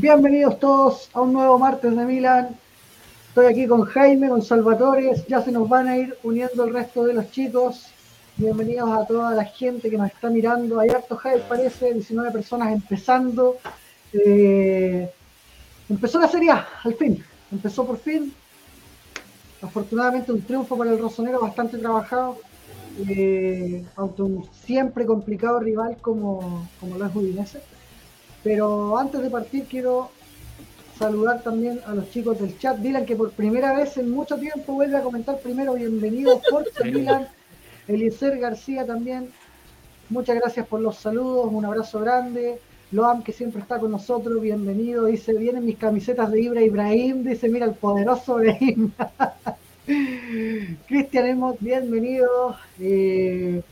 Bienvenidos todos a un nuevo martes de Milan. Estoy aquí con Jaime, con Salvatore. Ya se nos van a ir uniendo el resto de los chicos. Bienvenidos a toda la gente que nos está mirando. Hay harto Jaime, parece, 19 personas empezando. Eh, empezó la serie A, al fin. Empezó por fin. Afortunadamente un triunfo para el Rosonero bastante trabajado. Eh, un siempre complicado rival como, como lo es Udinese. Pero antes de partir quiero saludar también a los chicos del chat. Dylan, que por primera vez en mucho tiempo vuelve a comentar primero. Bienvenido, Jorge Dylan. Eliezer García también. Muchas gracias por los saludos. Un abrazo grande. Loam, que siempre está con nosotros. Bienvenido. Dice, vienen mis camisetas de Ibra Ibrahim. Dice, mira, el poderoso Ibrahim. Cristian Emos, bienvenido. Eh,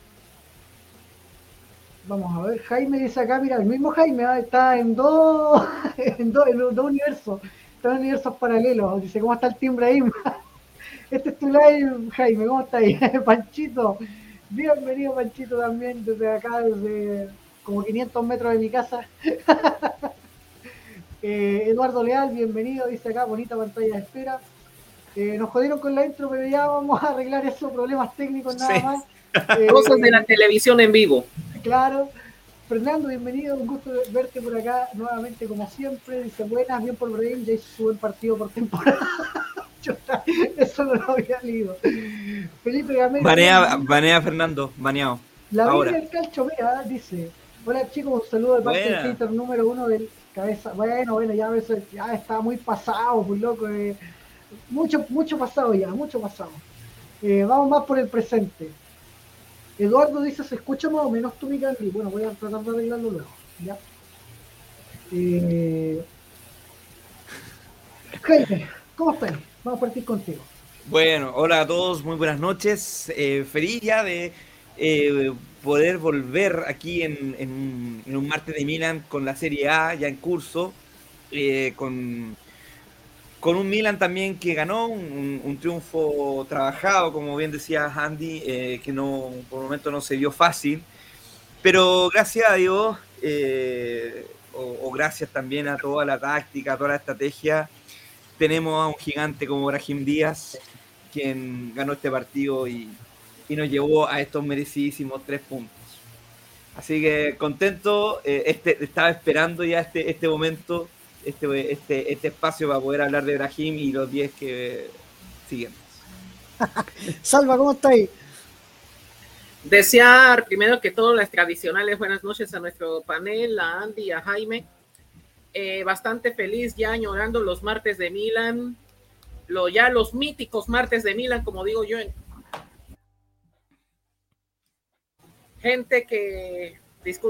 Vamos a ver, Jaime dice acá, mira, el mismo Jaime ¿ah? está en dos, en dos, universos, está en universos paralelos. Dice, ¿cómo está el timbre ahí? Este es tu live, Jaime, ¿cómo está ahí? Panchito, bienvenido Panchito también desde acá, desde como 500 metros de mi casa. Eh, Eduardo Leal, bienvenido, dice acá, bonita pantalla de espera. Eh, nos jodieron con la intro, pero ya vamos a arreglar esos problemas técnicos nada más. Cosas de la televisión en vivo. Claro. Fernando, bienvenido, un gusto verte por acá nuevamente como siempre. Dice buenas, bien por Brain, ya hizo su buen partido por temporada. eso no lo había leído. Felipe Gamero. Banea, banea Fernando, baneado. La Biblia del Calcho, mira, dice. Hola chicos, un saludo de parte del hater número uno del cabeza. Bueno, bueno, ya, ya está muy pasado, muy pues, loco. Eh. Mucho, mucho pasado ya, mucho pasado. Eh, vamos más por el presente. Eduardo dice, ¿se escucha más o menos Miguel? Y bueno, voy a tratar de arreglarlo luego. ¿ya? Eh... ¿cómo estás? Vamos a partir contigo. Bueno, hola a todos, muy buenas noches. Eh, feliz ya de eh, poder volver aquí en, un martes de Milan con la Serie A ya en curso, eh, con con un Milan también que ganó, un, triunfo trabajado, como bien decía Andy, eh, que no por el momento no se dio fácil, pero gracias a Dios, eh, o, gracias también a toda la táctica, a toda la estrategia, tenemos a un gigante como Brahim Díaz, quien ganó este partido y, nos llevó a estos merecidísimos tres puntos. Así que contento, eh, este, estaba esperando ya este, este momento este, este, este espacio para poder hablar de Brahim y los 10 que siguen. Salva, ¿cómo estáis? Desear primero que todo las tradicionales buenas noches a nuestro panel, a Andy y a Jaime. Eh, bastante feliz ya añorando los martes de Milan, lo, ya los míticos martes de Milan, como digo yo. Gente que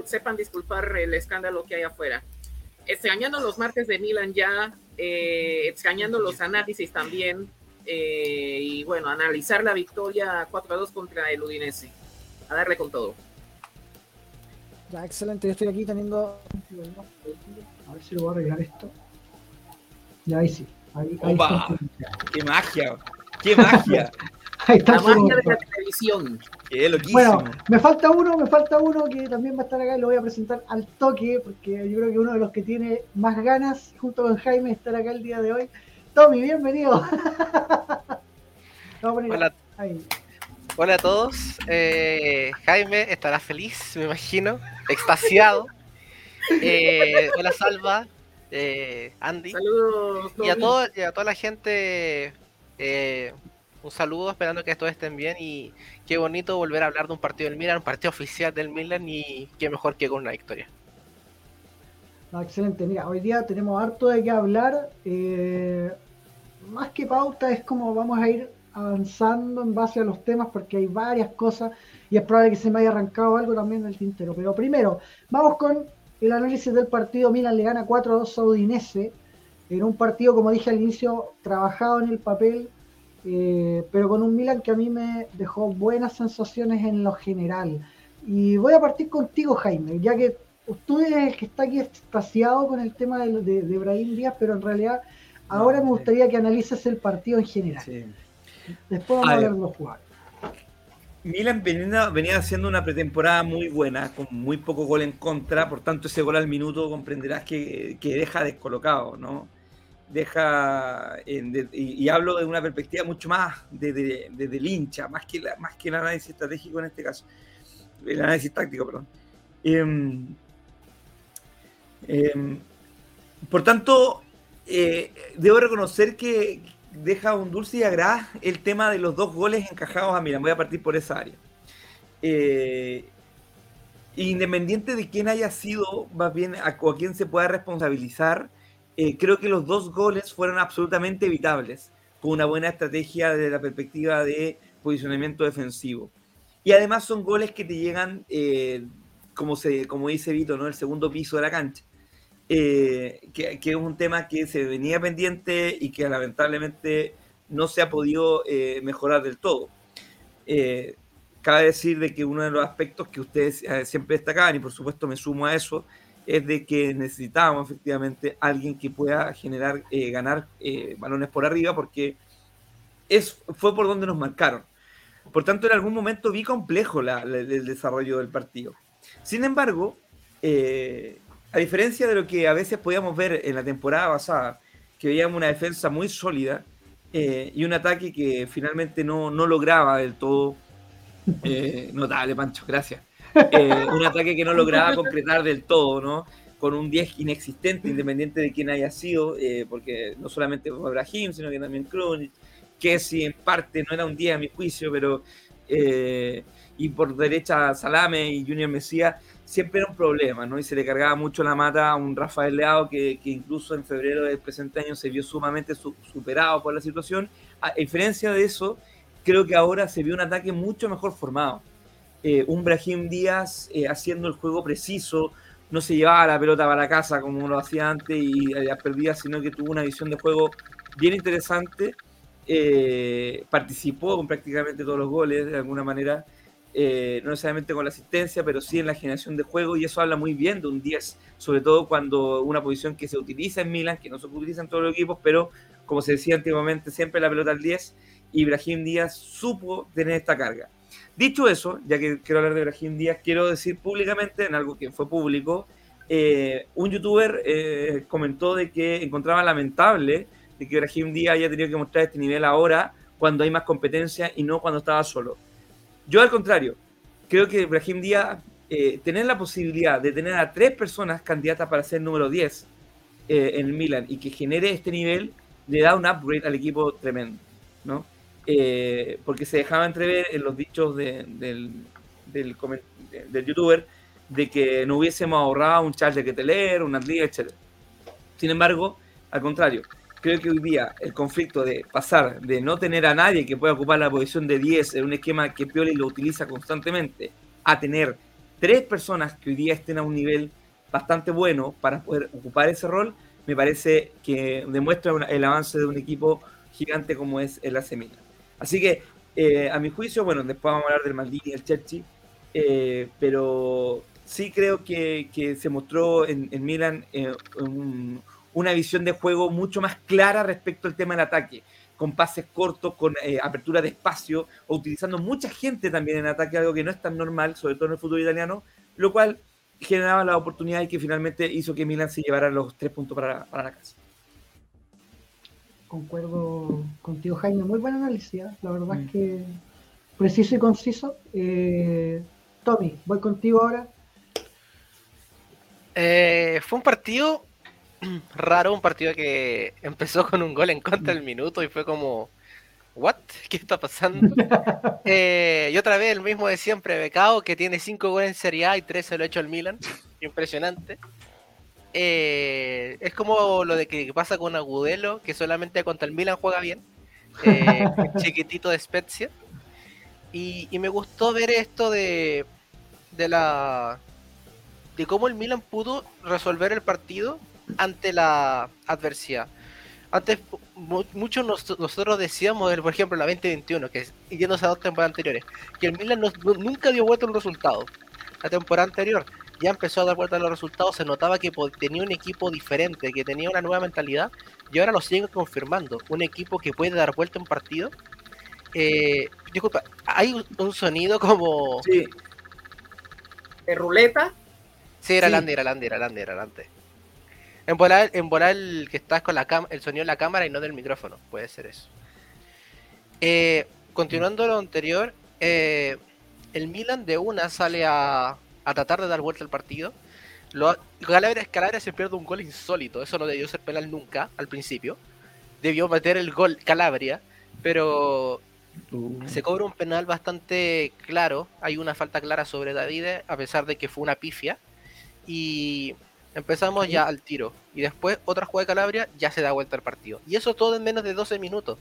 sepan disculpar el escándalo que hay afuera extrañando los martes de Milan ya, eh, extrañando los análisis también, eh, y bueno, analizar la victoria 4 a 2 contra el Udinese. A darle con todo. Ya, excelente. Yo estoy aquí teniendo. A ver si lo voy a arreglar esto. Ya, ahí sí. Ahí, ¡Qué magia! ¡Qué magia! la magia de la televisión. bueno, me falta uno, me falta uno que también va a estar acá y lo voy a presentar al toque, porque yo creo que uno de los que tiene más ganas, junto con Jaime, estar acá el día de hoy. Tommy, bienvenido. Hola. Hola a todos. Eh, Jaime estará feliz, me imagino, extasiado. Eh, hola Salva, eh, Andy. Saludos. Y a, todo, y a toda la gente un saludo, esperando que todos estén bien y qué bonito volver a hablar de un partido del Milan, un partido oficial del Milan y qué mejor que con una victoria. excelente, mira, hoy día tenemos harto de qué hablar. Eh, más que pauta es como vamos a ir avanzando en base a los temas porque hay varias cosas y es probable que se me haya arrancado algo también del tintero. Pero primero, vamos con el análisis del partido. Milan le gana 4 a 2 a Udinese en un partido, como dije al inicio, trabajado en el papel, eh, pero con un Milan que a mí me dejó buenas sensaciones en lo general. Y voy a partir contigo, Jaime, ya que tú eres el que está aquí extasiado con el tema de, de, de Brahim Díaz, pero en realidad ahora me gustaría que analices el partido en general. Después vamos a, ver los jugadores. Milan venía, venía haciendo una pretemporada muy buena, con muy poco gol en contra, por tanto ese gol al minuto comprenderás que, que deja descolocado, ¿no? Deja, y, hablo de una perspectiva mucho más desde de, de, hincha, más que, la, más que el análisis estratégico en este caso, el análisis táctico, perdón. Em, em, por tanto, eh, debo reconocer que, deja un dulce y agraz el tema de los dos goles encajados a Milan. Voy a partir por esa área. Eh, independiente de quién haya sido, más bien a, a quién se pueda responsabilizar, eh, creo que los dos goles fueron absolutamente evitables, con una buena estrategia desde la perspectiva de posicionamiento defensivo. Y además son goles que te llegan, eh, como, se, como dice Vito, ¿no? el segundo piso de la cancha. Eh, que, es un tema que se venía pendiente y que lamentablemente no se ha podido eh, mejorar del todo. Eh, cabe decir de que uno de los aspectos que ustedes siempre destacaban, y por supuesto me sumo a eso, es de que necesitábamos efectivamente alguien que pueda generar, ganar balones por arriba, porque es, fue por donde nos marcaron. Por tanto, en algún momento vi complejo el desarrollo del partido. Sin embargo, eh, a diferencia de lo que a veces podíamos ver en la temporada pasada, que veíamos una defensa muy sólida eh, y un ataque que finalmente no, no lograba del todo. Eh, notable, Pancho, gracias. Eh, un ataque que no lograba concretar del todo, ¿no? Con un 10 inexistente, independiente de quién haya sido, porque no solamente fue Brahim, sino que también Kronic, que si en parte no era un 10 a mi juicio, pero. y por derecha Salame y Junior Mesías siempre era un problema, ¿no? Y se le cargaba mucho la mata a un Rafael Leao que, incluso en febrero del presente año se vio sumamente superado por la situación. A diferencia de eso, creo que ahora se vio un ataque mucho mejor formado. Eh, un Brahim Díaz eh, haciendo el juego preciso, no se llevaba la pelota para la casa como lo hacía antes y las perdía, sino que tuvo una visión de juego bien interesante. Eh, participó con prácticamente todos los goles de alguna manera. No necesariamente con la asistencia, pero sí en la generación de juego, y eso habla muy bien de un 10, sobre todo cuando una posición que se utiliza en Milan, que no se utiliza en todos los equipos, pero como se decía antiguamente, siempre la pelota al 10, y Ibrahim Díaz supo tener esta carga. Dicho eso, ya que quiero hablar de Ibrahim Díaz, quiero decir públicamente, en algo que fue público, eh, un youtuber eh, comentó de que encontraba lamentable de que Ibrahim Díaz haya tenido que mostrar este nivel ahora, cuando hay más competencia y no cuando estaba solo yo al contrario, creo que Brahim Díaz, eh, tener la posibilidad de tener a tres personas candidatas para ser número 10 eh, en el Milan y que genere este nivel, le da un upgrade al equipo tremendo, ¿no? Eh, porque se dejaba entrever en los dichos del, del, youtuber de que no hubiésemos ahorrado un Charles que leer, un Atli, etc. Sin embargo, al contrario, creo que hoy día el conflicto de pasar de no tener a nadie que pueda ocupar la posición de 10 en un esquema que Pioli lo utiliza constantemente, a tener tres personas que hoy día estén a un nivel bastante bueno para poder ocupar ese rol, me parece que demuestra el avance de un equipo gigante como es el AC Milan. Así que, eh, a mi juicio, bueno, después vamos a hablar del Maldini y el Cherchi, eh, pero sí creo que, se mostró en, Milan eh, un, una visión de juego mucho más clara respecto al tema del ataque, con pases cortos, con eh, apertura de espacio, o utilizando mucha gente también en ataque, algo que no es tan normal, sobre todo en el fútbol italiano, lo cual generaba la oportunidad y que finalmente hizo que Milan se llevara los tres puntos para, la casa. Concuerdo contigo, Jaime. Muy buen análisis. ¿eh? La verdad es mm. que preciso y conciso. Eh, Tommy, voy contigo ahora. fue un partido raro, un partido que empezó con un gol en contra del minuto y fue como, ¿what? ¿Qué está pasando? Eh, y otra vez el mismo de siempre, Becao, que tiene 5 goles en Serie A y 3 se lo ha hecho el Milan. Impresionante. Eh, es como lo de que pasa con Agudelo, que solamente contra el Milan juega bien. Eh, chiquitito de Spezia. Y, y, me gustó ver esto de, de la de cómo el Milan pudo resolver el partido ante la adversidad. Antes, muchos nosotros decíamos, por ejemplo, la 2021, que yéndose a dos temporadas anteriores, que el Milan nunca dio vuelta un resultado. La temporada anterior ya empezó a dar vuelta a los resultados, se notaba que tenía un equipo diferente, que tenía una nueva mentalidad, y ahora lo siguen confirmando. Un equipo que puede dar vuelta un partido, eh, disculpa, hay un sonido como. Sí. ¿De ruleta? Sí, era Sí. Lande, era Lande, era Lande, era Lande. En volar, en volar el que estás con la cam el sonido de la cámara y no del micrófono, puede ser eso. Eh, continuando lo anterior, eh, el Milan de una sale a, a tratar de dar vuelta al partido. Lo, Calabria, Calabria se pierde un gol insólito, eso no debió ser penal nunca al principio. Debió meter el gol Calabria, pero se cobra un penal bastante claro. Hay una falta clara sobre David, a pesar de que fue una pifia. Y empezamos ya al tiro. Y después otra jugada de Calabria, ya se da vuelta el partido. Y eso todo en menos de 12 minutos.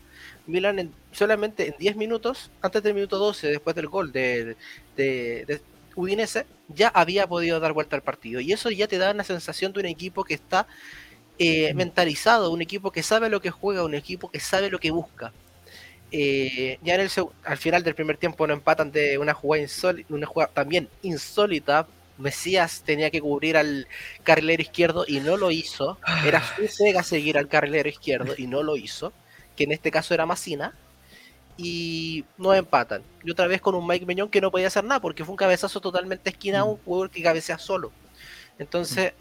Milan en- solamente en 10 minutos, antes del minuto 12, después del gol de, de- de Udinese, ya había podido dar vuelta al partido. Y eso ya te da una sensación de un equipo que está eh, mentalizado, un equipo que sabe lo que juega, un equipo que sabe lo que busca. Eh, ya en el al final del primer tiempo no empatan de una jugada insólita, una jugada también insólita. Mesías tenía que cubrir al carrilero izquierdo y no lo hizo. Era su pega seguir al carrilero izquierdo y no lo hizo, que en este caso era Masina. Y no empatan. Y otra vez con un Mike Meñón que no podía hacer nada porque fue un cabezazo totalmente esquinado, un jugador que cabecea solo. Entonces,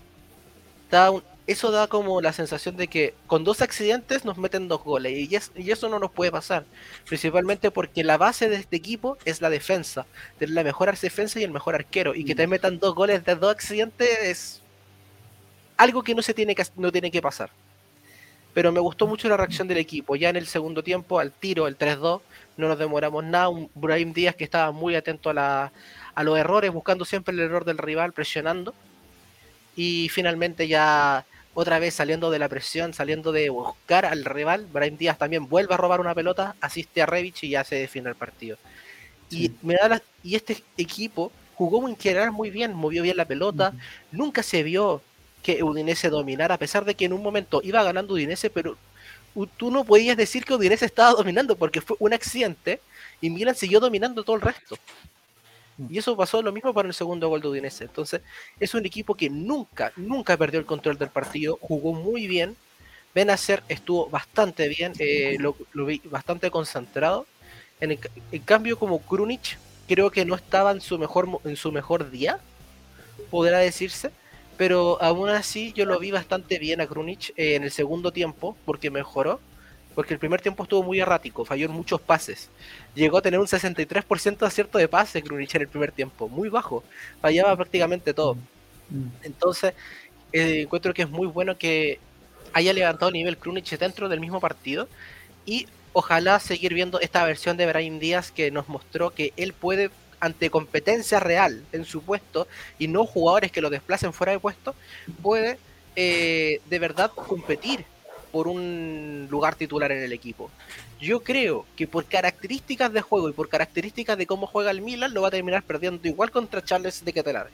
da un- eso da como la sensación de que con dos accidentes nos meten dos goles y, es- y eso no nos puede pasar. Principalmente porque la base de este equipo es la defensa, tener la mejor defensa y el mejor arquero. Y que te metan dos goles de dos accidentes es algo que no se tiene que, no tiene que pasar. Pero me gustó mucho la reacción del equipo. Ya en el segundo tiempo, al tiro, el 3-2, no nos demoramos nada. Un Brahim Díaz que estaba muy atento a, la, a los errores, buscando siempre el error del rival, presionando. Y finalmente ya otra vez saliendo de la presión, saliendo de buscar al rival, Brahim Díaz también vuelve a robar una pelota, asiste a Revich y ya se define el partido. Y, me da la- y este equipo jugó en general muy bien, movió bien la pelota, nunca se vio que Udinese dominara, a pesar de que en un momento iba ganando Udinese, pero tú no podías decir que Udinese estaba dominando porque fue un accidente y Milan siguió dominando todo el resto. Y eso pasó lo mismo para el segundo gol de Udinese. Entonces, es un equipo que nunca, nunca perdió el control del partido, jugó muy bien. Benacer estuvo bastante bien, eh, lo, vi bastante concentrado. En, cambio, como Krunic, creo que no estaba en su mejor, en su mejor día, podrá decirse. Pero aún así, yo lo vi bastante bien a Krunic eh, en el segundo tiempo, porque mejoró. Porque el primer tiempo estuvo muy errático, falló en muchos pases. Llegó a tener un 63% de acierto de pase Krunic en el primer tiempo, muy bajo. Fallaba prácticamente todo. Entonces, eh, encuentro que es muy bueno que haya levantado el nivel Krunic dentro del mismo partido y ojalá seguir viendo esta versión de Brahim Díaz que nos mostró que él puede ante competencia real en su puesto y no jugadores que lo desplacen fuera de puesto, puede eh, de verdad competir por un lugar titular en el equipo. Yo creo que por características de juego y por características de cómo juega el Milan, lo va a terminar perdiendo igual contra Charles de Ketelare.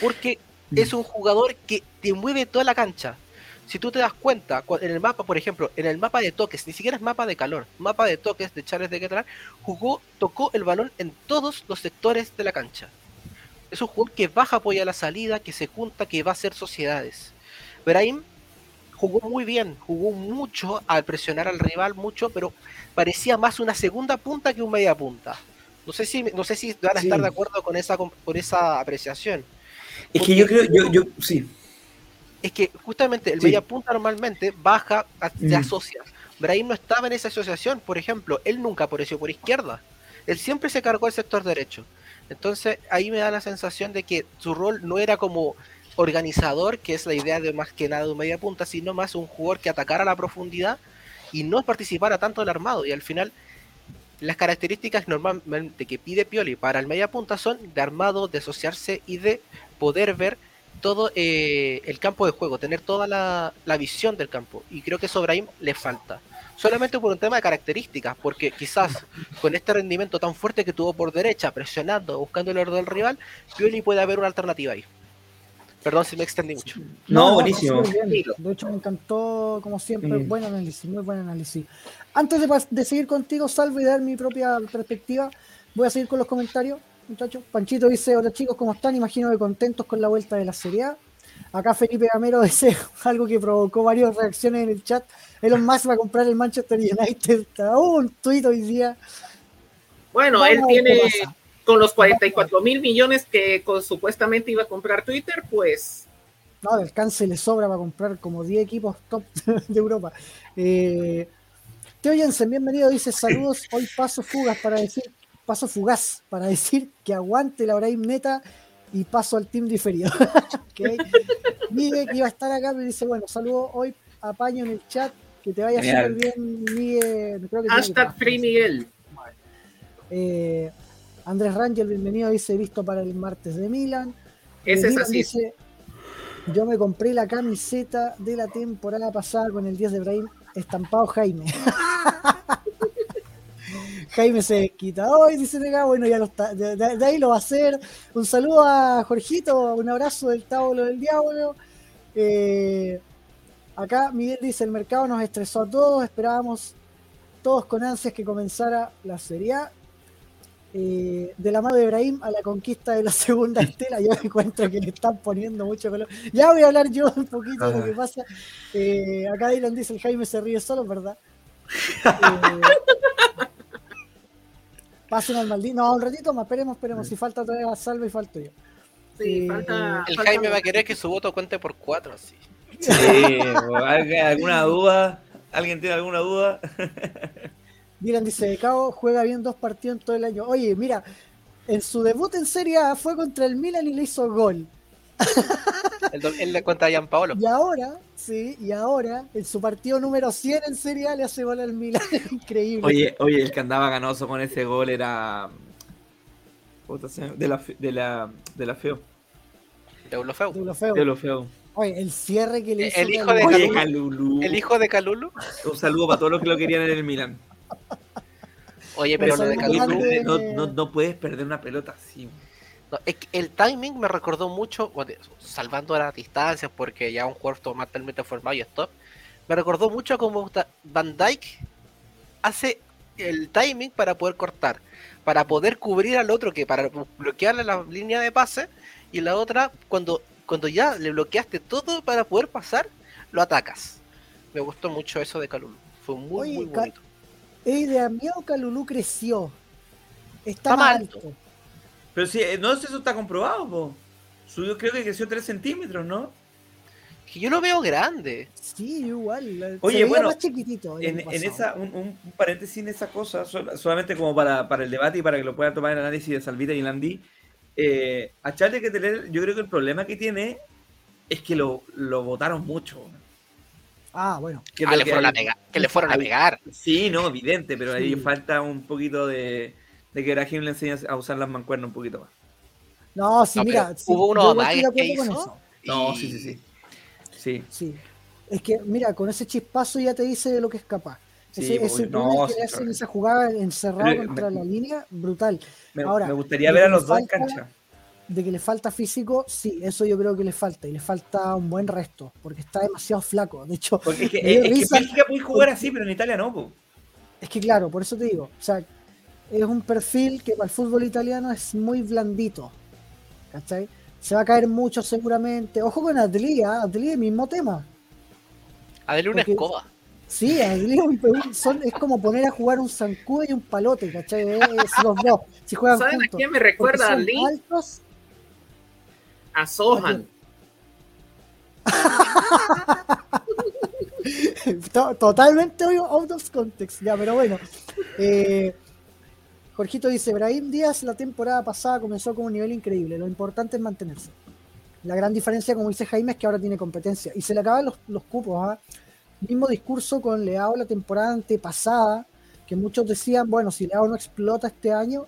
Porque es un jugador que te mueve toda la cancha. Si tú te das cuenta, cu- en el mapa, por ejemplo, en el mapa de toques, ni siquiera es mapa de calor, mapa de toques de Charles de Ketelar, jugó, tocó el balón en todos los sectores de la cancha. Es un jugador que baja apoya la salida, que se junta, que va a hacer sociedades. Brahim jugó muy bien, jugó mucho al presionar al rival, mucho, pero parecía más una segunda punta que un media punta. No sé si, no sé si van a Sí. estar de acuerdo con esa, con esa apreciación. Es que yo creo, yo, yo, sí. Es que justamente el Sí. media punta normalmente baja, se Mm. asocia. Brahim no estaba en esa asociación, por ejemplo, él nunca apareció por izquierda. Él siempre se cargó el sector derecho. Entonces ahí me da la sensación de que su rol no era como organizador, que es la idea de más que nada de un media punta, sino más un jugador que atacara a la profundidad y no participara tanto del armado. Y al final las características normalmente que pide Pioli para el media punta son de armado, de asociarse y de poder ver todo eh, el campo de juego, tener toda la, la visión del campo. Y creo que eso a Brahim le falta. Solamente por un tema de características, porque quizás con este rendimiento tan fuerte que tuvo por derecha, presionando, buscando el orden del rival, Pioli puede haber una alternativa ahí. Perdón si me extendí mucho. No, buenísimo. súper bien. De hecho, me encantó, como siempre, Mm. buen análisis, muy buen análisis. Antes de, pas- de seguir contigo, Salvo, y dar mi propia perspectiva, voy a seguir con los comentarios, muchachos. Panchito dice, hola chicos, ¿cómo están? Imagino que contentos con la vuelta de la Serie A. Acá Felipe Gamero dice algo que provocó varias reacciones en el chat. Elon Musk va a comprar el Manchester United. Oh, un tuit hoy día. Bueno, él tiene con los 44 mil millones que con- supuestamente iba a comprar Twitter, pues No, de alcance le sobra para comprar como 10 equipos top de Europa. Eh, Teo Jensen, bienvenido, dice saludos. Hoy paso fugas para decir, paso fugaz para decir que aguante la Brahim neta y paso al team diferido. Ok. Miguel, que iba a estar acá, me dice, bueno, saludos hoy, apaño en el chat, que te vaya súper bien, Miguel. Creo que hashtag. Free Miguel. Eh, Andrés Rangel, bienvenido, dice listo para el martes de Milan. Ese Eh, es Dylan así. dice, yo me compré la camiseta de la temporada pasada con el 10 de Brahim estampado Jaime. Jaime se quita hoy, dice acá, bueno, ya lo está, de, de- de ahí lo va a hacer. Un saludo a Jorgito, un abrazo del Tábulo del Diablo. Eh, acá Miguel dice, el mercado nos estresó a todos, esperábamos todos con ansias que comenzara la Serie A. Eh, de la mano de Ibrahim a la conquista de la segunda estela, yo encuentro que le están poniendo mucho color. Ya voy a hablar yo un poquito de lo que pasa. Eh, acá Dylan dice, el Jaime se ríe solo, ¿verdad? Eh, pasen al maldito. No, un ratito más, esperemos, esperemos. Si falta todavía salve y falto yo. Sí, Eh, falta. El falta Jaime va a querer que su voto cuente por cuatro, así. Sí, ¿alguien- ¿alguna duda? ¿Alguien tiene alguna duda? Dylan dice, de Cabo juega bien dos partidos en todo el año. Oye, mira, en su debut en Serie A fue contra el Milan y le hizo gol. Él, do- él le cuenta a Gianpaolo. Y ahora, sí, y ahora, en su partido número 100 en Serie A le hace gol al Milan. Increíble. Oye, oye, el que andaba ganoso con ese gol era. De la, de la, de la feo. De Ulofeu. De lo feo. De. Oye, el cierre que le hizo. El hijo de Calulu. Calulu. El hijo de Calulu. Un saludo para todos los que lo querían en el Milan. Oye, pero lo de Calulu. no, no, no puedes perder una pelota así. No, el timing me recordó mucho, bueno, salvando las distancias, porque ya un más totalmente formado y stop. Me recordó mucho como Van Dyke hace el timing para poder cortar, para poder cubrir al otro, que para bloquearle la línea de pase, y la otra, cuando, cuando ya le bloqueaste todo para poder pasar, lo atacas. Me gustó mucho eso de Calulu. Fue muy, Oye, muy bonito. Ey, de Amiao Calulú creció. Está, Está mal. alto. Pero si, eh, no sé, eso está comprobado, po. Subió, creo que creció 3 centímetros, ¿no? Que yo lo veo grande. Sí, igual. Oye, se bueno, más chiquitito. En, en esa, un, un- un paréntesis en esa cosa, sol- solamente como para, para el debate y para que lo puedan tomar el análisis de Salvita y Landí. Eh, a Charles que tener, yo creo que el problema que tiene es que lo, lo votaron mucho. Ah, bueno. Que Ah, le que fueron a pegar, que le fueron a pegar. Sí, no, evidente, pero ahí falta un poquito de, de que Brahim le enseñe a usar las mancuernas un poquito más. No, sí, No, mira. sí, hubo amagues que hizo. eso. No, y- sí, sí, sí. Sí, Sí. Es que, mira, con ese chispazo ya te dice de lo que es capaz. Sí, ese ese no, que sí, le hacen claro. esa jugada encerrado Pero, contra me- la línea, brutal. me, Ahora, me gustaría ver a los dos en cancha. De que le falta físico, sí, eso yo creo que le falta. Y le falta un buen resto, porque está demasiado flaco. De hecho, Porque es que, es que en Bélgica puedes jugar así, pero en Italia no, po. Es que claro, por eso te digo, o sea, es un perfil que para el fútbol italiano es muy blandito. ¿Cachai? Se va a caer mucho seguramente. Ojo con Atli, ¿ah? Atli, mismo tema. Adele una Porque- escoba. Sí, Atli es, un- son- es como poner a jugar un zancudo y un palote, ¿cachai? Es, los dos, si juegan ¿Saben a quién me recuerda a son Lee? altos. A Sohan. To- Totalmente out of context, ya, pero bueno. Eh, Jorgito dice, Brahim Díaz la temporada pasada comenzó con un nivel increíble, lo importante es mantenerse. La gran diferencia, como dice Jaime, es que ahora tiene competencia y se le acaban los, los cupos. ¿ah? Mismo discurso con Leao la temporada antepasada, que muchos decían, bueno, si Leao no explota este año,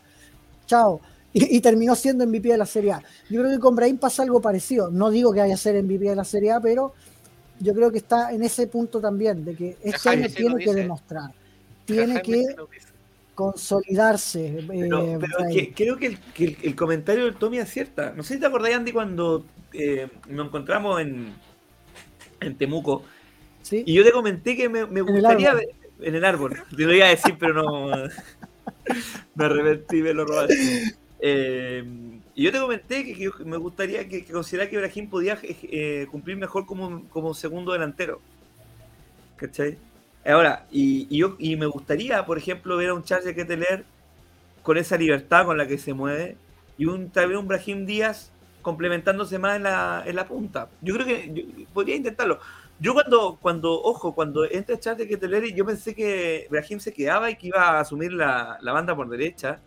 chao. Y, y terminó siendo MVP de la Serie A. Yo creo que con Brahim pasa algo parecido. No digo que vaya a ser MVP de la Serie A, pero yo creo que está en ese punto también, de que este Jaime año tiene que dice. demostrar, tiene Jaime que consolidarse. eh, Pero, que creo que el, que el- el comentario del Tommy acierta. No sé si te acordás, Andy, cuando eh, nos encontramos en, en Temuco. ¿Sí? Y yo te comenté que me, gustaría en el árbol. Te lo iba a decir, pero no. me arrepentí, me lo robaste. Eh, y yo te comenté que, que me gustaría que, que considerara que Ibrahim podía eh, cumplir mejor como, como segundo delantero. ¿Cachai? Ahora, y, yo, y me gustaría, por ejemplo, ver a un Charles Keteler con esa libertad con la que se mueve y un, tal vez un Brahim Díaz complementándose más en la, en la punta. Yo creo que podría intentarlo. Yo cuando, cuando, ojo, cuando entra chat de Keteleri, yo pensé que Brahim se quedaba y que iba a asumir la, la banda por derecha.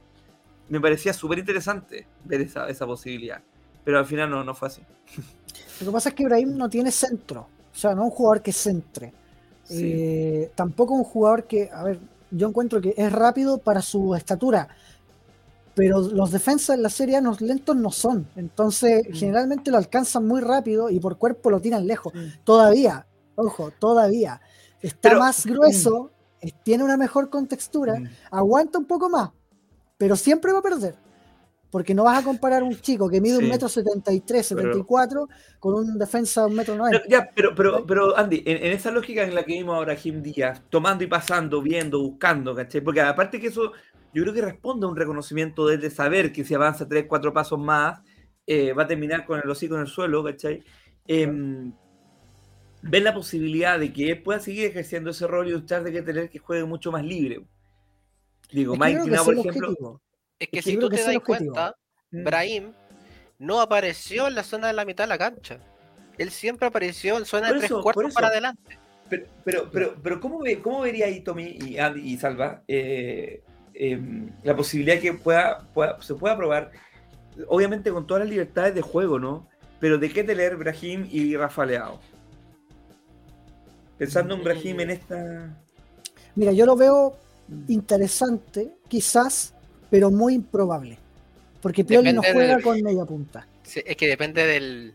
Me parecía súper interesante ver esa, esa posibilidad. Pero al final no, no fue así. Lo que pasa es que Ibrahim no tiene centro. O sea, no es un jugador que centre. Sí. Eh, tampoco un jugador que, a ver, yo encuentro que es rápido para su estatura, pero los defensas en la serie los lentos no son. Entonces, Mm. generalmente lo alcanzan muy rápido y por cuerpo lo tiran lejos. Mm. Todavía, ojo, todavía. Está Pero- más grueso, es- tiene una mejor contextura, Mm. aguanta un poco más, pero siempre va a perder. Porque no vas a comparar un chico que mide un metro setenta y tres, setenta y cuatro con un defensa de un metro No, noventa. ya, pero, pero, pero Andy, en, en esa lógica en la que vimos ahora a Jim Díaz, tomando y pasando, viendo, buscando, ¿cachai? Porque aparte que eso, yo creo que responde a un reconocimiento de, de saber que si avanza tres, cuatro pasos más, eh, va a terminar con el hocico en el suelo, ¿cachai? Em, ven la posibilidad de que él pueda seguir ejerciendo ese rol y un de que tener que juegue mucho más libre. Digo, Tina, ese por ejemplo. objetivo. Es que Es si tú te das cuenta, mm, Brahim no apareció en la zona de la mitad de la cancha. Él siempre apareció en zona Por de tres cuartos para adelante. Pero, pero, pero, pero ¿cómo, ve, ¿cómo vería ahí Tommy y Andy y Salva eh, em, la posibilidad que pueda, pueda- se pueda probar, obviamente con todas las libertades de juego, ¿no? Pero de qué tener Brahim y Rafa Leao. Pensando en Brahim en esta. Mira, yo lo veo interesante, quizás, pero muy improbable. Porque Pioli no Depende juega del- con media punta. Es que depende del,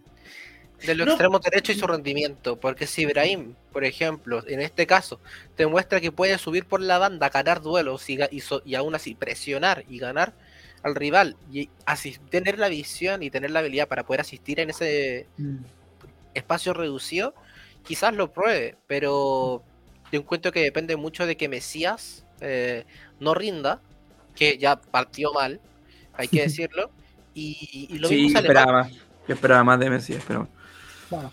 de los No. extremos derechos y su rendimiento. Porque si Ibrahim, por ejemplo, en este caso, te muestra que puede subir por la banda, ganar duelos y, y, so- y aún así presionar y ganar al rival y así tener la visión y tener la habilidad para poder asistir en ese espacio reducido, quizás lo pruebe, pero yo encuentro que depende mucho de que Mesías eh, no rinda, que ya partió mal, hay que decirlo, y, y lo Sí, mismo sale mal. esperaba más. Yo esperaba más de Messi, pero Bueno,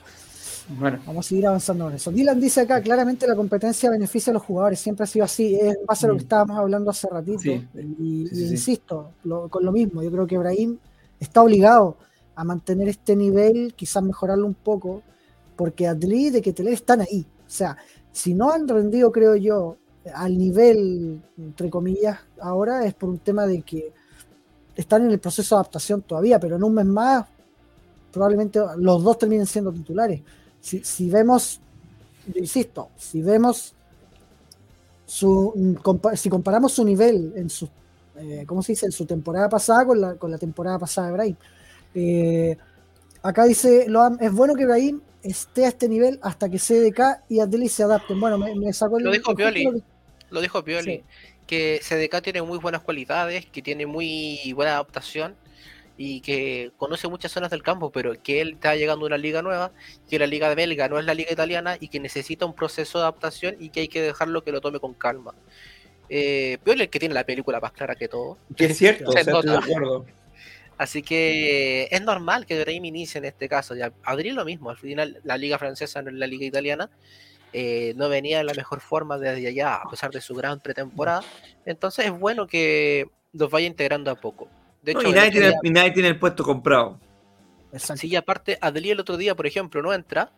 bueno. vamos a seguir avanzando en eso. Dylan dice acá, claramente la competencia beneficia a los jugadores, siempre ha sido así, es en base a lo que Mm. estábamos hablando hace ratito. Sí. Y, Sí, y sí, sí. insisto, lo- con lo mismo, yo creo que Ibrahim está obligado a mantener este nivel, quizás mejorarlo un poco, porque Adli de Keteler están ahí. O sea, si no han rendido, creo yo, al nivel, entre comillas, ahora es por un tema de que están en el proceso de adaptación todavía, pero en un mes más probablemente los dos terminen siendo titulares. Si, si vemos, yo insisto, si vemos su, si comparamos su nivel en su, eh, ¿cómo se dice? En su temporada pasada con la, con la temporada pasada de Brahim. eh, acá dice, es bueno que Brahim esté a este nivel hasta que CDK y Adeli se adapten. Bueno, me, me sacó el... Lo dijo Pioli. Lo dijo Pioli, Sí. que CDK tiene muy buenas cualidades, que tiene muy buena adaptación y que conoce muchas zonas del campo, pero que él está llegando a una liga nueva, que la liga de belga no es la liga italiana y que necesita un proceso de adaptación y que hay que dejarlo que lo tome con calma. Eh, Pioli es el que tiene la película más clara que todo, Que es cierto, o Se sea, estoy de acuerdo. así que es normal que Brahim inicie en este caso. Ya, Adri lo mismo, al final la liga francesa no es la liga italiana, eh, no venía en la mejor forma desde allá, a pesar de su gran pretemporada. Entonces es bueno que los vaya integrando a poco. De No, y, nadie tiene, día- y nadie tiene el puesto comprado. Exacto. sí, y aparte, Adli el otro día, por ejemplo, no entra,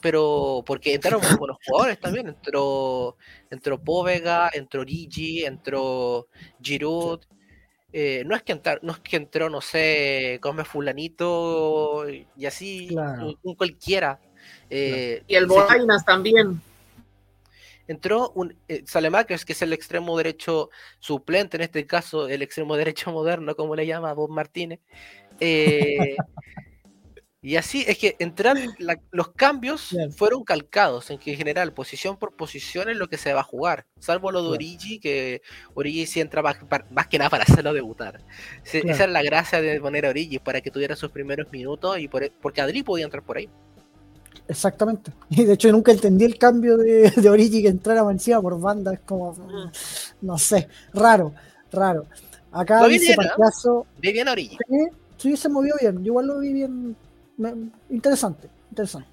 pero porque entraron muy buenos jugadores también. Entró, entró Povega, entró Rigi, entró Giroud. Eh, no es que entrar, no es que entró, no sé, come fulanito y así, Claro. un, un cualquiera. Eh, Y el Bolainas también. entró un eh, Salemakers, que es el extremo derecho suplente, en este caso el extremo derecho moderno, como le llama Bob Martínez. Eh, y así es que entrar la- los cambios Bien. fueron calcados, en que en general, posición por posición es lo que se va a jugar, salvo lo de Claro. Origi, que Origi sí entra más, que nada para hacerlo debutar. Se- Claro. Esa es la gracia de poner a Origi, para que tuviera sus primeros minutos, y por, e, porque Adri podía entrar por ahí. Exactamente. Y de hecho yo nunca entendí el cambio de, de Origi que entrara encima por banda. Es como, Mm. no sé, raro, raro. Acá Lo vi dice bien. Partiazo, Ve bien Origi. sí, sí, se movió bien. Yo igual lo vi bien. me- interesante, interesante.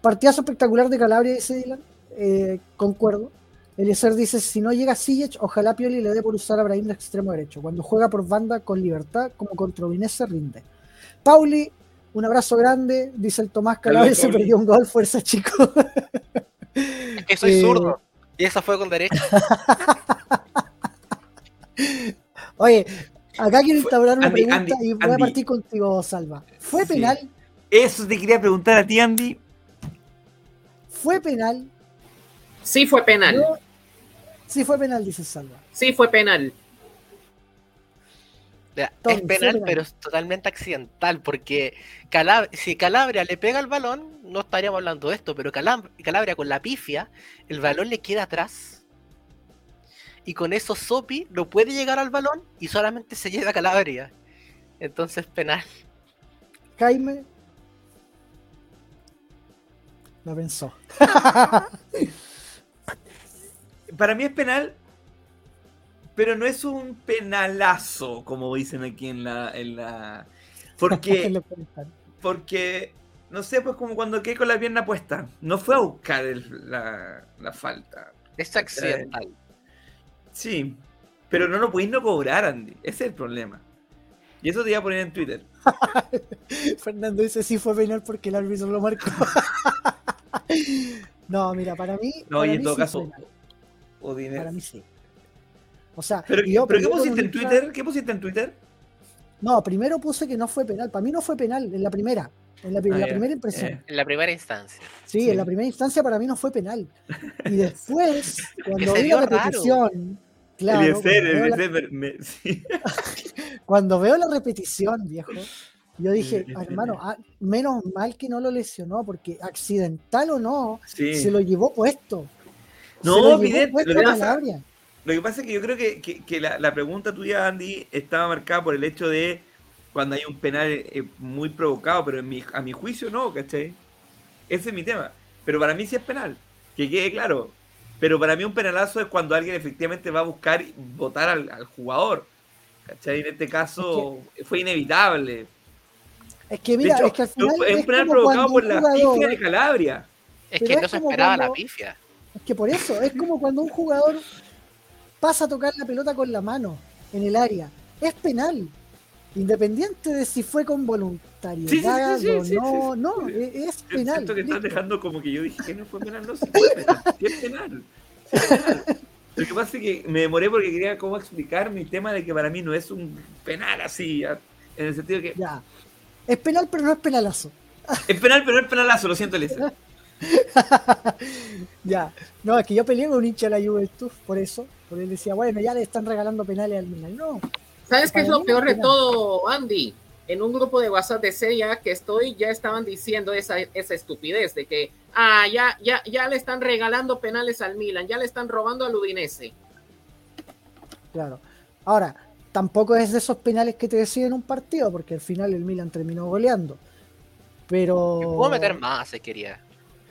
Partidazo espectacular de Calabria, dice Dylan. eh, concuerdo. Eliezer dice, si no llega Siege, ojalá Pioli le dé por usar a Brahim de extremo derecho. Cuando juega por banda con libertad, como contra Udinese, rinde. Pauli, un abrazo grande, dice el Tomás Calabria, se perdió un gol, fuerza chicos. Es que soy Eh, zurdo. Y esa fue con derecha. Oye, acá quiero Fue- instaurar una Andy, pregunta Andy, y voy a partir contigo, Salva. ¿Fue Sí. penal? Eso te quería preguntar a ti, Andy. ¿Fue penal? Sí fue penal. Yo- Sí fue penal, dice Salva. Sí fue penal. Es penal, pero es totalmente accidental, porque Calab- si Calabria le pega el balón, no estaríamos hablando de esto, pero Calab- Calabria con la pifia, el balón le queda atrás. Y con eso Sopi no puede llegar al balón y solamente se lleva a Calabria. Entonces penal. Jaime. La pensó. Para mí es penal, pero no es un penalazo, como dicen aquí en la. En la... Porque, porque, no sé, pues como cuando quedé con la pierna puesta. No fue a buscar el- la, la falta. Es accidental. Sí, pero no lo podéis no cobrar, Andy. Ese es el problema. Y eso te iba a poner en Twitter. Fernando dice sí fue penal porque el árbitro lo marcó. no, mira, para mí. No, para y en mí todo sí caso. Odine- Para mí sí. O sea, ¿Pero, y yo pero ¿qué pusiste en Twitter? ¿Qué pusiste en Twitter? No, primero puse que no fue penal. Para mí no fue penal en la primera. En la, en Ah, la primera impresión. Eh, En la primera instancia. Sí, Sí. en la primera instancia para mí no fue penal. Y después, cuando vi la repetición, claro, cuando, veo la, Eliezer, me- me- sí. cuando veo la repetición, viejo, yo dije, Sí, hermano, ah, menos mal que no lo lesionó, porque accidental o no, Sí. se lo llevó puesto. No, se lo llevó evidente, puesto lo Lo que pasa es que yo creo que, que- que la, la pregunta tuya, Andy, estaba marcada por el hecho de cuando hay un penal eh, muy provocado, pero en mi, a mi juicio no, ¿cachai? Ese es mi tema. Pero para mí sí es penal, que quede claro. Pero para mí un penalazo es cuando alguien efectivamente va a buscar votar al, al jugador. ¿Cachai? En este caso fue inevitable. Es que mira, hecho, es que al final es un penal provocado por la jugador- pifia de Calabria. Es que es no se esperaba la pifia. Es que por eso, es como cuando un jugador pasa a tocar la pelota con la mano en el área. Es penal. Independiente de si fue con voluntariedad Sí, sí, sí, o no, no, es Yo penal. siento que estás dejando como que yo dije que no fue penal, no sí es penal. es penal. Lo que pasa es que me demoré porque quería cómo explicar mi tema de que para mí no es un penal así, en el sentido que Ya. Es penal, pero no es penalazo. es penal, pero no es penalazo, lo siento, Elisa. Ya. No, es que yo peleé con un hincha de la Juventus por eso. Porque él decía, bueno, ya le están regalando penales al Milan. No, ¿Sabes qué es lo peor de todo, Andy? En un grupo de WhatsApp de Sella que estoy, ya estaban diciendo esa, esa estupidez de que, ah, ya, ya, ya le están regalando penales al Milan, ya le están robando al Udinese. claro. Ahora, tampoco es de esos penales que te deciden un partido, porque al final el Milan terminó goleando. Pero. Puedo meter más si quería.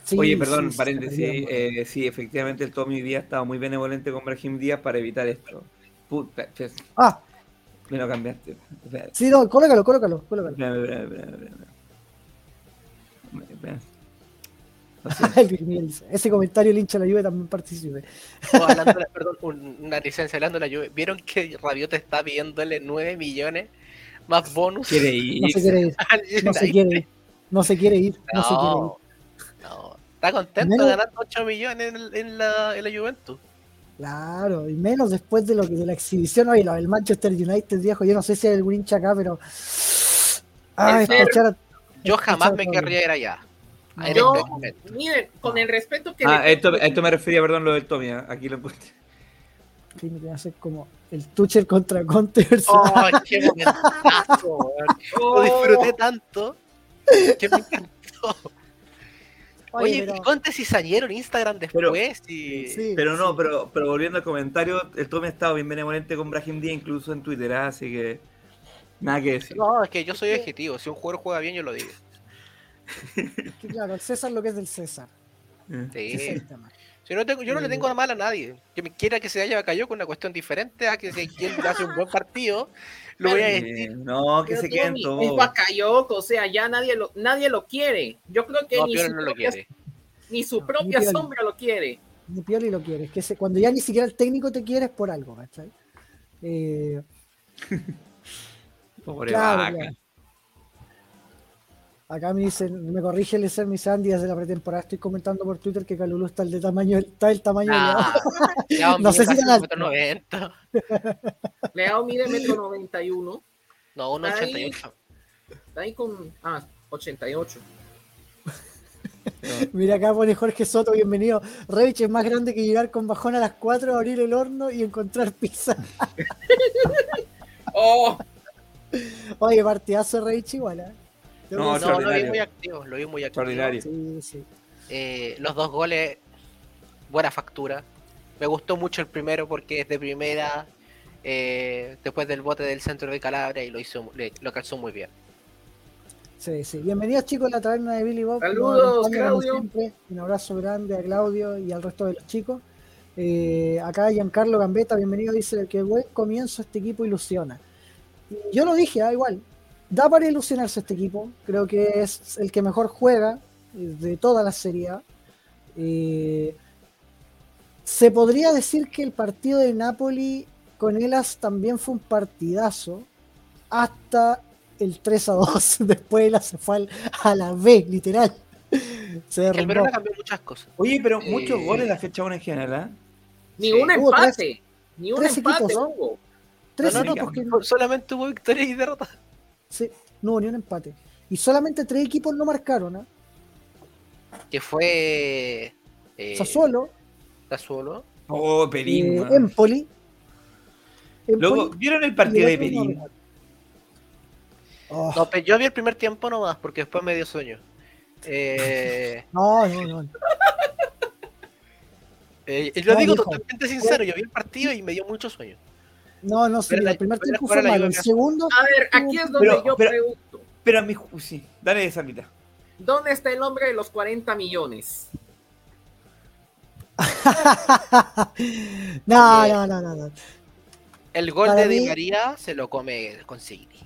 Sí, Oye, perdón, sí, sí, paréntesis, perdieron. eh, sí, efectivamente el Tommy Díaz estaba muy benevolente con Brahim Díaz para evitar esto. Puta, Ah, me lo cambiaste. Espera, sí, no, colócalo, colócalo, colócalo. espera, espera, Ese comentario el hincha de la Juve también participe. Oh, hablando de la- perdón, un- una licencia hablando de la Juve. ¿Vieron que Rabiot está pidiéndole 9 millones más bonus? Quiere ir. No se quiere ir, no se quiere ir, no se quiere ir, no se quiere ir. Está contento Menos- ganando 8 millones en, el- en la, en la Juventus. Claro, y menos después de lo que de la exhibición, oye, lo del Manchester United, viejo, yo no sé si hay algún hincha acá, pero. Ah, escuchar a- Yo jamás me querría ir allá. Yo, este miren, con el respeto que Ah, le esto, tengo- esto me refería, perdón, lo del Tommy. ¿ah? Aquí lo encontré. Sí, me quería hacer como el Tuchel contra Conte ¡Oh, qué momentazo! weón. Lo Oh, disfruté tanto que me encantó. Oye, Oye, pero- y Conte cizañero en Instagram Pero- después y... Sí, Pero no, sí. pero, pero volviendo al comentario, el Tommy ha estado bien benevolente con Brahim Díaz, incluso en Twitter, ¿ah? así que nada que decir. No, es que yo soy objetivo. Si un jugador juega bien, yo lo digo. Que claro, el César lo que es del César. Eh. ese es Sí. el tema. Si no tengo, yo no le tengo mal a nadie. Que me quiera que se haya cayó con una cuestión diferente a que si él hace un buen partido, lo voy a Eh, decir. no, que pero se queden todos. Bakayoko, o sea, ya nadie lo, nadie lo quiere. Yo creo que No, ni, Pioli su no lo propia, quiere. ni su No, propia ni Pioli. sombra lo quiere. Ni Pioli lo. Que se- cuando ya ni siquiera el técnico te quiere es por algo, ¿cachai? Eh, Pobre Claro, vaca. claro. Acá me dicen, me corrige el ser mi Sandy desde la pretemporada. Estoy comentando por Twitter que Calulú está el de tamaño, está el tamaño de Leao. Ah, ya, No sé si alto. metro noventa. Leao mide metro 91. No, un Ahí. 88. Está ahí con. Ah, 88. Mira acá pone Jorge Soto, bienvenido. Revich es más grande que llegar con bajón a las 4, abrir el horno y encontrar pizza. ¡Oh! Oye, partidazo de Revich igual, ¿eh? No, No, lo vi muy activo, lo vi muy activo. Extraordinario. Sí, sí. Eh, los dos goles, buena factura. Me gustó mucho el primero porque es de primera, eh, después del bote del centro de Calabria y lo hizo, le- lo calzó muy bien. Sí, sí. Bienvenidos chicos a la taberna de Billy Bob. Saludos, Claudio. siempre. Un abrazo grande a Claudio y al resto de los chicos. Eh, acá Giancarlo Gambetta, bienvenido, dice que buen comienzo este equipo ilusiona. Yo lo dije, ah, igual. Da para ilusionarse este equipo. Creo que es el que mejor juega eh, de toda la serie. A. Eh, se podría decir que el partido de Napoli con Elas también fue un partidazo hasta el 3 a 2. Después Elas se fue al- a la B, literal. Se el derrumbó. Verona cambió muchas cosas. Oye, pero Eh, muchos goles la fecha 1 en general, ¿ah? Ni Sí. un empate. Ni un tres empate equipos, ¿no? Tres No, no, no, equipos que Fue- Solamente hubo victoria y derrota. Sí, no hubo ni un empate. Y solamente tres equipos no marcaron. ¿ah? Que fue eh, Sassuolo, Sassuolo. Oh, Perín, eh. Empoli. Empoli Luego, ¿vieron el partido de Perín? Oh, No, pero yo vi el primer tiempo nomás porque después me dio sueño. Eh, no, no, no. eh, y lo No, digo viejo. totalmente sincero, yo vi el partido y me dio mucho sueño. No, no, sí, la- el primer tiempo fue la malo. El segundo, A ver, aquí es donde Pero- yo pero- pregunto. Pero a mi ju- sí, dale esa mitad. ¿Dónde está el hombre de los 40 millones? no, no, no, no, no. El gol Para de Di mí- María se lo come Consigli.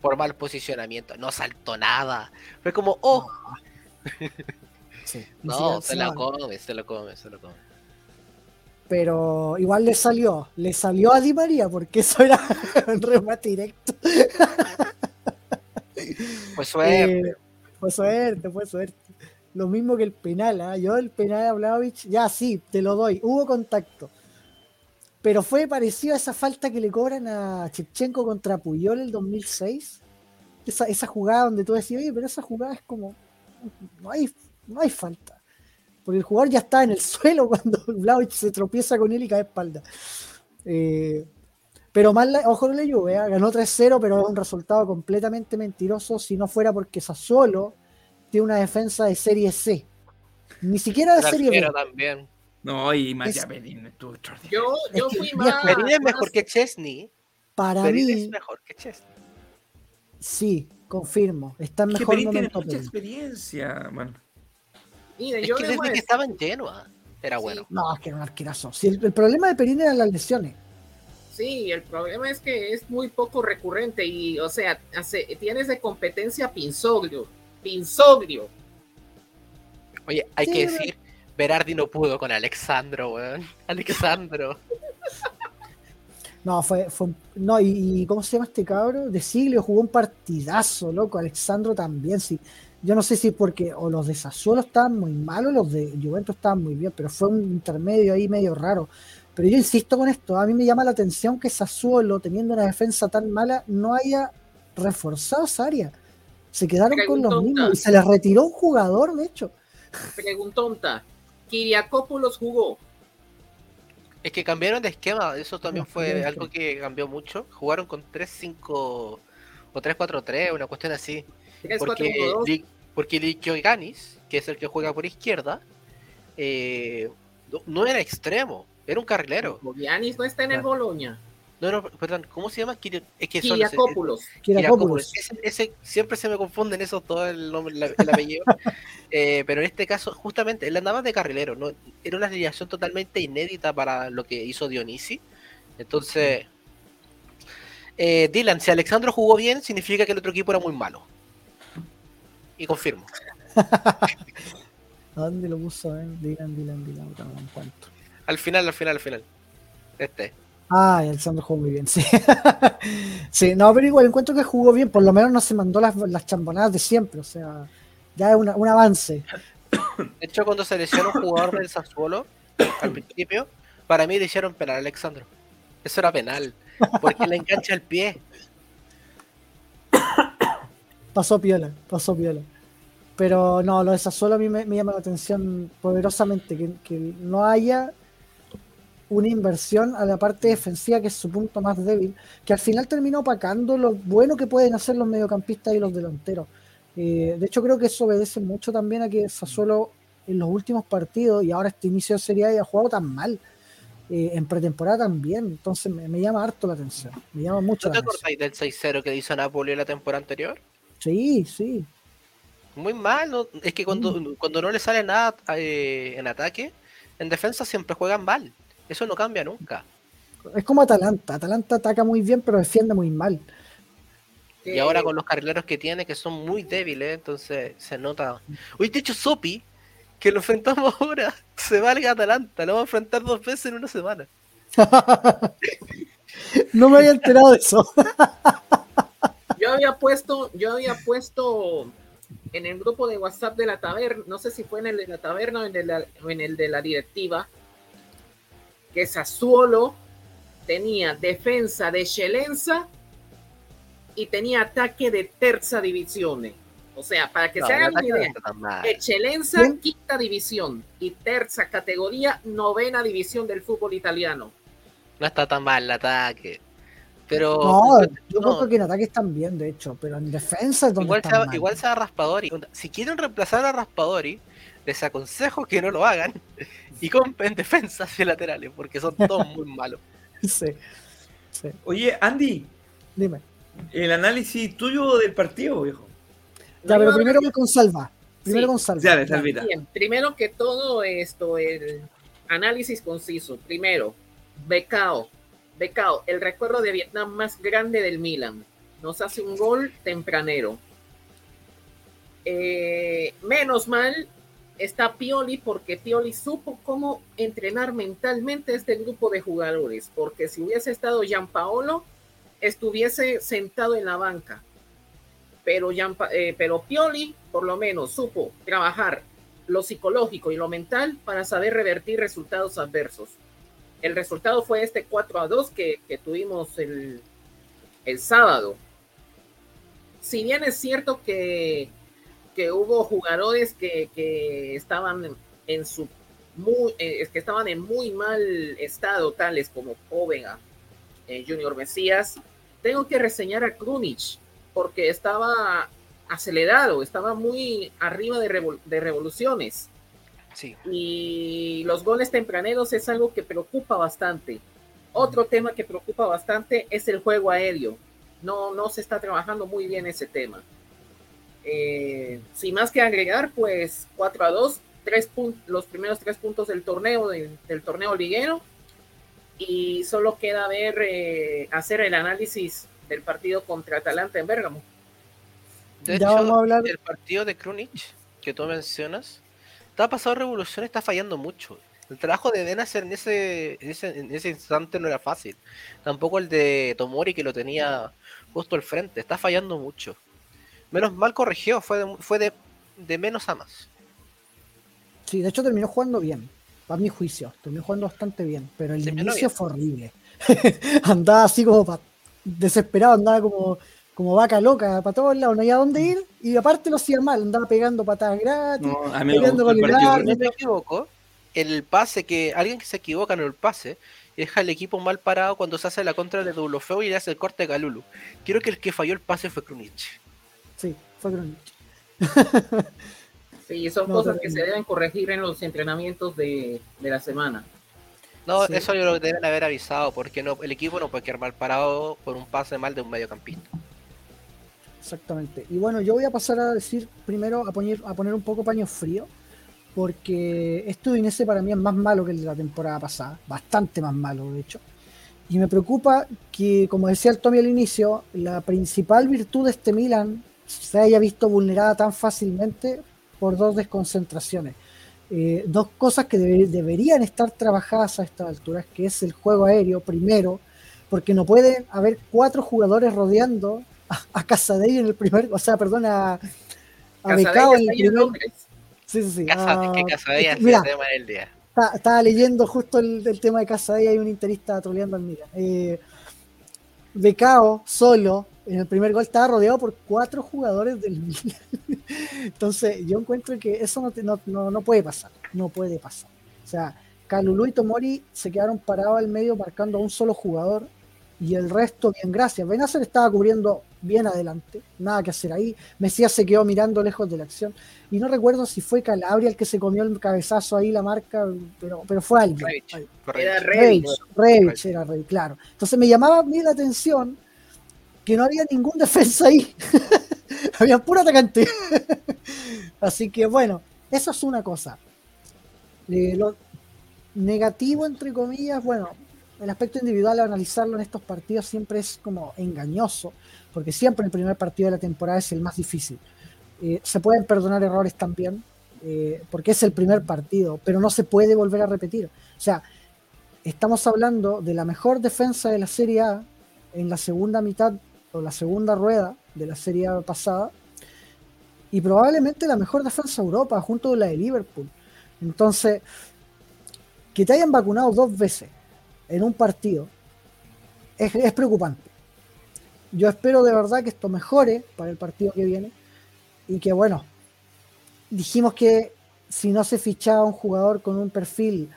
Por mal posicionamiento. No saltó nada. Fue como, oh, Sí, no, se la sabe. come, se lo come, se lo come. Pero igual le salió, le salió a Di María porque eso era un remate directo. Fue suerte. Eh, fue suerte, fue suerte. Lo mismo que el penal, ¿ah? yo el penal a Vlahovic, ya sí, te lo doy, hubo contacto. Pero fue parecido a esa falta que le cobran a Chepchenko contra Puyol el 2006. Esa, esa jugada donde tú decías, oye, pero esa jugada es como, no hay, no hay falta. Porque el jugador ya está en el suelo cuando Vlahovic se tropieza con él y cae espalda. Eh, pero mal, la- ojo no le Juve, ¿ah? ganó 3-0, pero es un resultado completamente mentiroso si no fuera porque Sassuolo tiene una defensa de Serie C. Ni siquiera de Serie B. también. No, y Matías Es- Perín estuvo extraordinario. Yo, Es yo que fui viejo, más. Perín es mejor que Chesney. Para Perín mí, es mejor que Chesney. sí, confirmo. Está en que mejor Perín tiene momento. mucha experiencia, man. Mire, Es yo que desde que estaba en Genoa era Sí. bueno. No, es que era un arquerazo. El, el problema de Perín eran las lesiones. Sí, el problema es que es muy poco recurrente y, o sea, hace, tienes de competencia Pinsoglio. Pinsoglio. Oye, hay Sí, que decir, Berardi no pudo con Alexandro, weón. Alexandro. No, fue, no, y, y ¿cómo se llama este cabro? De Siglio jugó un partidazo, loco. Alexandro también, sí. Yo no sé si porque o los de Sassuolo estaban muy malos, los de Juventus estaban muy bien, pero fue un intermedio ahí medio raro. Pero yo insisto con esto, a mí me llama la atención que Sassuolo, teniendo una defensa tan mala, no haya reforzado esa área. Se quedaron con los mismos y se les retiró un jugador, de hecho. Preguntonta. Kiriakopoulos jugó. Es que cambiaron de esquema, eso también No, fue algo que cambió mucho. Jugaron con 3-5 o 3-4-3, una cuestión así. 3 4 Porque, 1 2 Li- porque Lichio Ganis, que es el que juega por izquierda, eh, no- no era extremo, era un carrilero. Giannis no está en el. Boloña. No, no, perdón, ¿cómo se llama? Es que son-. Ese, ese- siempre se me confunden esos dos el nombre, la- el apellido. Eh, pero en este caso, justamente, él andaba de carrilero, ¿no? Era una alineación totalmente inédita para lo que hizo Dionisi. Entonces, eh, Dylan, si Alexandro jugó bien, significa que el otro equipo era muy malo. Y confirmo. ¿A dónde lo puso? Eh? Dylan, Dylan, Dylan, no encuentro. Al final, al final, al final. Este. Ah, el Sandro jugó muy bien, sí. sí, no, pero igual encuentro que jugó bien, por lo menos no se mandó las, las chambonadas de siempre, o sea, ya es una- un avance. De hecho, cuando se lesionó un jugador del Sassuolo, al principio, para mí le hicieron penal a Alexandro. Eso era penal, porque le engancha el pie. Pasó piola, pasó piola. Pero no, lo de Sassuolo a mí me, me llama la atención poderosamente, que, que no haya una inversión a la parte defensiva, que es su punto más débil, que al final terminó opacando lo bueno que pueden hacer los mediocampistas y los delanteros. Eh, de hecho, creo que eso obedece mucho también a que Sassuolo en los últimos partidos y ahora este inicio de Serie A haya jugado tan mal. Eh, en pretemporada también, entonces me, me llama harto la atención. Me llama mucho ¿No te acordáis del 6-0 que hizo Napoli la temporada anterior? Sí, sí. Muy mal, ¿no? es que cuando, cuando no le sale nada eh, en ataque, en defensa siempre juegan mal. Eso no cambia nunca. Es como Atalanta. Atalanta ataca muy bien, pero defiende muy mal. Y ahora con los carrileros que tiene, que son muy débiles, entonces se nota. Uy, de hecho, Sopi, que lo enfrentamos ahora, se va al Atalanta, lo vamos a enfrentar dos veces en una semana. No me había enterado de eso. Yo había puesto, yo había puesto en el grupo de WhatsApp de la taberna, no sé si fue en el de la taberna o en el de la, en el de la directiva, que Sassuolo tenía defensa de Excelenza y tenía ataque de terza división. O sea, para que No, se hagan una idea. Excelenza, quinta división y terza categoría, novena división del fútbol italiano. No está tan mal el ataque. Pero No, yo no, creo que en ataque están bien, de hecho, pero en defensa es donde igual, están sea, mal. igual sea Raspadori. Si quieren reemplazar a Raspadori, les aconsejo que no lo hagan y compren defensas y laterales, porque son todos muy malos. Sí, sí. Oye, Andy, Dime. el análisis tuyo del partido, viejo. Ya, pero primero voy con Salva. Primero Sí. con Salva. Ya. Salvita. Bien, primero que todo esto, el análisis conciso. Primero, Becao. Becao, el recuerdo de Vietnam más grande del Milan. Nos hace un gol tempranero. Eh, menos mal está Pioli porque Pioli supo cómo entrenar mentalmente este grupo de jugadores. Porque si hubiese estado Gianpaolo, estuviese sentado en la banca pero, Gianpa- eh, pero Pioli por lo menos supo trabajar lo psicológico y lo mental para saber revertir resultados adversos. El resultado fue este 4 a 2 que, tuvimos el, el sábado. Si bien es cierto que, que hubo jugadores que, que estaban en, su muy, eh, que estaban en muy mal estado, tales como Povega, eh, Junior Mesías, tengo que reseñar a Krunic porque estaba acelerado, estaba muy arriba de, revol- de revoluciones Sí. y los goles tempraneros es algo que preocupa bastante. Otro tema que preocupa bastante es el juego aéreo. No, no se está trabajando muy bien ese tema. Eh, sin más que agregar, pues 4 a 2, tres los primeros tres puntos del torneo, del, del torneo liguero. Y solo queda ver, eh, hacer el análisis del partido contra Atalanta en Bérgamo. De Ya hecho, vamos a hablar- el partido de Krunic que tú mencionas, está pasado revolución, está fallando mucho. El trabajo de Benacer en ese, en ese, en ese instante no era fácil. Tampoco el de Tomori que lo tenía justo al frente. Está fallando mucho. Menos mal corrigió, fue de, fue de, de menos a más. Sí, de hecho terminó jugando bien, para mi juicio. Terminó jugando bastante bien, pero el Terminó inicio bien. fue horrible. andaba así como pa- desesperado, andaba como, como vaca loca para todos lados, no había dónde ir y aparte lo hacía mal, andaba pegando patadas gratis. No, Peleando el con el. Si no me equivoco, el pase que alguien que se equivoca en el pase deja al equipo mal parado cuando se hace la contra de Deulofeu y le hace el corte a Calulu. Quiero que el que falló el pase fue Krunic. Sí, fue Krunic. Sí, son No, cosas que se deben corregir en los entrenamientos de, de la semana. No, Sí. eso yo lo deben haber avisado, porque no, el equipo no puede quedar mal parado por un pase mal de un mediocampista. Exactamente. Y bueno, yo voy a pasar a decir primero a poner, a poner un poco paño frío, porque este Udinese para mí es más malo que el de la temporada pasada, bastante más malo de hecho. Y me preocupa que, como decía el Tommy al inicio, la principal virtud de este Milan se haya visto vulnerada tan fácilmente por dos desconcentraciones. eh, dos cosas que debe- deberían estar trabajadas a estas alturas, que es el juego aéreo primero, porque no pueden haber cuatro jugadores rodeando a, a Casadei en el primer, o sea, perdón, a, a Becao en el primer. Sí, sí, sí. Casa, que es mira, el tema del día. estaba leyendo justo el, el tema de Casadei, hay un interista troleando al Milan. Eh, Becao solo en el primer gol estaba rodeado por cuatro jugadores del Milan. Entonces, yo encuentro que eso no, te- no, no, no puede pasar. No puede pasar. O sea, Calulu y Tomori se quedaron parados al medio marcando a un solo jugador y el resto, bien, gracias. Benacer estaba cubriendo bien adelante, nada que hacer ahí. Mesías se quedó mirando lejos de la acción. Y no recuerdo si fue Calabria el que se comió el cabezazo ahí, la marca, pero, pero fue alguien. Revich, Era. Revich. Revich, Revich era Revich, claro. Entonces me llamaba a mí la atención que no había ningún defensa ahí. había puro atacante. Así que bueno, eso es una cosa. Eh, lo negativo, entre comillas, bueno, el aspecto individual, analizarlo en estos partidos siempre es como engañoso, porque siempre el primer partido de la temporada es el más difícil. Eh, se pueden perdonar errores también, eh, porque es el primer partido, pero no se puede volver a repetir. O sea, estamos hablando de la mejor defensa de la Serie A en la segunda mitad o la segunda rueda de la Serie A pasada y probablemente la mejor defensa de Europa junto con la de Liverpool. Entonces, que te hayan vacunado dos veces en un partido es, preocupante. Yo espero de verdad que esto mejore para el partido que viene y que bueno, dijimos que si no se fichaba un jugador con un perfil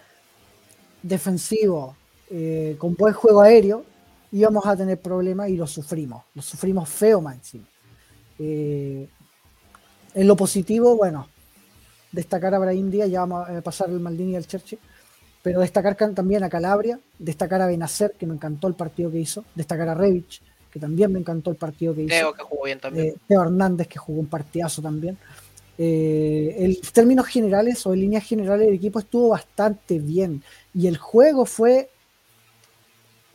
defensivo, eh, con buen juego aéreo, íbamos a tener problemas y lo sufrimos. Lo sufrimos feo encima. Eh, en lo positivo, bueno, destacar a Brahim Díaz, ya vamos a pasar el Maldini al Churchill, pero destacar también a Calabria, destacar a Benacer, que me encantó el partido que hizo, destacar a Revich, que también me encantó el partido que hizo. Teo que jugó bien también. Eh, Teo Hernández, que jugó un partidazo también. Eh, en términos generales o en líneas generales, el equipo estuvo bastante bien y el juego fue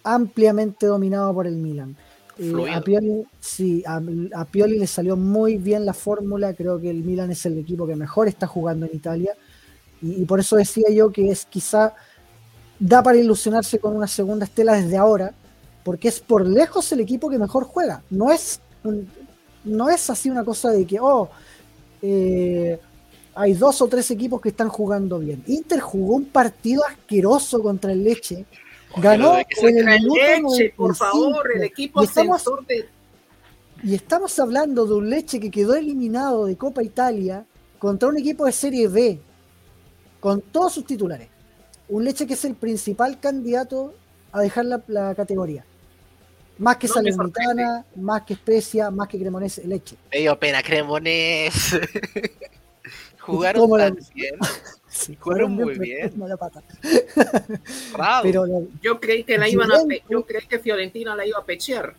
ampliamente dominado por el Milan. Eh, Fluido. a, Pioli, sí, a, a Pioli le salió muy bien la fórmula. Creo que el Milan es el equipo que mejor está jugando en Italia y, y por eso decía yo que es quizá da para ilusionarse con una segunda estela desde ahora, porque es por lejos el equipo que mejor juega. No es, no es así una cosa de que, oh, eh, hay dos o tres equipos que están jugando bien. Inter jugó un partido asqueroso contra el Leche. Ganó en el minuto Leche, por 95. favor, el equipo Y estamos- de Y estamos hablando de un Leche que quedó eliminado de Copa Italia contra un equipo de Serie B, con todos sus titulares. Un Leche que es el principal candidato a dejar la, la categoría. Más que No Salernitana, más que Especia, más que Cremonese, Leche. Me dio pena Cremonés. Jugaron ¿Cómo la- tan bien. Sí, Jugaron muy bien. mala pata. Bravo. Pero Yo creí que la iban a pe- yo creí que Fiorentina la iba a pechear.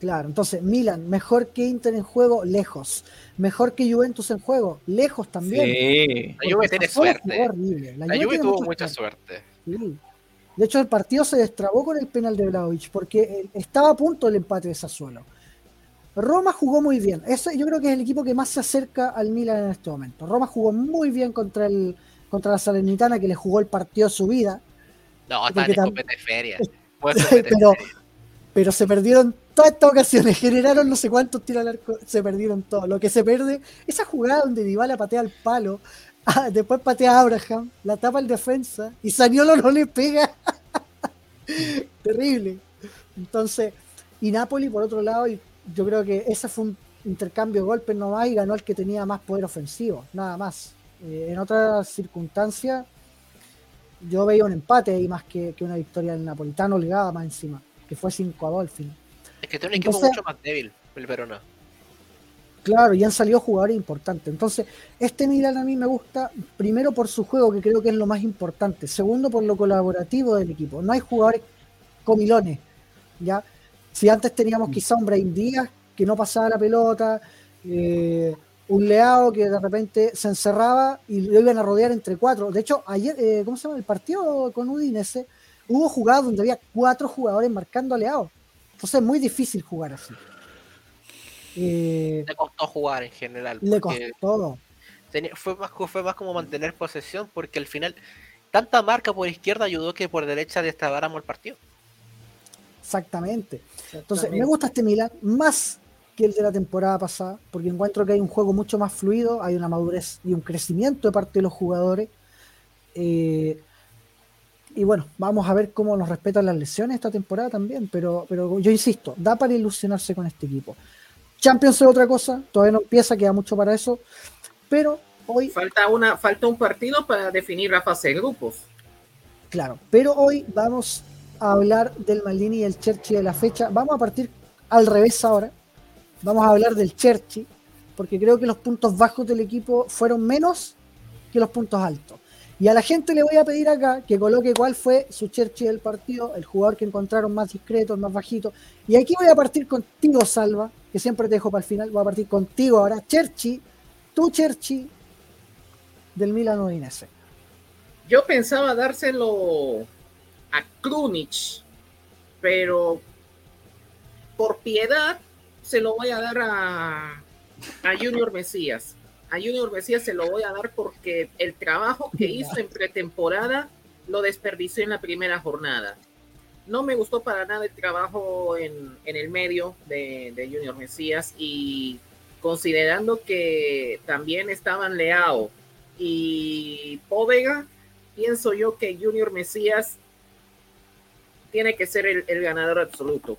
Claro, entonces Milan, mejor que Inter en juego, lejos. Mejor que Juventus en juego, lejos también. Sí. La Juve tiene suerte. horrible. la Juve Juve tiene tuvo mucha mucha suerte. Sí. De hecho, el partido se destrabó con el penal de Vlahovic porque estaba a punto el empate de Sassuolo. Roma jugó muy bien. Ese yo creo que es el equipo que más se acerca al Milan en este momento. Roma jugó muy bien contra el contra la Salernitana que le jugó el partido de su vida, No, están en copete feria. Pero, feria. Pero se perdieron todas estas ocasiones. Generaron no sé cuántos tiros al arco, se perdieron todos. Lo que se pierde, esa jugada donde Dybala patea al palo, ah, después patea a Abraham, la tapa el defensa y Saniolo no le pega. Terrible. Entonces, y Napoli por otro lado, y yo creo que ese fue un intercambio de golpes nomás y ganó el que tenía más poder ofensivo, nada más. Eh, en otras circunstancias, yo veía un empate ahí más que, que una victoria del Napolitano holgada más encima, que fue 5 a 2 al final. Es que tiene un equipo Entonces- mucho más débil, el Verona. Claro, y han salido jugadores importantes. Entonces, este Milan a mí me gusta, primero por su juego, que creo que es lo más importante. Segundo, por lo colaborativo del equipo. No hay jugadores comilones. ¿ya? Si antes teníamos quizá un Brain Díaz que no pasaba la pelota, eh, un Leao que de repente se encerraba y lo iban a rodear entre cuatro. De hecho, ayer, eh, ¿cómo se llama? El partido con Udinese, hubo jugadas donde había cuatro jugadores marcando a Leao. Entonces es muy difícil jugar así. Eh, Le costó jugar en general. le costó. fue, más, fue más como mantener posesión porque al final tanta marca por izquierda ayudó que por derecha destrabáramos el partido. Exactamente. Entonces, me gusta este Milan más que el de la temporada pasada, porque encuentro que hay un juego mucho más fluido, hay una madurez y un crecimiento de parte de los jugadores. Eh, y bueno, vamos a ver cómo nos respetan las lesiones esta temporada también, pero, pero yo insisto, da para ilusionarse con este equipo. Champions es otra cosa, todavía no empieza, queda mucho para eso, pero hoy... Falta, una, falta un partido para definir la fase de grupos. Claro, pero hoy vamos a hablar del Maldini y el Cherchi de la fecha. Vamos a partir al revés ahora. Vamos a hablar del Cherchi, porque creo que los puntos bajos del equipo fueron menos que los puntos altos. Y a la gente le voy a pedir acá que coloque cuál fue su Cherchi del partido, el jugador que encontraron más discreto, más bajito. Y aquí voy a partir contigo, Salva, que siempre te dejo para el final. Voy a partir contigo ahora. Cherchi, tu Cherchi del Milan Udinese. Yo pensaba dárselo a Krunic, pero por piedad se lo voy a dar a Junior Mesías a Junior Mesías se lo voy a dar porque el trabajo que hizo en pretemporada lo desperdició en la primera jornada. No me gustó para nada el trabajo en, el medio de, Junior Mesías y considerando que también estaban Leao y Póvega, pienso yo que Junior Mesías tiene que ser el ganador absoluto.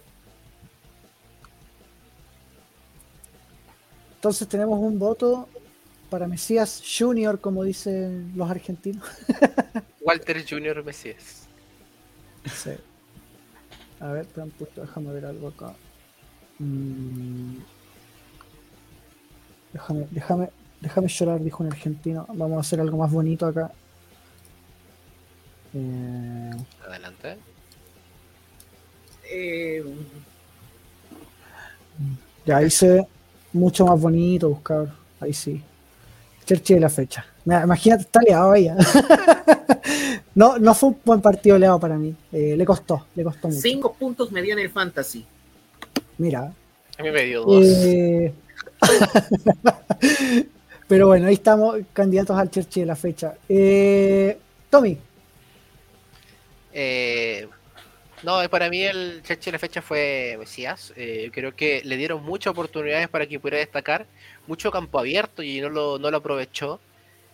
Entonces tenemos un voto para Mesías Junior, como dicen los argentinos. Walter Junior Mesías. Sí. A ver, te han puesto, déjame ver algo acá. Mm. Déjame, déjame, déjame llorar, dijo un argentino. Vamos a hacer algo más bonito acá. Eh... Adelante. Eh... Ya hice mucho más bonito, buscar. Ahí sí. Cherchi de la fecha. Imagínate, está leado ella. no, no fue un buen partido leado para mí. Eh, le costó, le costó mucho. Cinco puntos me dio en el fantasy. Mira. A mí me dio dos. Eh, pero bueno, ahí estamos, candidatos al Cherchi de la fecha. Eh, Tommy. No, para mí el Cherchi de la fecha fue Mesías. creo que le dieron muchas oportunidades para que pudiera destacar mucho campo abierto y no lo, no lo aprovechó.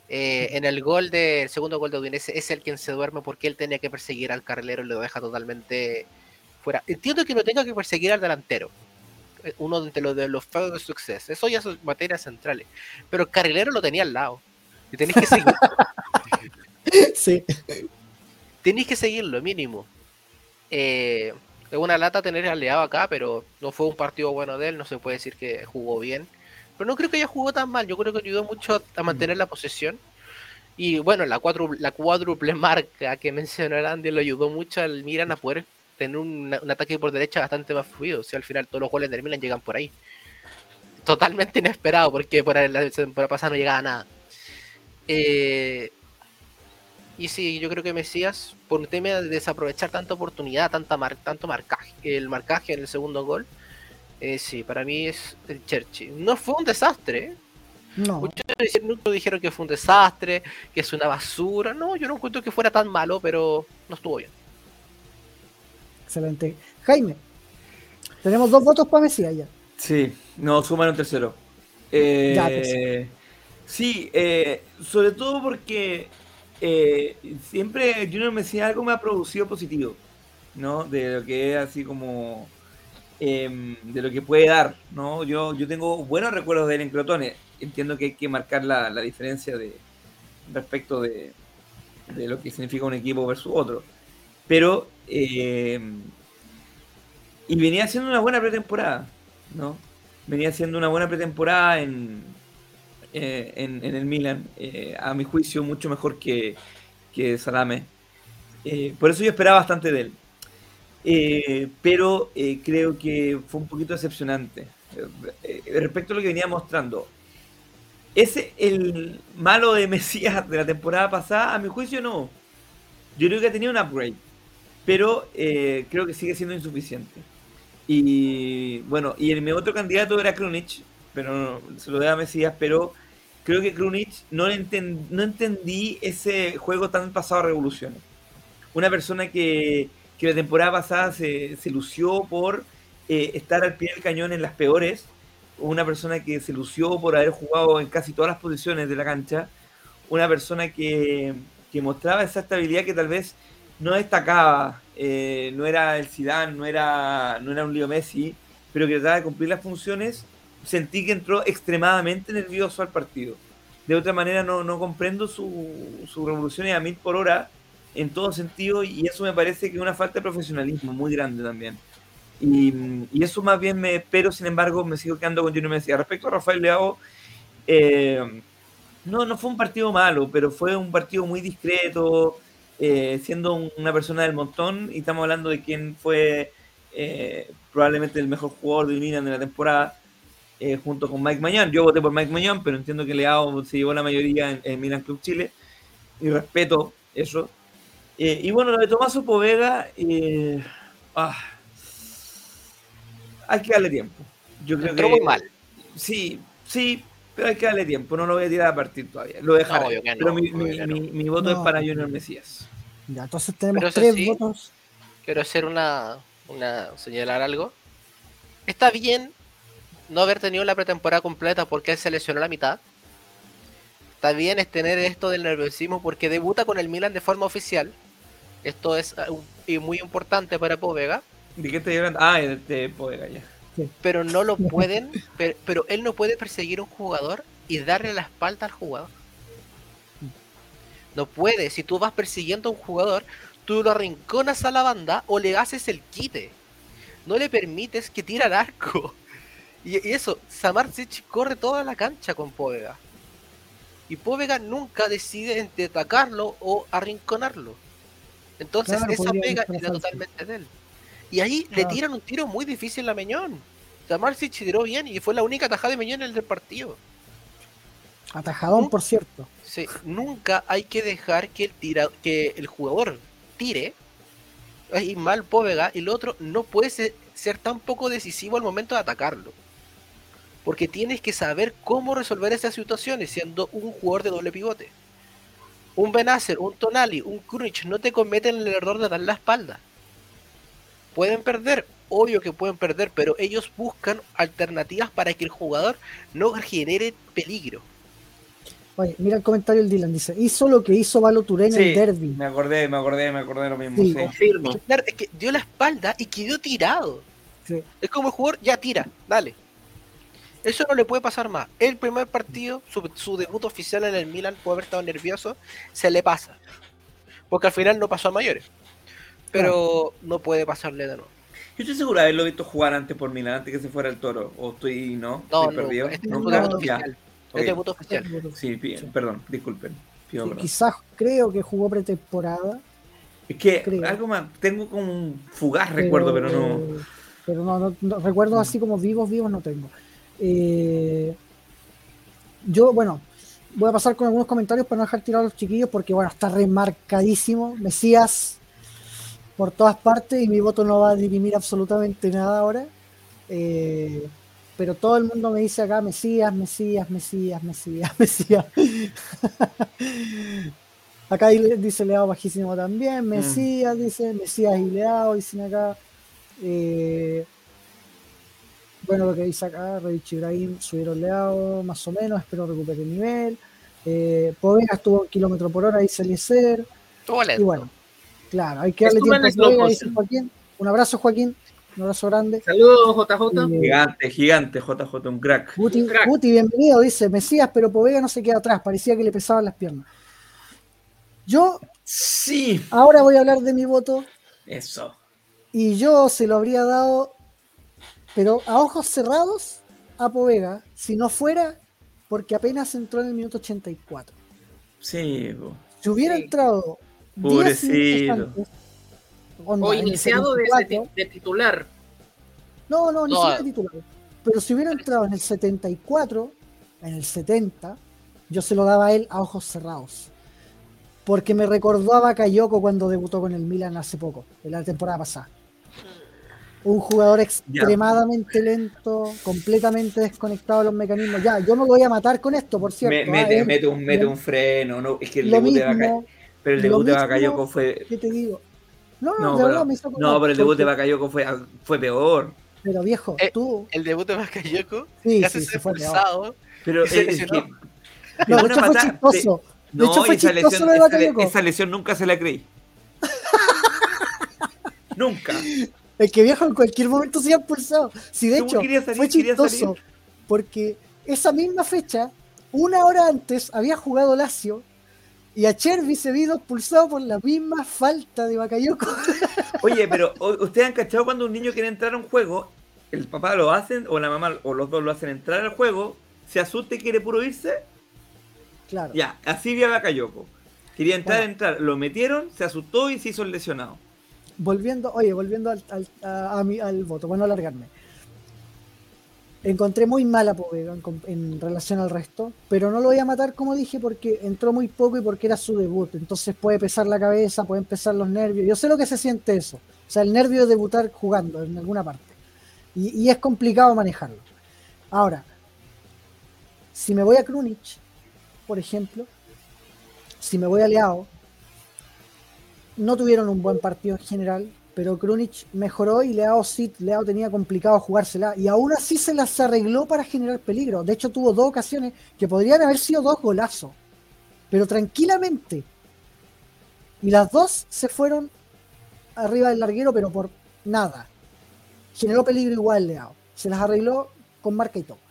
Eh, en el gol del segundo gol de Udinese es el quien se duerme porque él tenía que perseguir al carrilero y lo deja totalmente fuera. Entiendo que no tenga que perseguir al delantero, eh, uno de los, de los de suceso, eso ya son materias centrales, pero el carrilero lo tenía al lado y tenéis que seguir. sí. Tenéis que seguirlo, mínimo. Eh, es una lata tener aliado acá, pero no fue un partido bueno de él, no se puede decir que jugó bien. Pero no creo que haya jugado tan mal. Yo creo que ayudó mucho a mantener la posesión. Y bueno, la, cuádruple, la cuádruple marca que mencionó el Andy lo ayudó mucho al Milan a poder tener un, ataque por derecha bastante más fluido. O sea, al final todos los goles del Milan llegan por ahí. Totalmente inesperado, porque por la temporada pasada no llegaba nada. Eh, y sí, yo creo que Mesías, por un tema de desaprovechar tanta oportunidad, tanta tanto marcaje, el marcaje en el segundo gol, eh, sí, para mí es el Cherchi. No fue un desastre. ¿eh? No. Muchos dijeron que fue un desastre, que es una basura. No, yo no encuentro que fuera tan malo, pero no estuvo bien. Excelente. Jaime, tenemos dos votos para Messi ya. Sí, no, suman un tercero. Eh, sí, eh, sobre todo porque siempre Junior Messi algo me ha producido positivo, ¿no? De lo que es así como Em, de lo que puede dar, ¿no? Yo, yo tengo buenos recuerdos de él en Crotone. Entiendo que hay que marcar la, diferencia de respecto de, lo que significa un equipo versus otro. Pero em, y venía haciendo una buena pretemporada, ¿no? Venía haciendo una buena pretemporada en, eh, en, el Milan, eh, a mi juicio mucho mejor que, que Salame. Eh, por eso yo esperaba bastante de él. Pero creo que fue un poquito decepcionante. Respecto a lo que venía mostrando, ¿es el malo de Mesías de la temporada pasada? A mi juicio no. Yo creo que ha tenido un upgrade, pero creo que sigue siendo insuficiente. Y bueno, y el, mi otro candidato era Krunic, pero se lo da a Mesías, pero creo que Krunic no, no entendí ese juego tan pasado a revoluciones. Una persona que, que la temporada pasada se, se lució por eh, estar al pie del cañón en las peores, una persona que se lució por haber jugado en casi todas las posiciones de la cancha, una persona que, que mostraba esa estabilidad que tal vez no destacaba, eh, no era el Zidane, no era, no era un Leo Messi, pero que trataba de cumplir las funciones, sentí que entró extremadamente nervioso al partido. De otra manera no, no comprendo su, su revoluciones a mil por hora en todo sentido y eso me parece que es una falta de profesionalismo muy grande también. Y, y eso más bien me, pero sin embargo me sigo quedando con Junior. Respecto a Rafael Leao, eh, no, no fue un partido malo, pero fue un partido muy discreto, eh, siendo un- una persona del montón, y estamos hablando de quién fue eh, probablemente el mejor jugador de Milan de la temporada, eh, junto con Mike Mañán. Yo voté por Mike Mañán, pero entiendo que Leao se llevó la mayoría en, en Milan Club Chile, y respeto eso. Eh, y bueno, lo de Tomaso Povega, eh, ah, hay que darle tiempo. Yo creo Entró que muy mal. Sí, sí, pero hay que darle tiempo. No lo voy a tirar a partir todavía. Lo dejaré. que no, pero mi, mi- no. mi- mi voto No. es para Junior Mesías. Ya, entonces tenemos tres sí. votos. quiero hacer una, una señalar algo. Está bien no haber tenido la pretemporada completa porque él se lesionó la mitad. Está bien es tener esto del nerviosismo porque debuta con el Milan de forma oficial. Esto es y muy importante para Povega, ¿De qué estoy hablando? Ah, de, de Povega ya. pero no lo pueden, pero, pero él no puede perseguir a un jugador y darle la espalda al jugador. No puede, si tú vas persiguiendo a un jugador, tú lo arrinconas a la banda o le haces el quite. No le permites que tire al arco. Y, y eso, Samarcic corre toda la cancha con Povega. Y Povega nunca decide entre atacarlo o arrinconarlo. Entonces Claro, esa pega era totalmente de él. Y ahí le tiran un tiro muy difícil a Meñón. Samarcic tiró bien y fue la única tajada de Meñón en el del partido. Atajadón, por cierto. Sí, nunca hay que dejar que el, tira, que el jugador tire y mal Povega y el otro no puede ser, ser tan poco decisivo al momento de atacarlo. Porque tienes que saber cómo resolver esas situaciones siendo un jugador de doble pivote. Un Benacer, un Tonali, un Krunic no te cometen el error de dar la espalda. Pueden perder, obvio que pueden perder, pero ellos buscan alternativas para que el jugador no genere peligro. Oye, mira el comentario del Dylan, dice, hizo lo que hizo Valo Touré en el derby. me acordé, me acordé, me acordé de lo mismo. Sí. sí. Confirmo. Es que dio la espalda y quedó tirado. Sí. Es como el jugador, ya tira, dale. Eso no le puede pasar más. El primer partido, su, su debut oficial en el Milan, puede haber estado nervioso, se le pasa. Porque al final no pasó a mayores. Pero no puede pasarle de nuevo. Yo estoy seguro de haberlo visto jugar antes por Milan, antes que se fuera el toro. O estoy, ¿no? No, estoy no, perdido. este No, es su ya, debut oficial. Ok. Es debut oficial. Sí, perdón, disculpen. Pido Sí, perdón. quizás creo que jugó pretemporada. Es que creo. algo más, tengo como un fugaz recuerdo, pero no. Pero no, no- no- recuerdos así como vivos, vivos no tengo. Eh, yo, bueno, voy a pasar con algunos comentarios para no dejar tirados a los chiquillos, porque bueno, está remarcadísimo. Mesías por todas partes y mi voto no va a dirimir absolutamente nada ahora. Eh, pero todo el mundo me dice acá Mesías, Mesías, Mesías, Mesías, Mesías. acá dice Leao bajísimo también, Mesías, dice Mesías y Leao, dicen acá. Eh, bueno, lo que dice acá, Revich Ibrahim subieron Leao, más o menos, espero recupere el nivel. Eh, Povega estuvo en kilómetro por hora, dice Eliezer. Y bueno, claro, hay que darle tiempo a Povega, dice Joaquín. Un abrazo, Joaquín. Un abrazo grande. Saludos, JJ. Eh, Gigante, gigante, JJ, un crack. Guti, Un crack. Guti, bienvenido, dice Mesías, pero Povega no se queda atrás, parecía que le pesaban las piernas. Yo Sí, ahora voy a hablar de mi voto eso. y yo se lo habría dado, pero a ojos cerrados, a Povega, si no fuera porque apenas entró en el minuto 84. Sí, po. Si hubiera Sí. entrado 10 Pobrecito. minutos antes, onda, O iniciado de, 74, de titular. No, no, ni No, siquiera titular. Pero si hubiera entrado en el 74, en el 70, yo se lo daba a él a ojos cerrados. Porque me recordó a Bakayoko cuando debutó con el Milan hace poco, en la temporada pasada. Un jugador extremadamente lento, completamente desconectado de los mecanismos. Ya, yo no lo voy a matar con esto, por cierto. Me, mete, ah, mete, un, mete un freno, no, es que el lo debut de mismo, Bakayoko, pero el debut de Bakayoko fue ¿Qué te digo? No, no, no, de pero, verdad me hizo no, pero el debut de Bakayoko fue, fue peor. Pero viejo, Eh, tú. El debut de Bakayoko Sí, casi sí, se se fue expulsado. Pero se es que No, de hecho fue chistoso. De No, hecho fue esa chistoso lesión, lo de esa, Bakayoko. esa lesión nunca se la creí. nunca. El que viejo en cualquier momento se ha expulsado. Sí, de ¿Cómo hecho, salir? fue chistoso. Porque esa misma fecha, una hora antes, había jugado Lazio y a Chervi se vio expulsado por la misma falta de Bakayoko. Oye, pero ¿ustedes han cachado cuando un niño quiere entrar a un juego? El papá lo hacen, o la mamá, o los dos lo hacen entrar al juego, se asusta y quiere puro irse. Claro. Ya, así vi a Bakayoko. Quería entrar, Bueno. entrar, lo metieron, se asustó y se hizo el lesionado. Volviendo, oye, volviendo al, al- a, a al voto, para no alargarme. Encontré muy mala Povega en, relación al resto, pero no lo voy a matar como dije porque entró muy poco y porque era su debut. Entonces puede pesar la cabeza, pueden pesar los nervios. Yo sé lo que se siente eso. O sea, el nervio de debutar jugando en alguna parte. Y, y es complicado manejarlo. Ahora, si me voy a Krunic, por ejemplo, si me voy a Leao, no tuvieron un buen partido en general, pero Krunic mejoró y Leao sí, Leao tenía complicado jugársela y aún así se las arregló para generar peligro. De hecho tuvo dos ocasiones que podrían haber sido dos golazos, pero tranquilamente. Y las dos se fueron arriba del larguero, pero por nada. Generó peligro igual Leao. Se las arregló con marca y todo.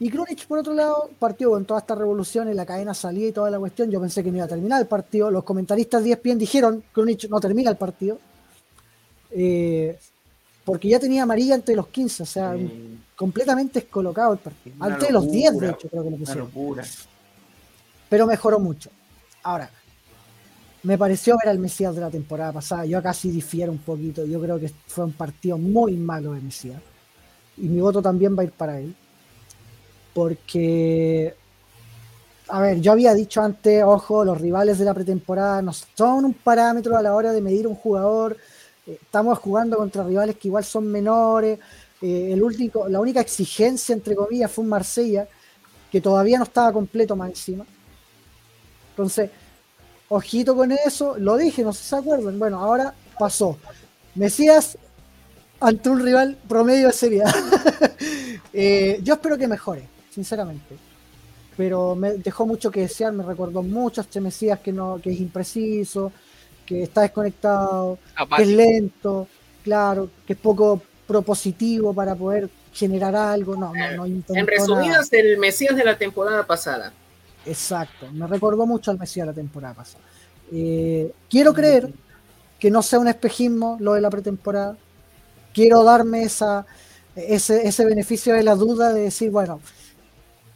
Y Krunic, por otro lado, partió con toda esta revolución, en la cadena salía y toda la cuestión. Yo pensé que no iba a terminar el partido. Los comentaristas de ESPN dijeron que Krunic no termina el partido. Eh, porque ya tenía amarilla ante los 15, o sea, Mm, completamente descolocado el partido. Una Ante los 10, de hecho, creo que lo Una pusieron. locura. Pero mejoró mucho. Ahora, me pareció ver al Mesías de la temporada pasada. Yo acá sí difiero un poquito. Yo creo que fue un partido muy malo de Mesías. Y mi voto también va a ir para él. Porque, a ver, yo había dicho antes, ojo, los rivales de la pretemporada no son un parámetro a la hora de medir un jugador. Eh, Estamos jugando contra rivales que igual son menores. Eh, el último, la única exigencia, entre comillas, fue un Marsella, que todavía no estaba completo más encima. Entonces, ojito con eso, lo dije, no sé si se acuerdan. Bueno, ahora pasó. Mesías ante un rival promedio de seriedad. Eh, yo espero que mejore, sinceramente. Pero me dejó mucho que desear, me recordó mucho a este Mesías que no, que es impreciso, que está desconectado, que es lento, claro, que es poco propositivo para poder generar algo. No, no, no intentó En nada. resumidas, el Mesías de la temporada pasada. Exacto, me recordó mucho al Mesías la temporada pasada. Eh, quiero creer que no sea un espejismo lo de la pretemporada. Quiero darme esa, ese, ese beneficio de la duda de decir, bueno,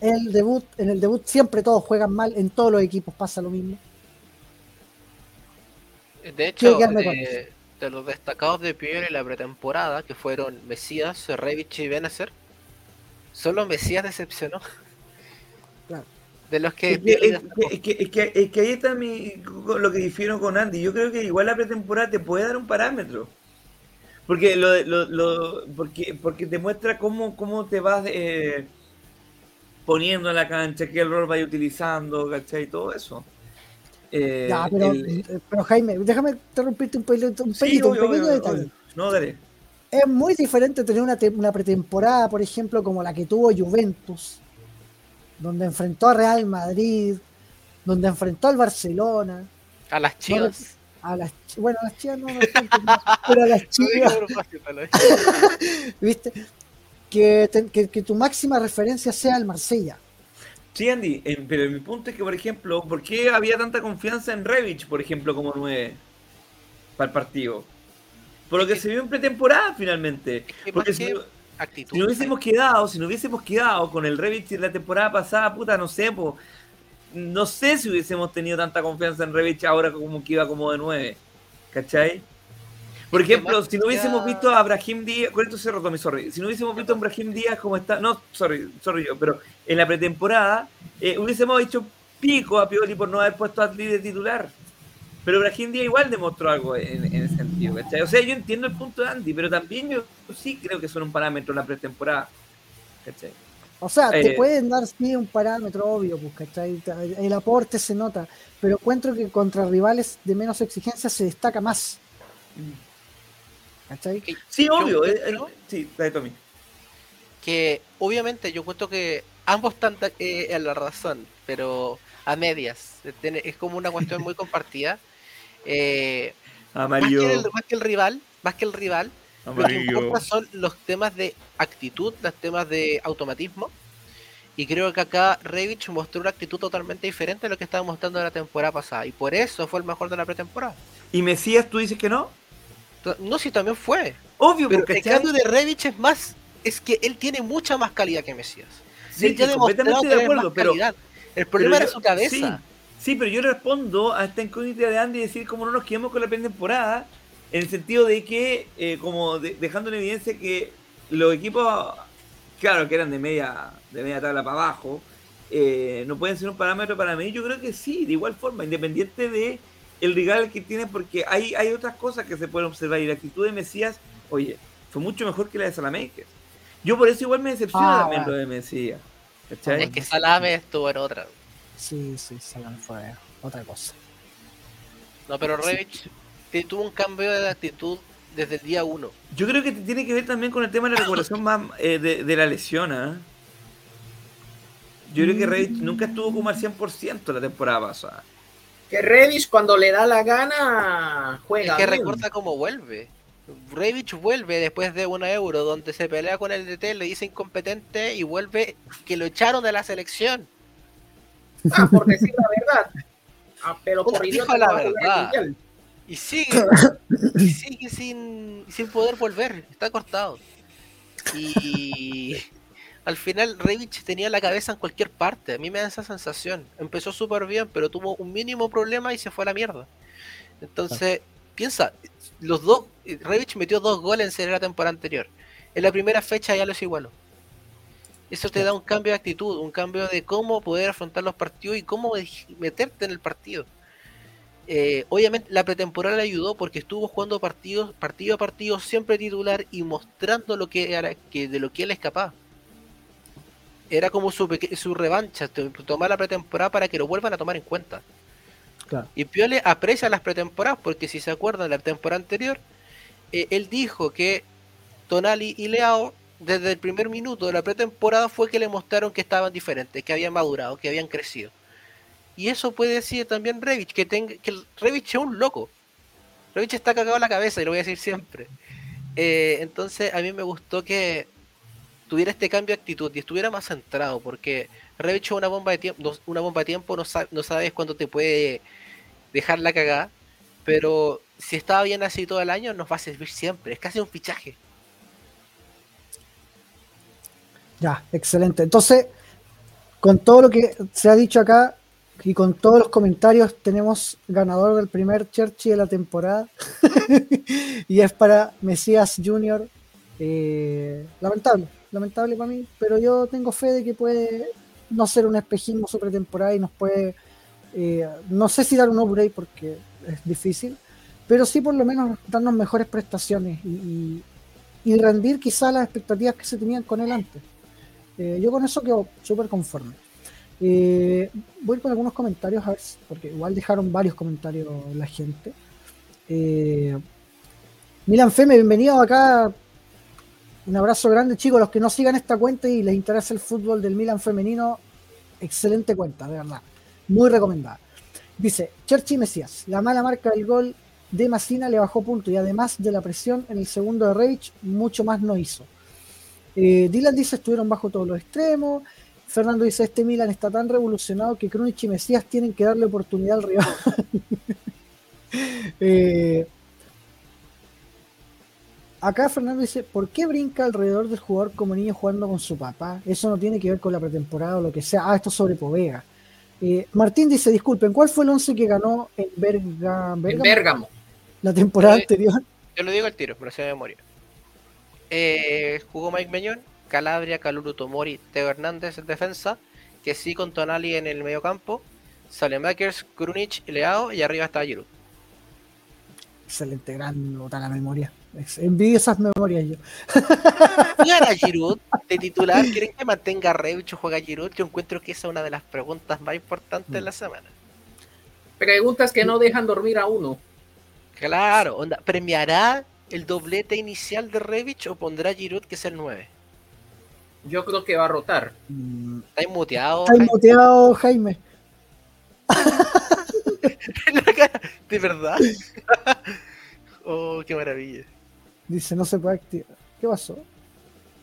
el debut, en el debut siempre todos juegan mal, en todos los equipos pasa lo mismo. De hecho, de, de los destacados de Piñera en la pretemporada, que fueron Mesías, Revich y Benacer, solo Mesías decepcionó. Claro. De los que Es que, es que- es que- es ahí está mi, lo que difiero con Andy. Yo creo que igual la pretemporada te puede dar un parámetro. Porque lo, de- lo, lo- porque, porque te muestra cómo, cómo te vas eh, poniendo en la cancha, qué error vas utilizando, ¿cachai? Todo eso. Eh, Ya, pero, el- pero Jaime, déjame interrumpirte un pelito, un, sí, pelito, un pequeño obvio, detalle. obvio. No, dale. Es muy diferente tener una, una pretemporada, por ejemplo, como la que tuvo Juventus, donde enfrentó a Real Madrid, donde enfrentó al Barcelona, A las chivas. a las bueno, a las chivas no, no pero a las chivas. ¿viste? Que, te- que, que tu máxima referencia sea el Marsella. Sí, Andy, eh, pero mi punto es que, por ejemplo, ¿por qué había tanta confianza en Revich, por ejemplo, como 9 para el partido? Por lo que se vio en pretemporada finalmente. ¿Y Porque por si Actitud. si no hubiésemos quedado, si no hubiésemos quedado con el Revich de la temporada pasada, puta, no sé, po, no sé si hubiésemos tenido tanta confianza en Revich ahora como que iba como de 9. ¿Cachai? Por ejemplo, si no hubiésemos ya- visto a Brahim Díaz, con esto se Tommy, sorry. Si no hubiésemos visto a Brahim Díaz como está, no, sorry, sorry yo, pero en la pretemporada eh, hubiésemos hecho pico a Pioli por no haber puesto a Atli de titular. Pero Brahim Díaz igual demostró algo en, en ese sentido. ¿cachai? O sea, yo entiendo el punto de Andy, pero también yo sí creo que son un parámetro en la pretemporada, ¿cachai? O sea, te Eh. pueden dar sí un parámetro obvio, pues, ¿cachai? El aporte se nota, pero encuentro que contra rivales de menos exigencia se destaca más. ¿Cachai? Sí, Yo obvio. eh, eh, sí, dale, Tommy. que obviamente yo cuento que ambos están eh, en la razón, pero a medias. Es como una cuestión muy compartida. Eh, más, que Amarillo. el, más que el rival, más que el rival, lo que son los temas de actitud, los temas de automatismo. Y creo que acá Revich mostró una actitud totalmente diferente a lo que estaba mostrando la temporada pasada. Y por eso fue el mejor de la pretemporada. ¿Y Mesías tú dices que no? No, si también fue. Obvio, Pero porque el cambio de Revich es más. Es que él tiene mucha más calidad que Mesías. Sí, él ya demostrado de acuerdo, más pero, calidad. El problema pero era su cabeza. Sí, sí, pero yo respondo a esta incógnita de Andy y decir cómo no nos quedemos con la pretemporada, en el sentido de que, eh, como de- dejando en evidencia que los equipos, claro, que eran de media, de media tabla para abajo, eh, no pueden ser un parámetro para mí. Yo creo que sí, de igual forma, independiente de el rival que tienen, porque hay, hay otras cosas que se pueden observar y la actitud de Mesías, oye, fue mucho mejor que la de Salamakers. Yo por eso igual me decepciona Ah, también bueno. lo de Mesías. ¿cachai? Es que Salame estuvo en otra. Sí, sí, Sagan fue otra cosa. No, pero Revich te- tuvo un cambio de actitud desde el día uno. Yo creo que tiene que ver también con el tema de la recuperación más eh, de, de la lesión. ¿ah? Yo creo que Rey nunca estuvo como al 100% la temporada pasada. Que Reddish cuando le da la gana juega. Es que bien. recuerda cómo vuelve. Revich vuelve después de una euro donde se pelea con el DT, le dice incompetente y vuelve que lo echaron de la selección. Ah, por decir la verdad. Ah, pero por idiota la verdad. Y sigue, y sigue sin, sin poder volver, está cortado. Y al final Revich tenía la cabeza en cualquier parte, a mí me da esa sensación. Empezó súper bien, pero tuvo un mínimo problema y se fue a la mierda. Entonces, piensa, los dos, Revich metió dos goles en serie la temporada anterior. En la primera fecha ya los igualó. Eso te da un cambio de actitud, un cambio de cómo poder afrontar los partidos y cómo meterte en el partido. Eh, obviamente la pretemporada le ayudó porque estuvo jugando partidos, partido a partido, siempre titular y mostrando lo que era, que de lo que él es capaz. Era como su, revancha, to- tomar la pretemporada para que lo vuelvan a tomar en cuenta. Claro. Y Piole aprecia las pretemporadas porque si se acuerdan de la temporada anterior, eh, él dijo que Tonali y Leao desde el primer minuto de la pretemporada fue que le mostraron que estaban diferentes, que habían madurado, que habían crecido. Y eso puede decir también Revich, que, tenga, que el Revich es un loco. Revich está cagado en la cabeza y lo voy a decir siempre. Eh, entonces a mí me gustó que tuviera este cambio de actitud y estuviera más centrado, porque Revich una bomba de tiempo, una bomba de tiempo, no, sa- no sabes cuándo te puede dejar la cagada, pero si estaba bien así todo el año, nos va a servir siempre, es casi un fichaje. Ya, excelente. Entonces, con todo lo que se ha dicho acá y con todos los comentarios, tenemos ganador del primer Cherchi de la temporada. y es para Mesías Junior. Eh, lamentable, lamentable para mí, pero yo tengo fe de que puede no ser un espejismo su pretemporada y nos puede, eh, no sé si dar un upgrade porque es difícil, pero sí por lo menos darnos mejores prestaciones y, rendir quizás las expectativas que se tenían con él antes. Eh, yo con eso quedo súper conforme. Eh, voy con algunos comentarios, a ver, porque igual dejaron varios comentarios la gente. Eh, Milan Feme, bienvenido acá. Un abrazo grande, chicos. Los que no sigan esta cuenta y les interesa el fútbol del Milan femenino, excelente cuenta, de verdad. Muy recomendada. Dice, Cherchi Mesías, la mala marca del gol de Massina le bajó punto y además de la presión en el segundo de Rage, mucho más no hizo. Eh, Dylan dice, estuvieron bajo todos los extremos. Fernando dice, este Milan está tan revolucionado que Krunic y Mesías tienen que darle oportunidad al rival. Eh, acá Fernando dice, ¿por qué brinca alrededor del jugador como niño jugando con su papá? Eso no tiene que ver con la pretemporada o lo que sea. Ah, esto es sobre Povega. Eh, Martín dice, disculpen, ¿cuál fue el 11 que ganó en Berga- En Bérgamo. la temporada Eh, anterior? Yo lo digo al tiro, pero se me memoria. Eh, jugó Mike Meñón, Calabria, Calulu Tomori, Teo Hernández en defensa, que sí con Tonali en el medio campo, Salemakers, Krunic, Leao y arriba está Giroud. Excelente, gran nota la memoria. Envidio esas memorias yo. ¿Juegan a Giroud de titular? ¿Quieren que mantenga a Revich o juega a Giroud? Yo encuentro que esa es una de las preguntas más importantes de la semana. Preguntas que no dejan dormir a uno. Claro, onda, ¿premiará el doblete inicial de Revich o pondrá a Giroud que es el 9? Yo creo que va a rotar. Mm, ¿Está muteado? Está muteado, Jaime. ¿De verdad? oh, qué maravilla. Dice, no se puede activar. ¿Qué pasó?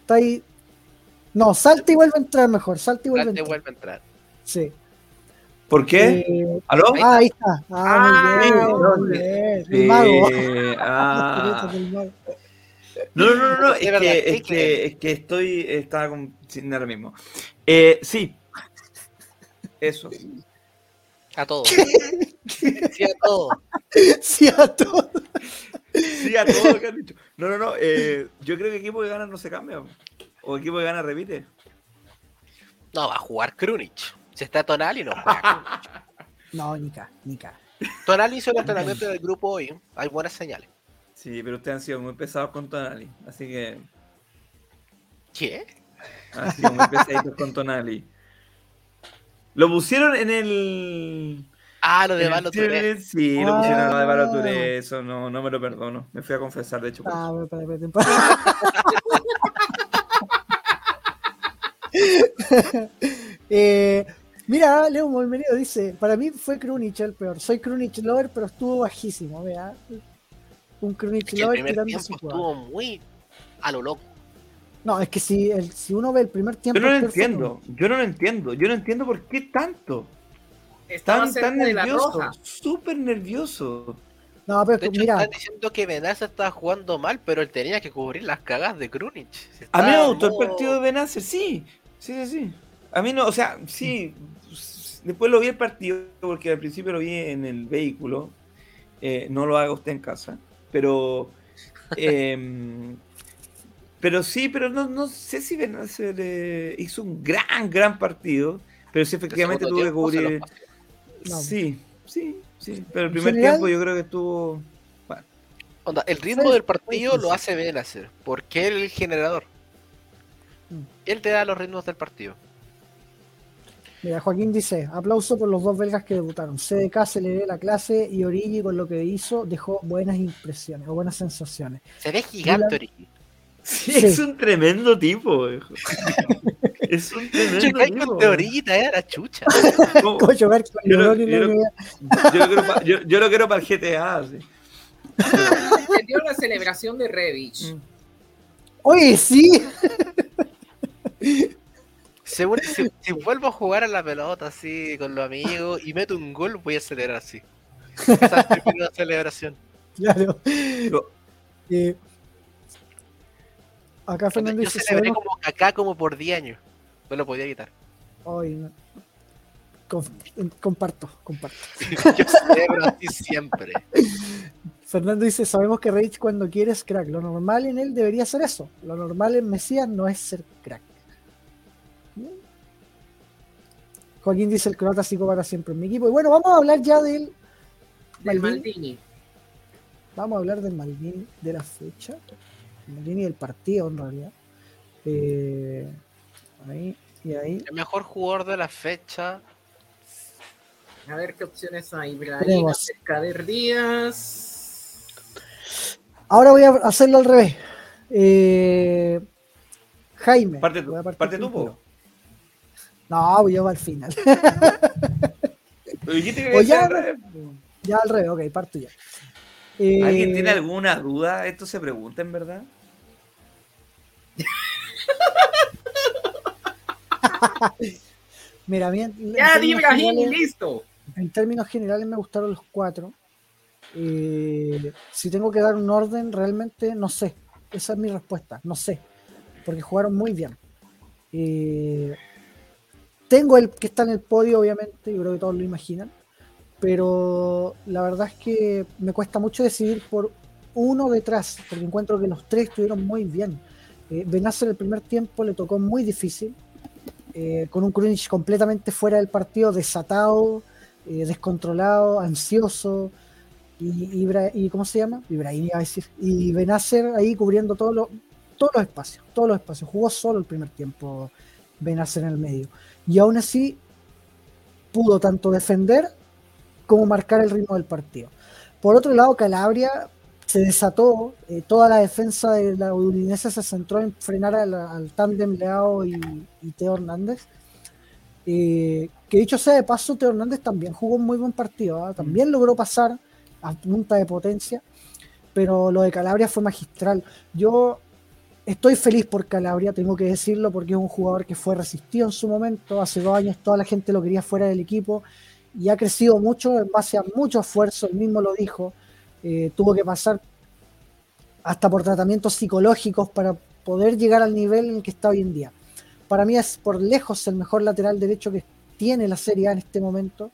Está ahí. No, salta y vuelve a entrar mejor. Salta y vuelve a entrar. vuelve a entrar. Sí. ¿Por qué? Eh, ¿Aló? ah, ahí está. Ah, muy bien, Ah, muy bien. El mago. ah. No, no, no, no, es, que, ¿qué es, que, es que estoy, estaba con, sin ahora mismo. Eh, sí. Eso. A todo. Sí, a todo. Sí, a todo. Sí, a todo lo que han dicho. No, no, no. eh, yo creo que equipo que gana no se cambia. O equipo que gana repite. No, va a jugar Krunic. Si está Tonali, no juega. No, Nica, Nica. Tonali hizo el entrenamiento del grupo hoy. Hay buenas señales. Sí, pero ustedes han sido muy pesados con Tonali. Así que ¿Qué? han sido muy pesaditos con Tonali. Lo pusieron en el. Ah, lo de Touré. tier- Sí, lo pusieron lo de Balo Ah. Touré, Eso no, no me lo perdono. Me fui a confesar, de hecho. Ah, espérate, espérate, espérate. Eh, mira, Leo bienvenido, dice, para mí fue Krunic el peor. Soy Krunic lover, pero estuvo bajísimo, vea. Un Krunic Es que lover tirando su estuvo muy a lo loco. No, es que si, el, si uno ve el primer tiempo... Yo no lo entiendo. Yo no lo entiendo. Yo no entiendo por qué tanto. Estaba Tan, cerca tan de la nervioso. roja. Súper nervioso. No, pero De hecho, mira, están diciendo que Benaza estaba jugando mal, pero él tenía que cubrir las cagas de Krunic. Si A mí me gustó el partido de Benacer, sí. Sí, sí, sí. A mí no, o sea, sí. Después lo vi el partido, porque al principio lo vi en el vehículo. Eh, no lo haga usted en casa. Pero. em, pero sí, pero no, no sé si Benacer eh, hizo un gran, gran partido. Pero sí, efectivamente tuvo que cubrir. No. Sí, sí, sí. Pero el primer general- tiempo yo creo que estuvo. Bueno, Onda, el ritmo Sí, del partido sí, lo hace Benacer, porque él es el generador. Mm. Él te da los ritmos del partido. mira, Joaquín dice, aplauso por los dos belgas que debutaron. CDK se le ve la clase y Origi con lo que hizo dejó buenas impresiones o buenas sensaciones. Se ve gigante, Origi. Sí, Sí. es un tremendo tipo, viejo. Es un tremendo tipo. con de Origi, te da la chucha. ¿Cómo? Coño, ver con Yo lo- yo la lo-. Yo lo quiero pa- yo- yo lo quiero para el GTA. sí. Entendió la celebración de Revich. Mm. Oye, sí. Seguro, si, si vuelvo a jugar a la pelota así con los amigos y meto un gol, voy a celebrar así. Esa es mi primera celebración. Claro. Eh, acá Fernando Yo dice, celebré sabemos- como Kaká como por 10 años. No lo podía quitar. Ay, no. Com- comparto, comparto. Yo celebro así siempre. Fernando dice, sabemos que Rage cuando quiere es crack. Lo normal en él debería ser eso. Lo normal en Mesías no es ser crack. Joaquín dice, el croata psicópata siempre en mi equipo. Y bueno, vamos a hablar ya del... Del Maldini. Maldini. Vamos a hablar del Maldini de la fecha. El Maldini del partido, en realidad. Eh, ahí y ahí. El mejor jugador de la fecha. A ver qué opciones hay. Brahim, Tenemos. Abdelkader Díaz. Ahora voy a hacerlo al revés. Eh, Jaime. Parte voy partir parte tú. No, voy yo al final. O ya, al revés. ya al revés, ok, parto ya. Eh, ¿Alguien tiene alguna duda? ¿Esto se pregunta en verdad? Mira, bien. en Ya, términos di Brahim y generales- listo. En términos generales me gustaron los cuatro. Eh, si tengo que dar un orden, realmente no sé. Esa es mi respuesta, no sé. Porque jugaron muy bien. Eh, tengo el que está en el podio, obviamente, yo creo que todos lo imaginan. Pero la verdad es que me cuesta mucho decidir por uno detrás, porque encuentro que los tres estuvieron muy bien. Eh, el primer tiempo le tocó muy difícil, eh, con un Krunic completamente fuera del partido, desatado, eh, descontrolado, ansioso. y, ¿cómo se llama? Ibrahim iba a decir. Y Benacer ahí cubriendo todos los, todos los espacios, todos los espacios. Jugó solo el primer tiempo Benacer en el medio. Y aún así pudo tanto defender como marcar el ritmo del partido. Por otro lado, Calabria se desató, eh, toda la defensa de la Udinese se centró en frenar al, al tándem Leao y, Teo Hernández. Eh, que dicho sea de paso, Teo Hernández también jugó un muy buen partido, ¿ah? también logró pasar a punta de potencia, pero lo de Calabria fue magistral. Yo estoy feliz por Calabria, tengo que decirlo, porque es un jugador que fue resistido en su momento. Hace dos años toda la gente lo quería fuera del equipo y ha crecido mucho en base a mucho esfuerzo, él mismo lo dijo. Eh, tuvo que pasar hasta por tratamientos psicológicos para poder llegar al nivel en el que está hoy en día. Para mí es por lejos el mejor lateral derecho que tiene la Serie A en este momento.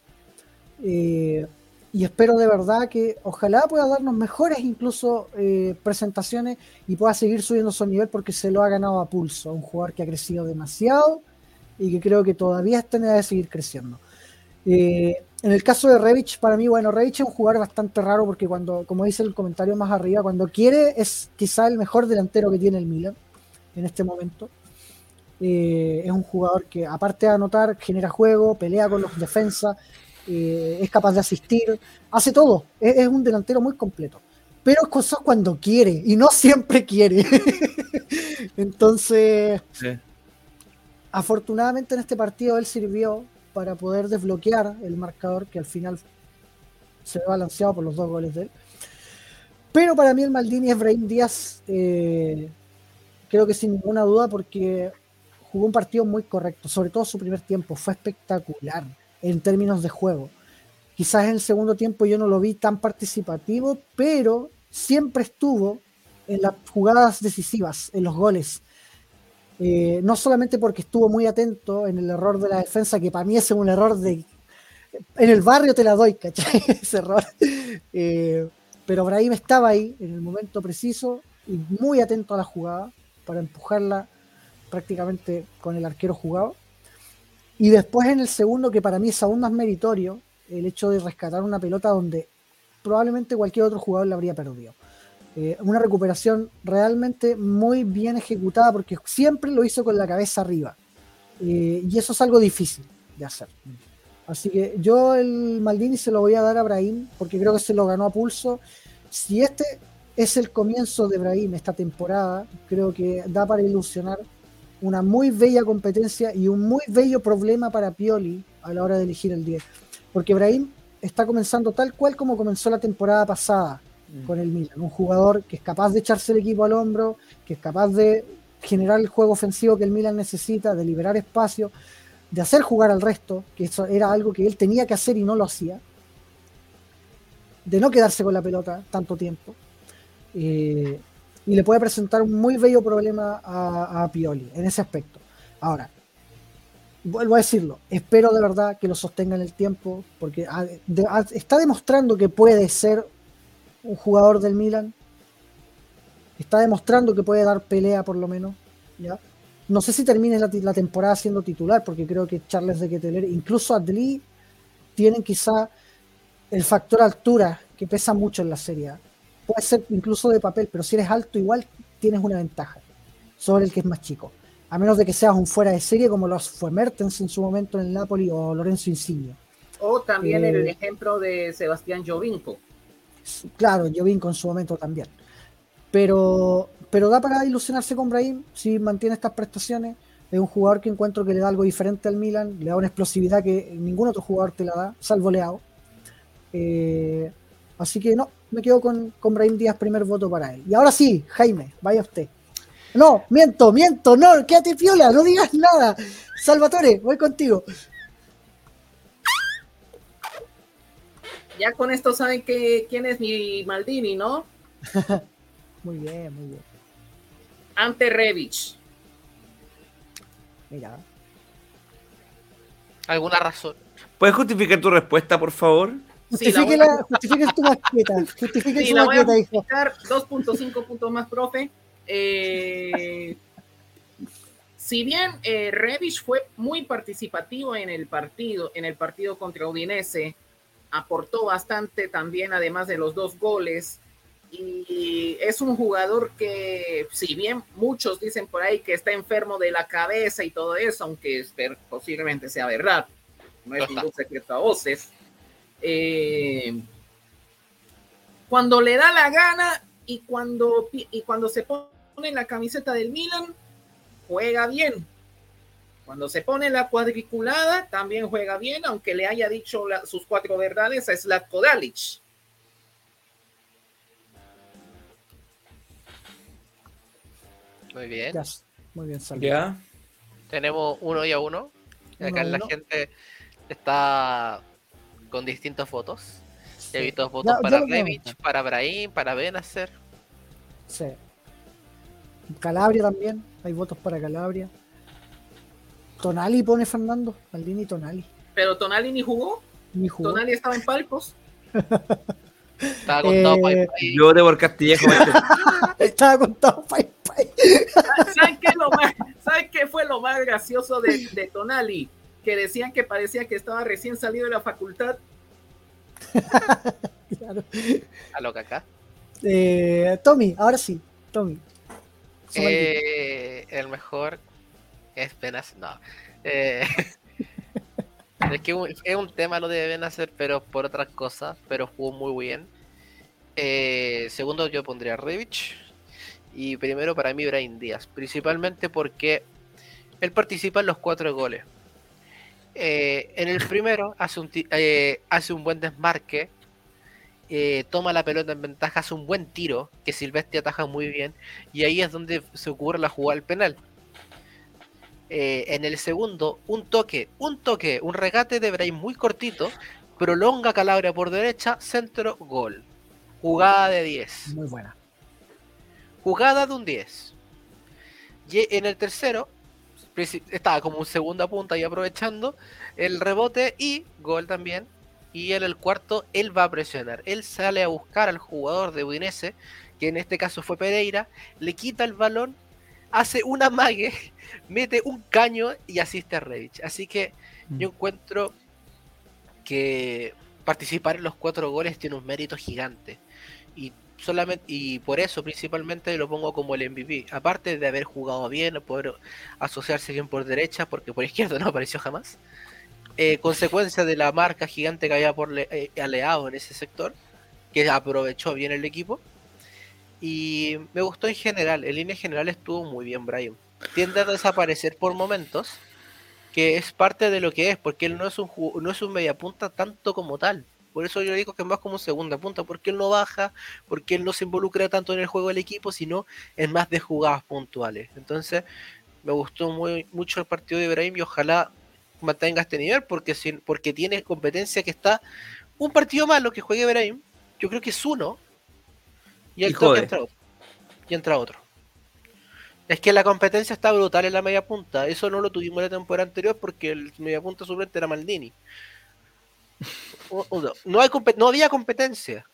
Eh, y espero de verdad que ojalá pueda darnos mejores incluso eh, presentaciones y pueda seguir subiendo su nivel porque se lo ha ganado a pulso, un jugador que ha crecido demasiado y que creo que todavía está en edad de seguir creciendo. En el caso de Revich, para mí, bueno, Revich es un jugador bastante raro porque cuando, como dice el comentario más arriba, cuando quiere es quizá el mejor delantero que tiene el Milan en este momento. Eh, es un jugador que aparte de anotar, genera juego, pelea con los defensas, eh, es capaz de asistir, hace todo, es, un delantero muy completo. Pero es cosas cuando quiere y no siempre quiere. Entonces, afortunadamente en este partido él sirvió para poder desbloquear el marcador que al final se ve balanceado por los dos goles de él. Pero para mí el Maldini es Brahim Díaz, eh, creo que sin ninguna duda, porque jugó un partido muy correcto, sobre todo su primer tiempo, fue espectacular en términos de juego. Quizás en el segundo tiempo yo no lo vi tan participativo, pero siempre estuvo en las jugadas decisivas, en los goles. Eh, no solamente porque estuvo muy atento en el error de la defensa, que para mí es un error de... En el barrio te la doy, ¿cachai? Ese error. Eh, pero Brahim estaba ahí en el momento preciso y muy atento a la jugada para empujarla prácticamente con el arquero jugado. Y después en el segundo, que para mí es aún más meritorio, el hecho de rescatar una pelota donde probablemente cualquier otro jugador la habría perdido. Eh, una recuperación realmente muy bien ejecutada porque siempre lo hizo con la cabeza arriba. Eh, y eso es algo difícil de hacer. Así que yo el Maldini se lo voy a dar a Brahim porque creo que se lo ganó a pulso. Si este es el comienzo de Brahim esta temporada, creo que da para ilusionar una muy bella competencia y un muy bello problema para Pioli a la hora de elegir el 10. Porque Brahim está comenzando tal cual como comenzó la temporada pasada. Con el Milan. Un jugador que es capaz de echarse el equipo al hombro, que es capaz de generar el juego ofensivo que el Milan necesita, de liberar espacio, de hacer jugar al resto, que eso era algo que él tenía que hacer y no lo hacía, de no quedarse con la pelota tanto tiempo. Eh, y le puede presentar un muy bello problema a, Pioli en ese aspecto. Ahora, vuelvo a decirlo, espero de verdad que lo sostenga en el tiempo, porque está demostrando que puede ser un jugador del Milan, está demostrando que puede dar pelea por lo menos, ¿ya? No sé si termine la, temporada siendo titular, porque creo que Charles de Keteler, incluso Adli, tienen quizá el factor altura que pesa mucho en la serie puede ser incluso de papel, pero si eres alto igual tienes una ventaja sobre el que es más chico. A menos de que seas un fuera de serie como los fue Mertens en su momento en el Napoli o Lorenzo Insigne. O también el eh, ejemplo de Sebastián Jovinko. Claro, Jovinko en su momento también. Pero, pero da para ilusionarse con Brahim si mantiene estas prestaciones. Es un jugador que encuentro que le da algo diferente al Milan, le da una explosividad que ningún otro jugador te la da, salvo Leao. Eh, así que no, me quedo con, con Brahim Díaz, primer voto para él. Y ahora sí, Jaime, vaya usted. No, miento, miento, no, quédate piola, no digas nada. Salvatore, voy contigo. Ya con esto saben que, quién es mi Maldini, ¿no? muy bien, muy bien. Ante Revich. Mira. ¿Alguna razón? ¿Puedes justificar tu respuesta, por favor? Justifique, la, tu maqueta. Justifique la voy a justificar 2.5 puntos más, profe. Eh, si bien eh, Revich fue muy participativo en el partido, en el partido contra Udinese, aportó bastante también, además de los dos goles. Y es un jugador que, si bien muchos dicen por ahí que está enfermo de la cabeza y todo eso, aunque posiblemente sea verdad, no es ningún secreto a voces, eh, cuando le da la gana y cuando, y cuando se pone la camiseta del Milan, juega bien. Cuando se pone la cuadriculada, también juega bien, aunque le haya dicho sus cuatro verdades a Slatko Dalic. Muy bien. Muy bien, Ya. Tenemos uno y a uno. Acá la gente está con distintas fotos. He visto votos para Revich, para Brahim, para Benacer. Sí. Calabria también. Hay votos para Calabria. Tonali pone Fernando. Maldini Tonali. Pero Tonali ni jugó. Ni jugó. Tonali estaba en palcos. Estaba contado eh, Yo de por Castillejo. estaba contado Pai ¿Saben qué, lo más, ¿Saben qué fue lo más gracioso de, de Tonali? Que decían que parecía que estaba recién salido de la facultad claro. A lo que acá. Eh, Tommy, ahora sí, Tommy. Eh, el mejor es Penas. No. Eh, es que es un tema lo deben hacer, pero por otras cosas. Pero jugó muy bien. segundo, yo pondría Revich. Y primero, para mí, Brian Díaz. Principalmente porque él participa en los cuatro goles. Eh, en el primero hace un, eh, hace un buen desmarque, eh, toma la pelota en ventaja, hace un buen tiro, que Silvestre ataja muy bien, y ahí es donde se ocurre la jugada del penal. En el segundo, un toque, un toque, un regate de Brahim muy cortito, prolonga Calabria por derecha, centro, gol. Jugada de 10. Muy buena. Jugada de un 10. Y en el tercero, estaba como un segunda punta y aprovechando el rebote y gol también. Y en el cuarto, él va a presionar. Él sale a buscar al jugador de Udinese, que en este caso fue Pereira, le quita el balón, hace una mague, mete un caño y asiste a Revich. Así que mm. yo encuentro que participar en los cuatro goles tiene un mérito gigante. Y solamente y por eso principalmente lo pongo como el MVP. Aparte de haber jugado bien, poder asociarse bien por derecha, porque por izquierda no apareció jamás. Eh, consecuencia de la marca gigante que había por eh, aleado en ese sector, que aprovechó bien el equipo. Y me gustó en general, en línea general estuvo muy bien Brian. Tiende a desaparecer por momentos, que es parte de lo que es, porque él no es un no es un mediapunta tanto como tal. Por eso yo digo que es más como segunda punta, porque él no baja, porque él no se involucra tanto en el juego del equipo, sino en más de jugadas puntuales. Entonces, me gustó muy, mucho el partido de Ibrahim y ojalá mantenga este nivel, porque, porque tiene competencia que está un partido más lo que juegue Ibrahim, yo creo que es uno, y, el entra otro. Y entra otro. Es que la competencia está brutal en la media punta. Eso no lo tuvimos la temporada anterior porque el media punta suplente era Maldini no, hay, no había competencia.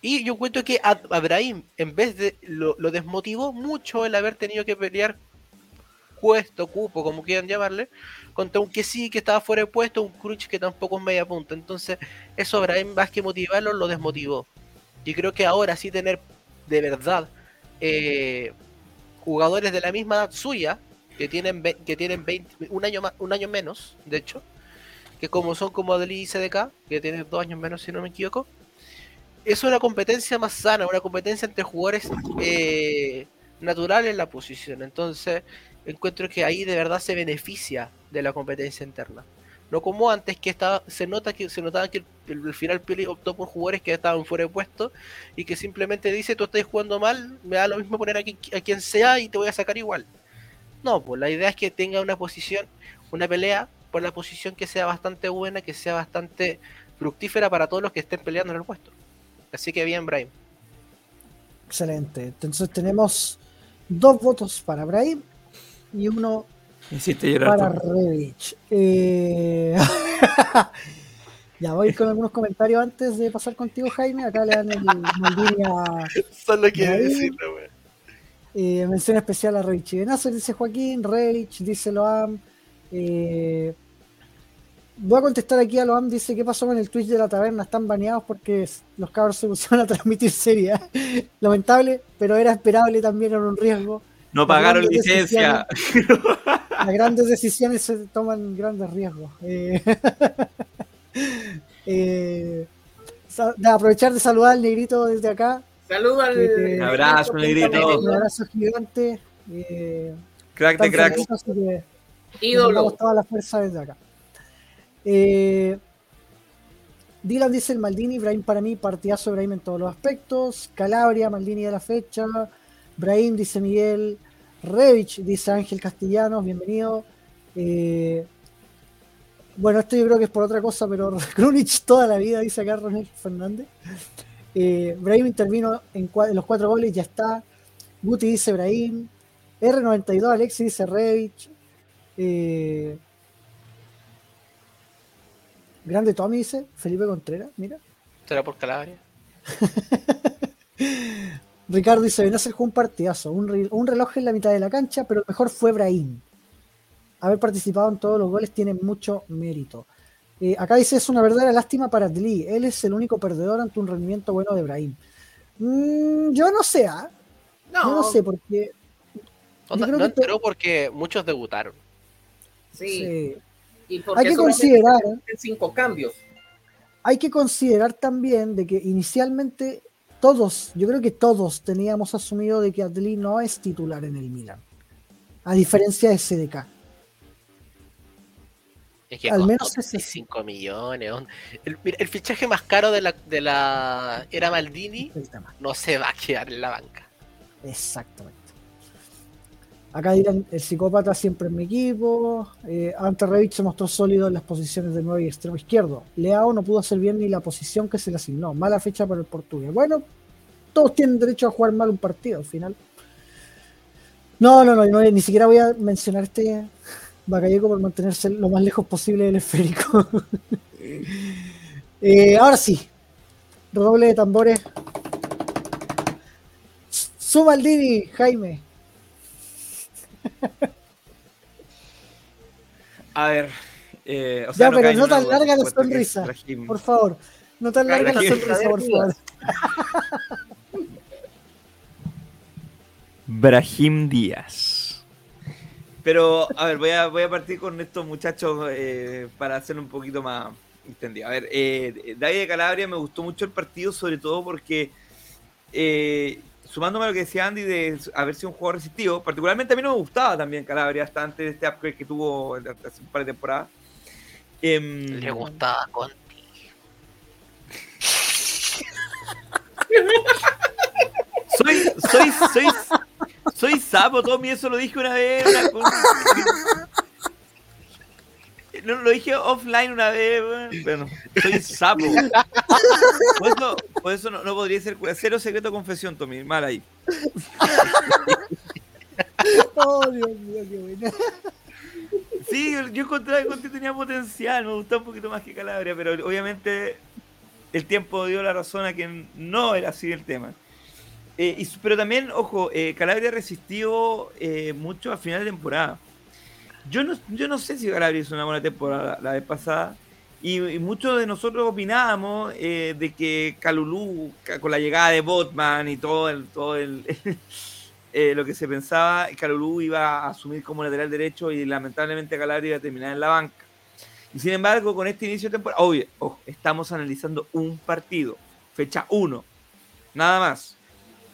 Y yo encuentro que a Abraham, en vez de lo, desmotivó mucho el haber tenido que pelear puesto, cupo, como quieran llamarle, contra un que sí, que estaba fuera de puesto, un crunch que tampoco es media punta. Entonces, eso Abraham, más que motivarlo, lo desmotivó. Y creo que ahora sí tener de verdad eh, jugadores de la misma edad suya, que tienen, que tienen 20, un, año más, un año menos, de hecho, que como son como Adeli y CDK, que tienen dos años menos si no me equivoco, es una competencia más sana, una competencia entre jugadores eh, naturales en la posición. Entonces, encuentro que ahí de verdad se beneficia de la competencia interna. No como antes que estaba, se nota que se notaba que el, final Pili optó por jugadores que estaban fuera de puesto y que simplemente dice tú estás jugando mal, me da lo mismo poner a a quien sea y te voy a sacar igual. No, pues la idea es que tenga una posición, una pelea por la posición que sea bastante buena, que sea bastante fructífera para todos los que estén peleando en el puesto. Así que bien, Brahim. Excelente. Entonces tenemos dos votos para Brahim y uno para Revich. Eh, ya voy con algunos comentarios antes de pasar contigo, Jaime. Acá le dan el Maldini Solo quiere decirlo, eh, mención especial a Revich. Benazo dice Joaquín, Revich dice Loam, eh, voy a contestar aquí a Loam, dice, ¿qué pasó con el Twitch de la taberna? Están baneados porque los cabros se pusieron a transmitir serie. Lamentable, pero era esperable también, era un riesgo. No pagaron licencia. Las grandes decisiones se toman grandes riesgos. Eh, eh, aprovechar de saludar al negrito desde acá. Saludos al. un abrazo, negrito. Un abrazo gigante. Eh, crack de cracks. Ídolo. toda la fuerza desde acá. Eh, Dylan dice el Maldini, Ibrahim para mí, partidazo Ibrahim en todos los aspectos. Calabria, Maldini de la fecha. Brahim dice Miguel. Revich dice Ángel Castellanos, bienvenido. Eh, bueno, esto yo creo que es por otra cosa, pero Krunic toda la vida, dice acá Ronel Fernández. Eh, Brahim intervino en, los cuatro goles, ya está. Guti dice Brahim. R92, Alexis dice Revich. Eh, Grande Tommy dice, Felipe Contreras, mira. ¿Será por Calabria? Ricardo dice, a ser un partidazo, un, un, reloj en la mitad de la cancha, pero mejor fue Brahim. Haber participado en todos los goles tiene mucho mérito. Eh, acá dice, es una verdadera lástima para Dli. Él es el único perdedor ante un rendimiento bueno de Brahim. Mm, yo no sé, ¿ah? No. Yo no sé, porque... No, no enteró porque muchos debutaron. Sí. Hay que considerar... Cinco cambios. Hay que considerar también de que inicialmente todos, yo creo que todos teníamos asumido de que Adli no es titular en el Milan. A diferencia de CDK. Es que Al menos 5 millones. El, el, fichaje más caro de la, de la era Maldini no se va a quedar en la banca. Exactamente. Acá dirán, el psicópata siempre en mi equipo. Eh, Ante Revich se mostró sólido en las posiciones de 9 y extremo izquierdo. Leao no pudo hacer bien ni la posición que se le asignó. Mala fecha para el portugués. Bueno, todos tienen derecho a jugar mal un partido al final. No, no, no, ni siquiera voy a mencionar este Bacayeco por mantenerse lo más lejos posible del esférico. Eh, ahora sí, redoble de tambores. Suma el Dini, Jaime. A ver. Eh, o sea, ya, pero no tan larga la sonrisa. Por favor. No tan larga la sonrisa, por favor. Brahim Díaz. Pero, a ver, voy a, voy a partir con estos muchachos eh, para hacerlo un poquito más entendido. A ver, eh, David de Calabria me gustó mucho el partido, sobre todo porque eh, sumándome a lo que decía Andy de haber sido un jugador resistido, particularmente a mí no me gustaba también Calabria hasta antes de este upgrade que tuvo hace un par de temporadas. Em, Le gustaba Conti. soy, soy, soy, soy sapo, Tommy, eso lo dije una vez. No, lo dije offline una vez, bueno, soy sapo. Por eso, no, podría ser cero secreto confesión, Tommy. Mal ahí. Oh, Dios mío, qué buena. Sí, yo encontraba que tenía potencial, me gustaba un poquito más que Calabria, pero obviamente el tiempo dio la razón a que no era así el tema. Eh, pero también, ojo, eh, Calabria resistió eh, mucho a final de temporada. Yo no, yo no sé si Calabria hizo una buena temporada la, vez pasada. Y, muchos de nosotros opinábamos eh, de que Calulú, con la llegada de Botman y todo, el, todo el, eh, lo que se pensaba, Calulú iba a asumir como lateral derecho y lamentablemente Calabria iba a terminar en la banca. Y sin embargo, con este inicio de temporada, obvio, estamos analizando un partido, fecha 1, nada más.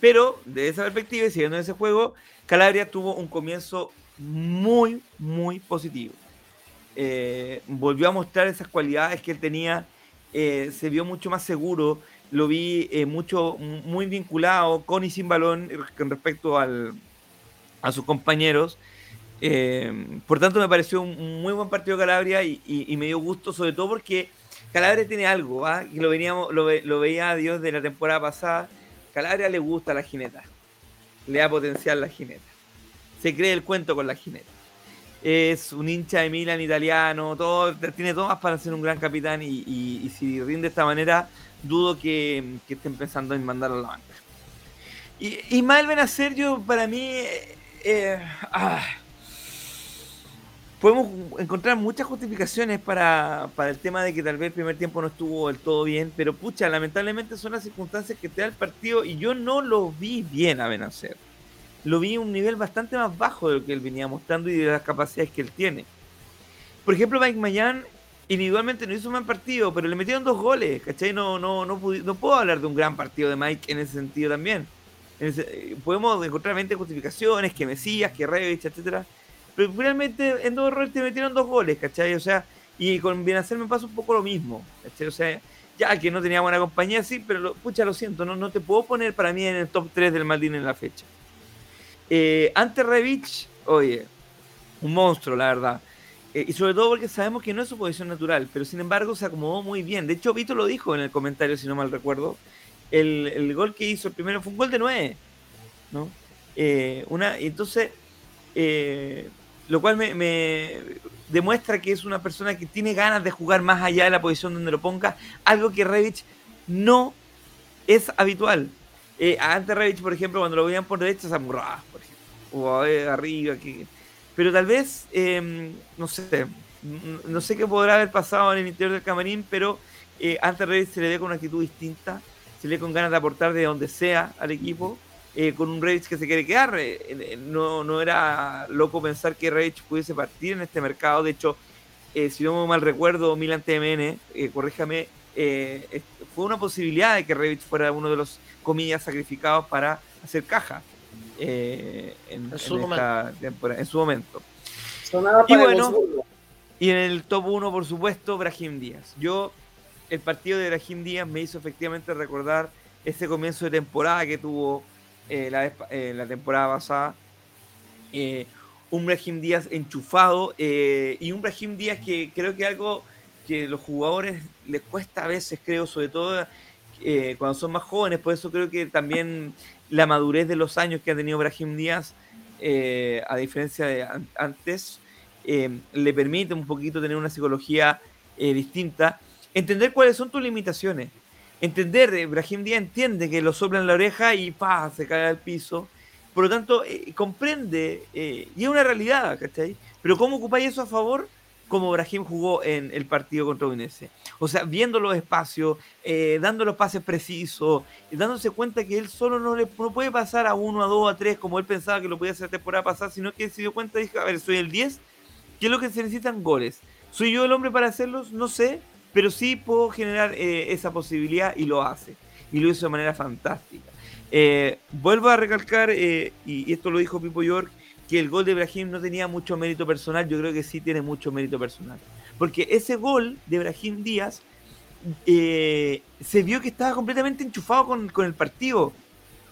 Pero de esa perspectiva y siguiendo ese juego, Calabria tuvo un comienzo muy, muy positivo. Eh, volvió a mostrar esas cualidades que él tenía, eh, se vio mucho más seguro, lo vi eh, mucho, muy vinculado con y sin balón con respecto al, a sus compañeros. por tanto, me pareció un muy buen partido Calabria y, me dio gusto, sobre todo porque Calabria tiene algo, ¿ah? que lo, veníamos, lo veía a Dios de la temporada pasada. Calabria le gusta la jineta, le da potencial la jineta se cree el cuento con la jineta. Es un hincha de Milan italiano, todo, tiene todo para ser un gran capitán y, si rinde de esta manera, dudo que, estén pensando en mandarlo a la banca. Y Ismael Benacer, yo para mí, eh, ah, podemos encontrar muchas justificaciones para, para, el tema de que tal vez el primer tiempo no estuvo del todo bien, pero pucha, lamentablemente son las circunstancias que te da el partido y yo no lo vi bien a Benacer. Lo vi un nivel bastante más bajo de lo que él venía mostrando y de las capacidades que él tiene. Por ejemplo, Mike Mayan individualmente no hizo un buen partido, pero le metieron dos goles, ¿cachai? No, no, no, no puedo hablar de un gran partido de Mike en ese sentido también. podemos encontrar 20 justificaciones, que Mesías, que Revich, etcétera pero realmente en dos errores te metieron dos goles, ¿cachai? O sea, y con Bienacer me pasa un poco lo mismo, ¿cachai? O sea, ya que no tenía buena compañía, sí, pero lo, pucha, lo siento, no, no te puedo poner para mí en el top 3 del Maldini en la fecha. Eh, ante Revich, oye, un monstruo, la verdad. Eh, y sobre todo porque sabemos que no es su posición natural, pero sin embargo se acomodó muy bien. De hecho, Vito lo dijo en el comentario, si no mal recuerdo. El, gol que hizo el primero fue un gol de 9, ¿no? Eh, una, entonces, eh, lo cual me, demuestra que es una persona que tiene ganas de jugar más allá de la posición donde lo ponga, algo que Revich no es habitual. Eh, antes Revich, por ejemplo, cuando lo veían por derecha, se amurraba, o arriba, que... pero tal vez, em, no sé, no sé qué podrá haber pasado en el interior del camarín, pero eh, antes Revich se le ve con una actitud distinta, se le ve con ganas de aportar de donde sea al equipo eh, con un Rage que se quiere quedar. Eh, eh, no, no era loco pensar que Rage pudiese partir en este mercado. De hecho, si no me mal recuerdo, Milan TMN, corríjame, fue una posibilidad de que Rage fuera uno de los, comillas, sacrificados para hacer caja en, su en, su momento. y bueno, y en el top 1, por supuesto, Brahim Díaz. Yo, el partido de Brahim Díaz me hizo efectivamente recordar ese comienzo de temporada que tuvo eh, la, eh, la, temporada pasada. Eh, un Brahim Díaz enchufado y un Brahim Díaz que creo que algo que los jugadores les cuesta a veces, creo, sobre todo cuando son más jóvenes, por eso creo que también la madurez de los años que ha tenido Brahim Díaz, a diferencia de antes, le permite un poquito tener una psicología distinta, entender cuáles son tus limitaciones entender, Brahim Díaz entiende que lo sopla en la oreja y pa, se cae al piso. Por lo tanto, eh, comprende, eh, y es una realidad, ¿cachai? Pero ¿cómo ocupáis eso a favor? Como Brahim jugó en el partido contra Udinese. O sea, viendo los espacios, eh, dando los pases precisos, dándose cuenta que él solo no, le, no puede pasar a uno, a dos, a tres, como él pensaba que lo podía hacer temporada pasada, sino que se dio cuenta y dijo, a ver, soy el 10, ¿qué es lo que se necesitan? Goles. ¿Soy yo el hombre para hacerlos? No sé, pero sí puedo generar eh, esa posibilidad y lo hace. Y lo hizo de manera fantástica. Eh, vuelvo a recalcar, eh, y, esto lo dijo Pipo York, que el gol de Brahim no tenía mucho mérito personal. Yo creo que sí tiene mucho mérito personal. Porque ese gol de Brahim Díaz se vio que estaba completamente enchufado con, el partido.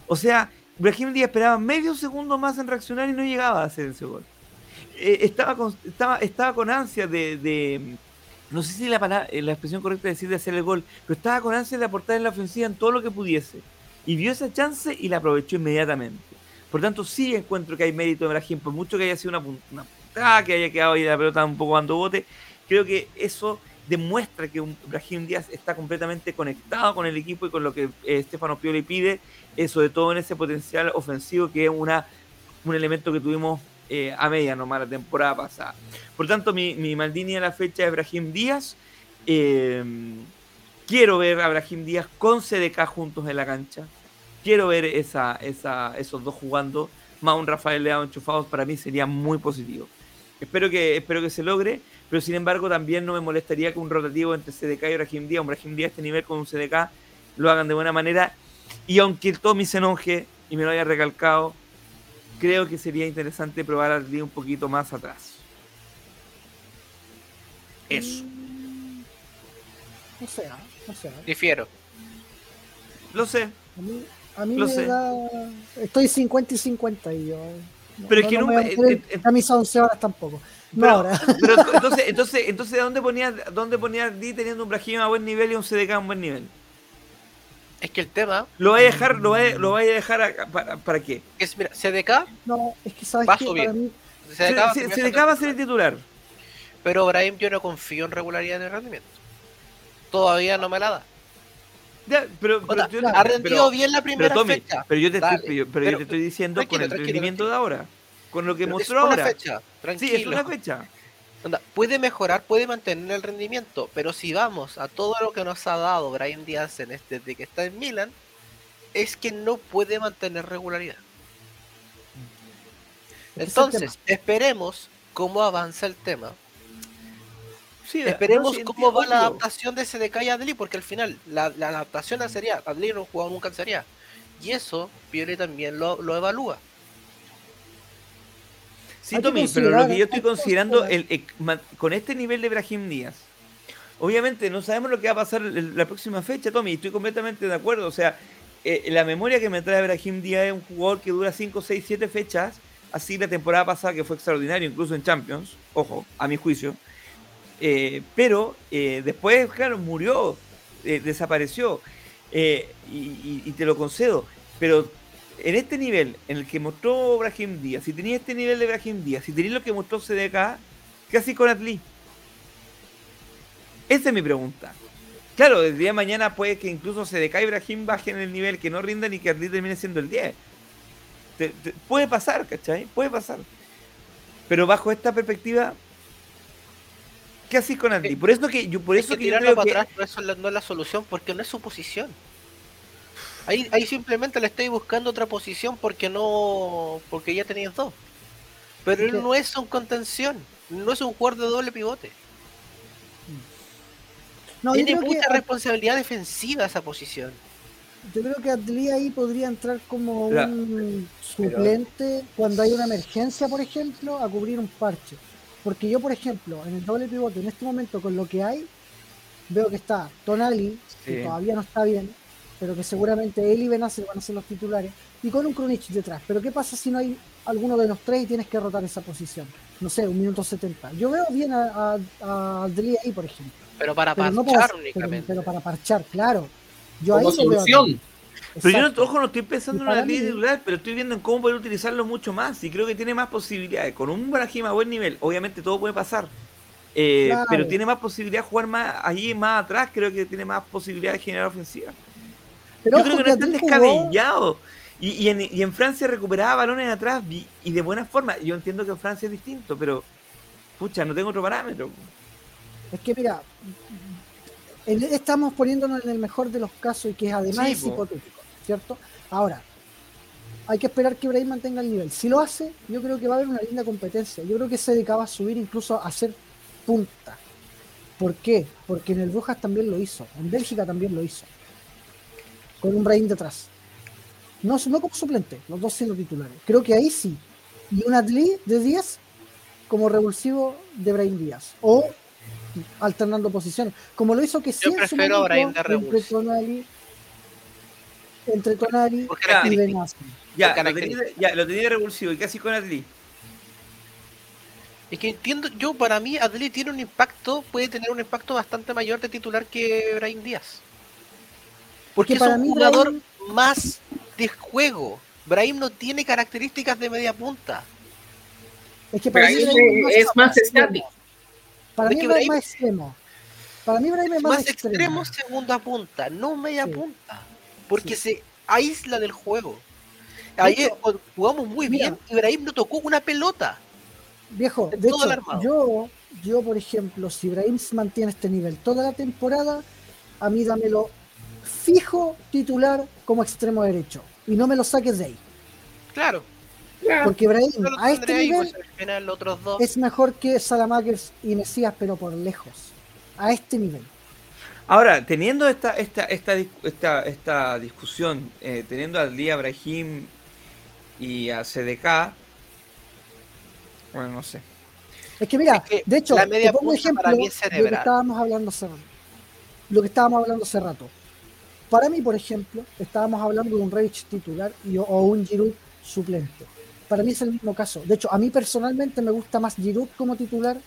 O sea, Brahim Díaz esperaba medio segundo más en reaccionar y no llegaba a hacer ese gol. estaba, con, estaba, estaba con ansia de no sé si la, palabra, eh, la expresión correcta es decir de hacer el gol, pero estaba con ansia de aportar en la ofensiva en todo lo que pudiese. Y vio esa chance y la aprovechó inmediatamente. Por tanto, sí encuentro que hay mérito de Brahim, por mucho que haya sido una, puntada, que haya quedado ahí la pelota un poco dando bote, creo que eso demuestra que Brahim Díaz está completamente conectado con el equipo y con lo que eh, Stefano Pioli pide, eh, sobre todo en ese potencial ofensivo que es una, un elemento que tuvimos eh, a media nomás la temporada pasada. Por tanto, mi, mi Maldini a la fecha es Brahim Díaz. Eh, quiero ver a Brahim Díaz con CDK juntos en la cancha. Quiero ver esa, esa, esos dos jugando. Más un Rafael Leao enchufados para mí sería muy positivo. Espero que, espero que se logre, pero sin embargo también no me molestaría que un rotativo entre CDK y Brahim Díaz, un Brahim Díaz a este nivel con un CDK, lo hagan de buena manera. Y aunque el Tommy se enoje y me lo haya recalcado, creo que sería interesante probar a un poquito más atrás. Eso. No sé, no sé. Difiero. Lo sé. A mí, me Da... Estoy 50 y 50 y yo. Pero es que no, me eh, a mis 11 horas tampoco. No ahora. Pero entonces, entonces, entonces ¿dónde ponías dónde ponía D teniendo un Brahim a buen nivel y un CDK a un buen nivel? Es que el tema. ¿Lo voy a dejar, lo voy a, lo a dejar para, para, qué? Es, mira, CDK. No, es que sabes va que para mí... CDK, CDK va a ser el titular. Pero Brahim yo no confío en regularidad en el rendimiento. Todavía no me la da. Ya, pero, pero ha rendido bien la primera pero, fecha. Pero yo te, estoy, pero, yo te estoy diciendo con el rendimiento de ahora. Con lo que mostró ahora. Fecha, sí, es una fecha. Onda, puede mejorar, puede mantener el rendimiento, pero si vamos a todo lo que nos ha dado Brian Díaz en este, desde que está en Milan, es que no puede mantener regularidad. Es Entonces, esperemos cómo avanza el tema. Sí, Esperemos no, sí, cómo va la adaptación de SDK y Adli, porque al final la, la adaptación a Serie A, Adli no ha jugado nunca en Serie A. Y eso Pioli también lo, lo evalúa. Sí, Tommy, pero lo que yo estoy considerando el- el- con este nivel de Brahim Díaz, obviamente no sabemos lo que va a pasar la próxima fecha, Tommy, estoy completamente de acuerdo. O sea, eh, la memoria que me trae Brahim Díaz es un jugador que dura 5, 6, 7 fechas, así la temporada pasada que fue extraordinario, incluso en Champions, ojo, a mi juicio. Eh, pero eh, después, claro, murió, desapareció, y, y- y te lo concedo, pero en este nivel en el que mostró Brahim Díaz, si tenía este nivel de Brahim Díaz, si tenía lo que mostró CDK, ¿qué haces con Atli? Esa es mi pregunta. Claro, el día de mañana puede que incluso CDK y Brahim bajen el nivel, que no rindan y que Atli termine siendo el 10. Te- te- puede pasar, ¿cachai? Puede pasar. Pero bajo esta perspectiva, ¿qué haces con Atli? Por eso que yo, por Es eso que que yo tirarlo creo para que atrás no es, la, no es la solución, porque no es su posición. Ahí, ahí simplemente le estoy buscando otra posición porque no. porque ya tenías dos. Pero él no es un contención, no es un jugador de doble pivote. No, Tiene que, mucha responsabilidad defensiva esa posición. yo creo que Adli ahí podría entrar como La- un suplente cuando hay una emergencia, por ejemplo, a cubrir un parche. Porque yo, por ejemplo, en el doble pivote, en este momento, con lo que hay, veo que está Tonali, que todavía no está bien, pero que seguramente él y Benacer van a ser los titulares, y con un Krunic detrás. Pero ¿qué pasa si no hay alguno de los tres y tienes que rotar esa posición? No sé, un minuto 70. Yo veo bien a, a, a ahí, por ejemplo. Pero para Pero, no parchar para, únicamente. pero para parchar, claro. Yo Como ahí veo solución. Adli. Pero yo Exacto. no, ojo, no estoy pensando en una línea titular, pero estoy viendo en cómo poder utilizarlo mucho más y creo que tiene más posibilidades. Con un Brahim a buen nivel, obviamente todo puede pasar, eh, Claro. pero tiene más posibilidad de jugar más allí, más atrás, creo que tiene más posibilidad de generar ofensiva. Pero Yo creo que no es tan Adli jugó- descabellado. Y, y, en, y en Francia recuperaba balones atrás y, y de buena forma. Yo entiendo que en Francia es distinto, pero pucha, no tengo otro parámetro. Es que mira, estamos poniéndonos en el mejor de los casos y que además Sí, es po. hipotético, ¿cierto? Ahora, hay que esperar que Brahim mantenga el nivel. Si lo hace, yo creo que va a haber una linda competencia. Yo creo que se dedicaba a subir incluso a ser punta. ¿Por qué? Porque en el Brujas también lo hizo, en Bélgica también lo hizo. Con un Brahim detrás. No, no como suplente, los dos siendo titulares. Creo que ahí sí. Y un Adli de 10 como revulsivo de Brahim Díaz. O alternando posiciones. Como lo hizo que sí Yo en su prefiero a Brahim de entre revulsivo. Tonali, entre Tonali y. Benassi. Ya, lo características. tenía, de- ya, lo tenía de revulsivo. ¿Y qué así con Atli? Es que entiendo, yo para mí Adli tiene un impacto, puede tener un impacto bastante mayor de titular que Brahim Díaz. Porque que es para un mí jugador Brahim- más de juego. Brahim no tiene características de media punta. Es que para Brahim mí Brahim es más extremo. estático. Para Es mí Brahim es Brahim- más extremo. Para mí Brahim es Es más, más extremo segunda punta, no media Sí. punta. Porque Sí. se aísla del juego. Ayer hecho, jugamos muy mira. bien y Brahim no tocó una pelota. Viejo, de de todo el hecho, armado. yo, yo, por ejemplo, si Brahim se mantiene este nivel toda la temporada, a mí dámelo fijo titular como extremo derecho. Y no me lo saques de ahí. Claro. Porque Brahim a este ahí, nivel pues, al final los otros dos. es mejor que Salamakers y Mesías, pero por lejos. A este nivel. Ahora, teniendo esta, esta, esta, esta, esta discusión, eh, teniendo al día Brahim y a CDK, bueno, no sé. Es que mira, Es que de hecho, la media te pongo punta ejemplo para mí es de lo que estábamos hablando hace rato. Lo que estábamos hablando hace rato. Para mí, por ejemplo, estábamos hablando de un Rage titular y, o un Giroud suplente. Para mí es el mismo caso. De hecho, a mí personalmente me gusta más Giroud como titular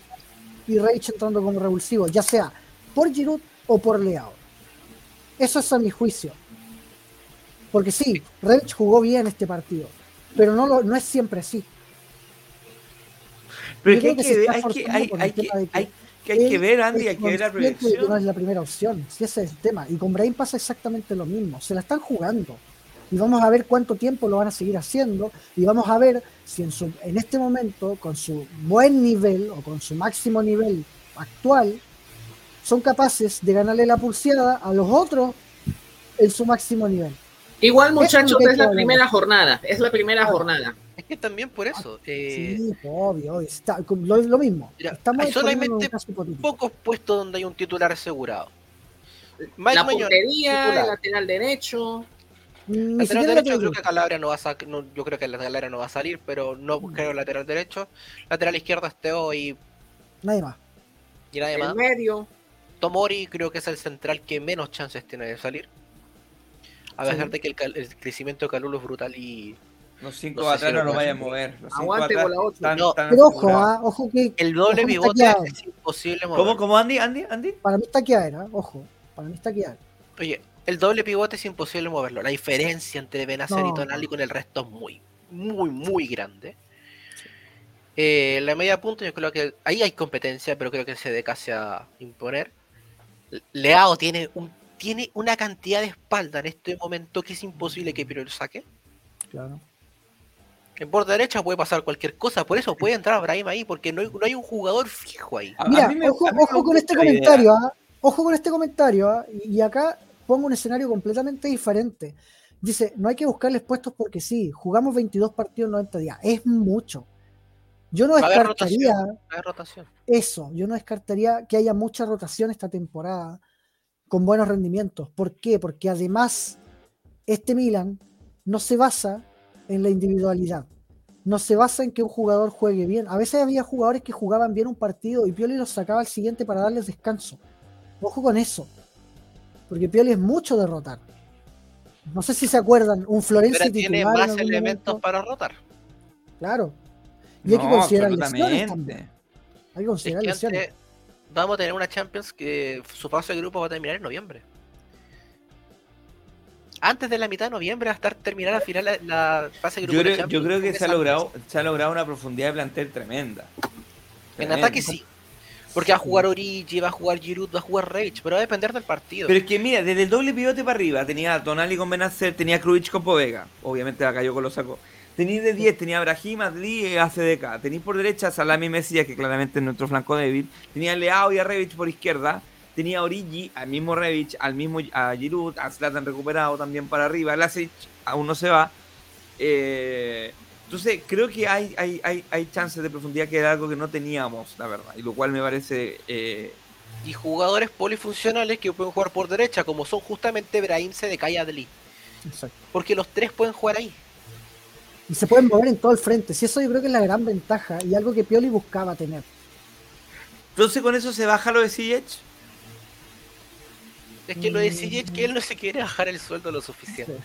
y Rage entrando como revulsivo, ya sea por Giroud o por Leao. Eso es a mi juicio. Porque sí, Rage jugó bien este partido, pero no, lo, no es siempre así. Pero que hay que hay, que, hay, que, hay que ver, Andy, hay que ver la que no proyección. es la primera opción, si ese es el tema. Y con Brain pasa exactamente lo mismo. Se la están jugando. y vamos a ver cuánto tiempo lo van a seguir haciendo y vamos a ver si en, su, en este momento, con su buen nivel o con su máximo nivel actual, son capaces de ganarle la pulseada a los otros en su máximo nivel. Igual, muchachos, es, la primera jornada. Es la primera jornada. Es que también por eso. Eh, sí, obvio, Está, lo, mismo. Estamos hay solamente pocos puestos donde hay un titular asegurado. la portería, el lateral derecho. Mm, lateral derecho, yo creo que Calabria no va a no, yo creo que la Calabria no va a salir, pero no mm. creo lateral derecho. Lateral izquierdo Esteo y. Nadie más. Y nadie más. medio. Tomori creo que es el central que menos chances tiene de salir. A pesar de que el, crecimiento de Calulo es brutal y. Los cinco atrás no lo vayan a mover. Aguante con la otra. pero ojo, ah, ojo que. El doble pivote es imposible mover. ¿Cómo, cómo Andy, Andy, Andy? Para mí está quiera, ojo. Para mí está quiera. Oye, el doble pivote es imposible moverlo. La diferencia entre Benacer y Tonali con el resto es muy, muy, muy grande. Eh, la media punta, yo creo que ahí hay competencia, pero creo que se casi a imponer. Leao tiene un tiene una cantidad de espalda en este momento que es imposible que Pirlo saque. Claro. En por derecha puede pasar cualquier cosa, por eso puede entrar Brahim ahí, porque no hay, no hay un jugador fijo ahí. Mira, ojo, con este comentario, ¿ah? ojo con este comentario, ¿ah? y acá pongo un escenario completamente diferente. Dice, no hay que buscarles puestos porque sí, jugamos 22 partidos en 90 días, es mucho. Yo no descartaría rotación. eso, yo no descartaría que haya mucha rotación esta temporada con buenos rendimientos. ¿Por qué? Porque además este Milan no se basa en la individualidad. No se basa en que un jugador juegue bien. A veces había jugadores que jugaban bien un partido y Pioli los sacaba al siguiente para darles descanso. Ojo con eso. Porque Pioli es mucho de rotar. No sé si se acuerdan, un Florencio tiene más elementos para rotar. Claro. Y hay que considerar lesiones también. Hay que considerar lesiones vamos a tener una Champions que su fase de grupo va a terminar en noviembre. Antes de la mitad de noviembre va a estar terminada al final la, fase de grupo. Yo creo, yo creo que se ha, logrado, se ha logrado una profundidad de plantel tremenda. En ataque sí. Porque va a jugar Origi, va a jugar Giroud, va a jugar Rage, pero va a depender del partido. Pero es que mira, desde el doble pivote para arriba tenía Tonali con Benacer, tenía Krujich con Povega. Obviamente la cayó con los sacos. Tenéis de 10, tenía Brahim, Adli y ACDK. Tenéis por derecha a Salami Mesías, que claramente es nuestro flanco débil. Tenía a Leao y a Revich por izquierda. Tenía a Origi, al mismo Revich, al mismo a Giroud, a Zlatan recuperado también para arriba. Lasic aún no se va. Eh, entonces, creo que hay, hay, hay, hay chances de profundidad que era algo que no teníamos, la verdad. Y lo cual me parece. Eh, y jugadores polifuncionales que pueden jugar por derecha, como son justamente Brahim, CDK y Adli. Exacto. Porque los tres pueden jugar ahí y se pueden mover en todo el frente. Si eso yo creo que es la gran ventaja y algo que Pioli buscaba tener. Entonces con eso se baja lo de Ziyech. Es que lo de que él no se quiere bajar el sueldo lo suficiente.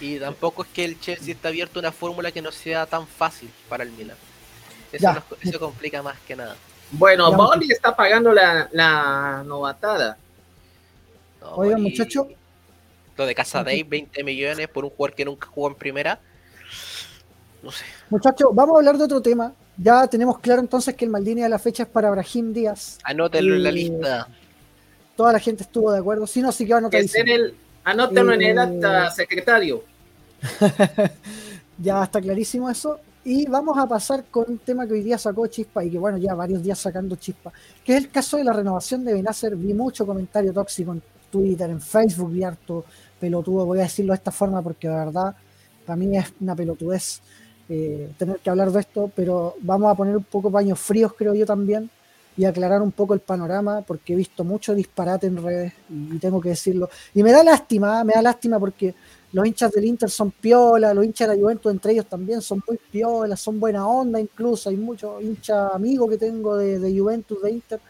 Y tampoco es que el Chelsea está abierto a una fórmula que no sea tan fácil para el Milan. Eso, eso complica más que nada. Bueno, Boli está pagando la, la novatada. Oigan, muchacho. Lo de Casa Day, 20 millones por un jugador que nunca jugó en primera. No sé. Muchachos, vamos a hablar de otro tema. Ya tenemos claro entonces que el Maldini de la fecha es para Brahim Díaz. Anótenlo en la lista. Toda la gente estuvo de acuerdo. Si no, sí que va a anotar. En el, anótenlo en el acta, eh, secretario. ya está clarísimo eso. Y vamos a pasar con un tema que hoy día sacó Chispa y que bueno, ya varios días sacando Chispa, que es el caso de la renovación de Benacer. Vi mucho comentario tóxico en Twitter, en Facebook, vi harto pelotudo, voy a decirlo de esta forma porque de verdad para mí es una pelotudez eh, tener que hablar de esto, pero vamos a poner un poco paños fríos, creo yo también, y aclarar un poco el panorama, porque he visto mucho disparate en redes, y, tengo que decirlo. Y me da lástima, me da lástima porque los hinchas del Inter son piola, los hinchas de la Juventus entre ellos también son muy piola, son buena onda incluso, hay muchos hinchas amigos que tengo de, de Juventus, de Inter,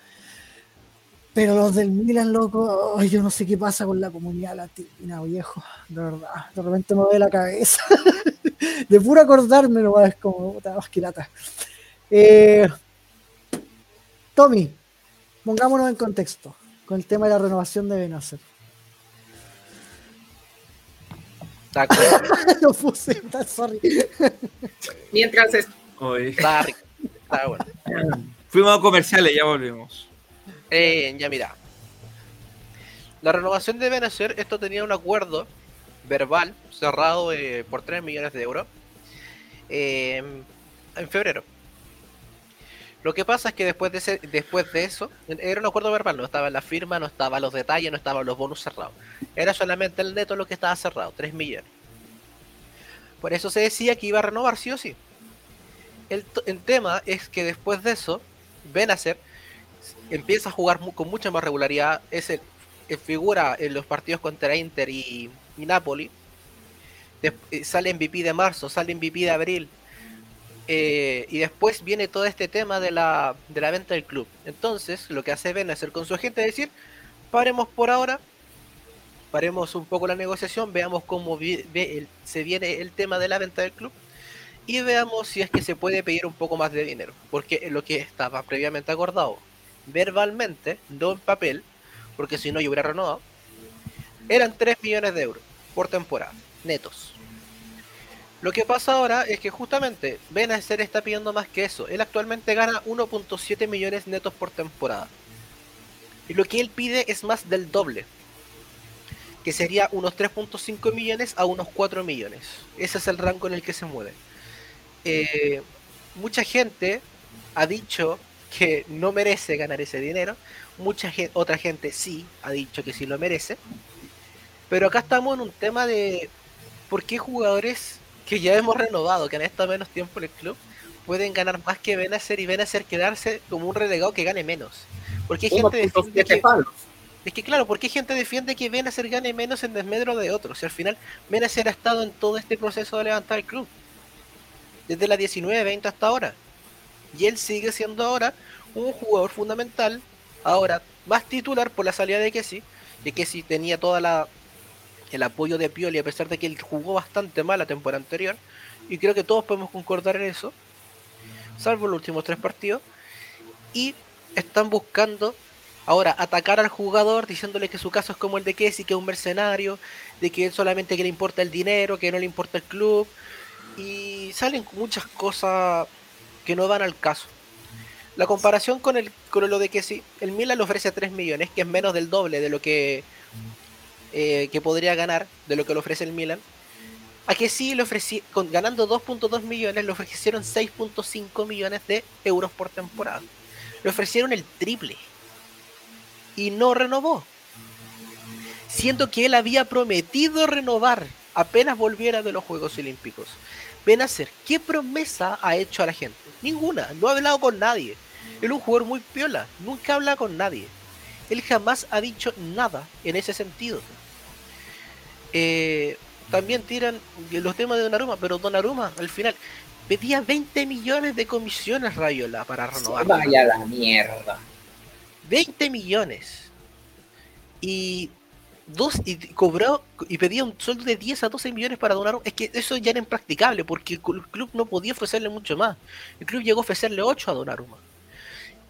pero los del Milan, loco, yo no sé qué pasa con la comunidad latina, viejo. De verdad, de repente me doy la cabeza. de puro acordarme nomás, es como puta basquilata. Eh, Tommy, pongámonos en contexto con el tema de la renovación de Benacer. Lo puse, sorry. Mientras es. Está, bueno. Fuimos a comerciales, ya volvimos. Eh, ya mira. La renovación de Benacer, esto tenía un acuerdo verbal cerrado eh, por 3 millones de euros eh, en febrero. Lo que pasa es que después de, ese, después de eso, era un acuerdo verbal, no estaba la firma, no estaban los detalles, no estaban los bonus cerrados. Era solamente el neto lo que estaba cerrado, 3 millones. Por eso se decía que iba a renovar sí o sí. El, tema es que después de eso, Benacer empieza a jugar con mucha más regularidad. Es el, figura en los partidos contra Inter y, Napoli. Eh, sale MVP de marzo, sale MVP de abril. Eh, y después viene todo este tema de la, de la venta del club. Entonces, lo que hace Benacer con su agente es decir, paremos por ahora, paremos un poco la negociación, veamos cómo se viene el tema de la venta del club y veamos si es que se puede pedir un poco más de dinero, porque lo que estaba previamente acordado verbalmente, no en papel, porque si no yo hubiera renovado, eran 3 millones de euros por temporada, netos. Lo que pasa ahora es que justamente Benacer está pidiendo más que eso. Él actualmente gana 1.7 millones netos por temporada. Y lo que él pide es más del doble que sería unos 3.5 millones a unos 4 millones. Ese es el rango en el que se mueve. Eh, mucha gente ha dicho que no merece ganar ese dinero, mucha otra gente sí ha dicho que sí lo merece, pero acá estamos en un tema de por qué jugadores que ya hemos renovado, que han estado menos tiempo en el club, pueden ganar más que Benacer y Benacer quedarse como un relegado que gane menos. Porque hay gente de que, es que claro, ¿por qué gente defiende que Benacer gane menos en desmedro de otros? Si al final Benacer ha estado en todo este proceso de levantar el club. Desde la 19-20 hasta ahora. Y él sigue siendo ahora un jugador fundamental. Ahora más titular por la salida de Kessi. De Kessi tenía toda la el apoyo de Pioli a pesar de que él jugó bastante mal la temporada anterior. Y creo que todos podemos concordar en eso. Salvo los últimos tres partidos. Y están buscando Ahora, atacar al jugador diciéndole que su caso es como el de Kessie, que es un mercenario, de que solamente que le importa el dinero, que no le importa el club. Y salen muchas cosas que no van al caso. La comparación con, el, con lo de Kessie, el Milan le ofrece 3 millones, que es menos del doble de lo que, eh, que podría ganar, de lo que le ofrece el Milan. A que sí le ofrecí, con, ganando 2.2 millones, le ofrecieron 6.5 millones de euros por temporada. Le ofrecieron el triple y no renovó. Siendo que él había prometido renovar apenas volviera de los Juegos Olímpicos. Ven a ser, ¿qué promesa ha hecho a la gente? Ninguna, no ha hablado con nadie. Él es un jugador muy piola, nunca habla con nadie. Él jamás ha dicho nada en ese sentido. Eh, también tiran los temas de Donnarumma, pero Donnarumma al final pedía 20 millones de comisiones Rayola para renovar. Vaya la mierda. 20 millones. Y dos y cobró y pedía un sueldo de 10 a 12 millones para donar. Es que eso ya era impracticable porque el club no podía ofrecerle mucho más. El club llegó a ofrecerle 8 a Donnarumma.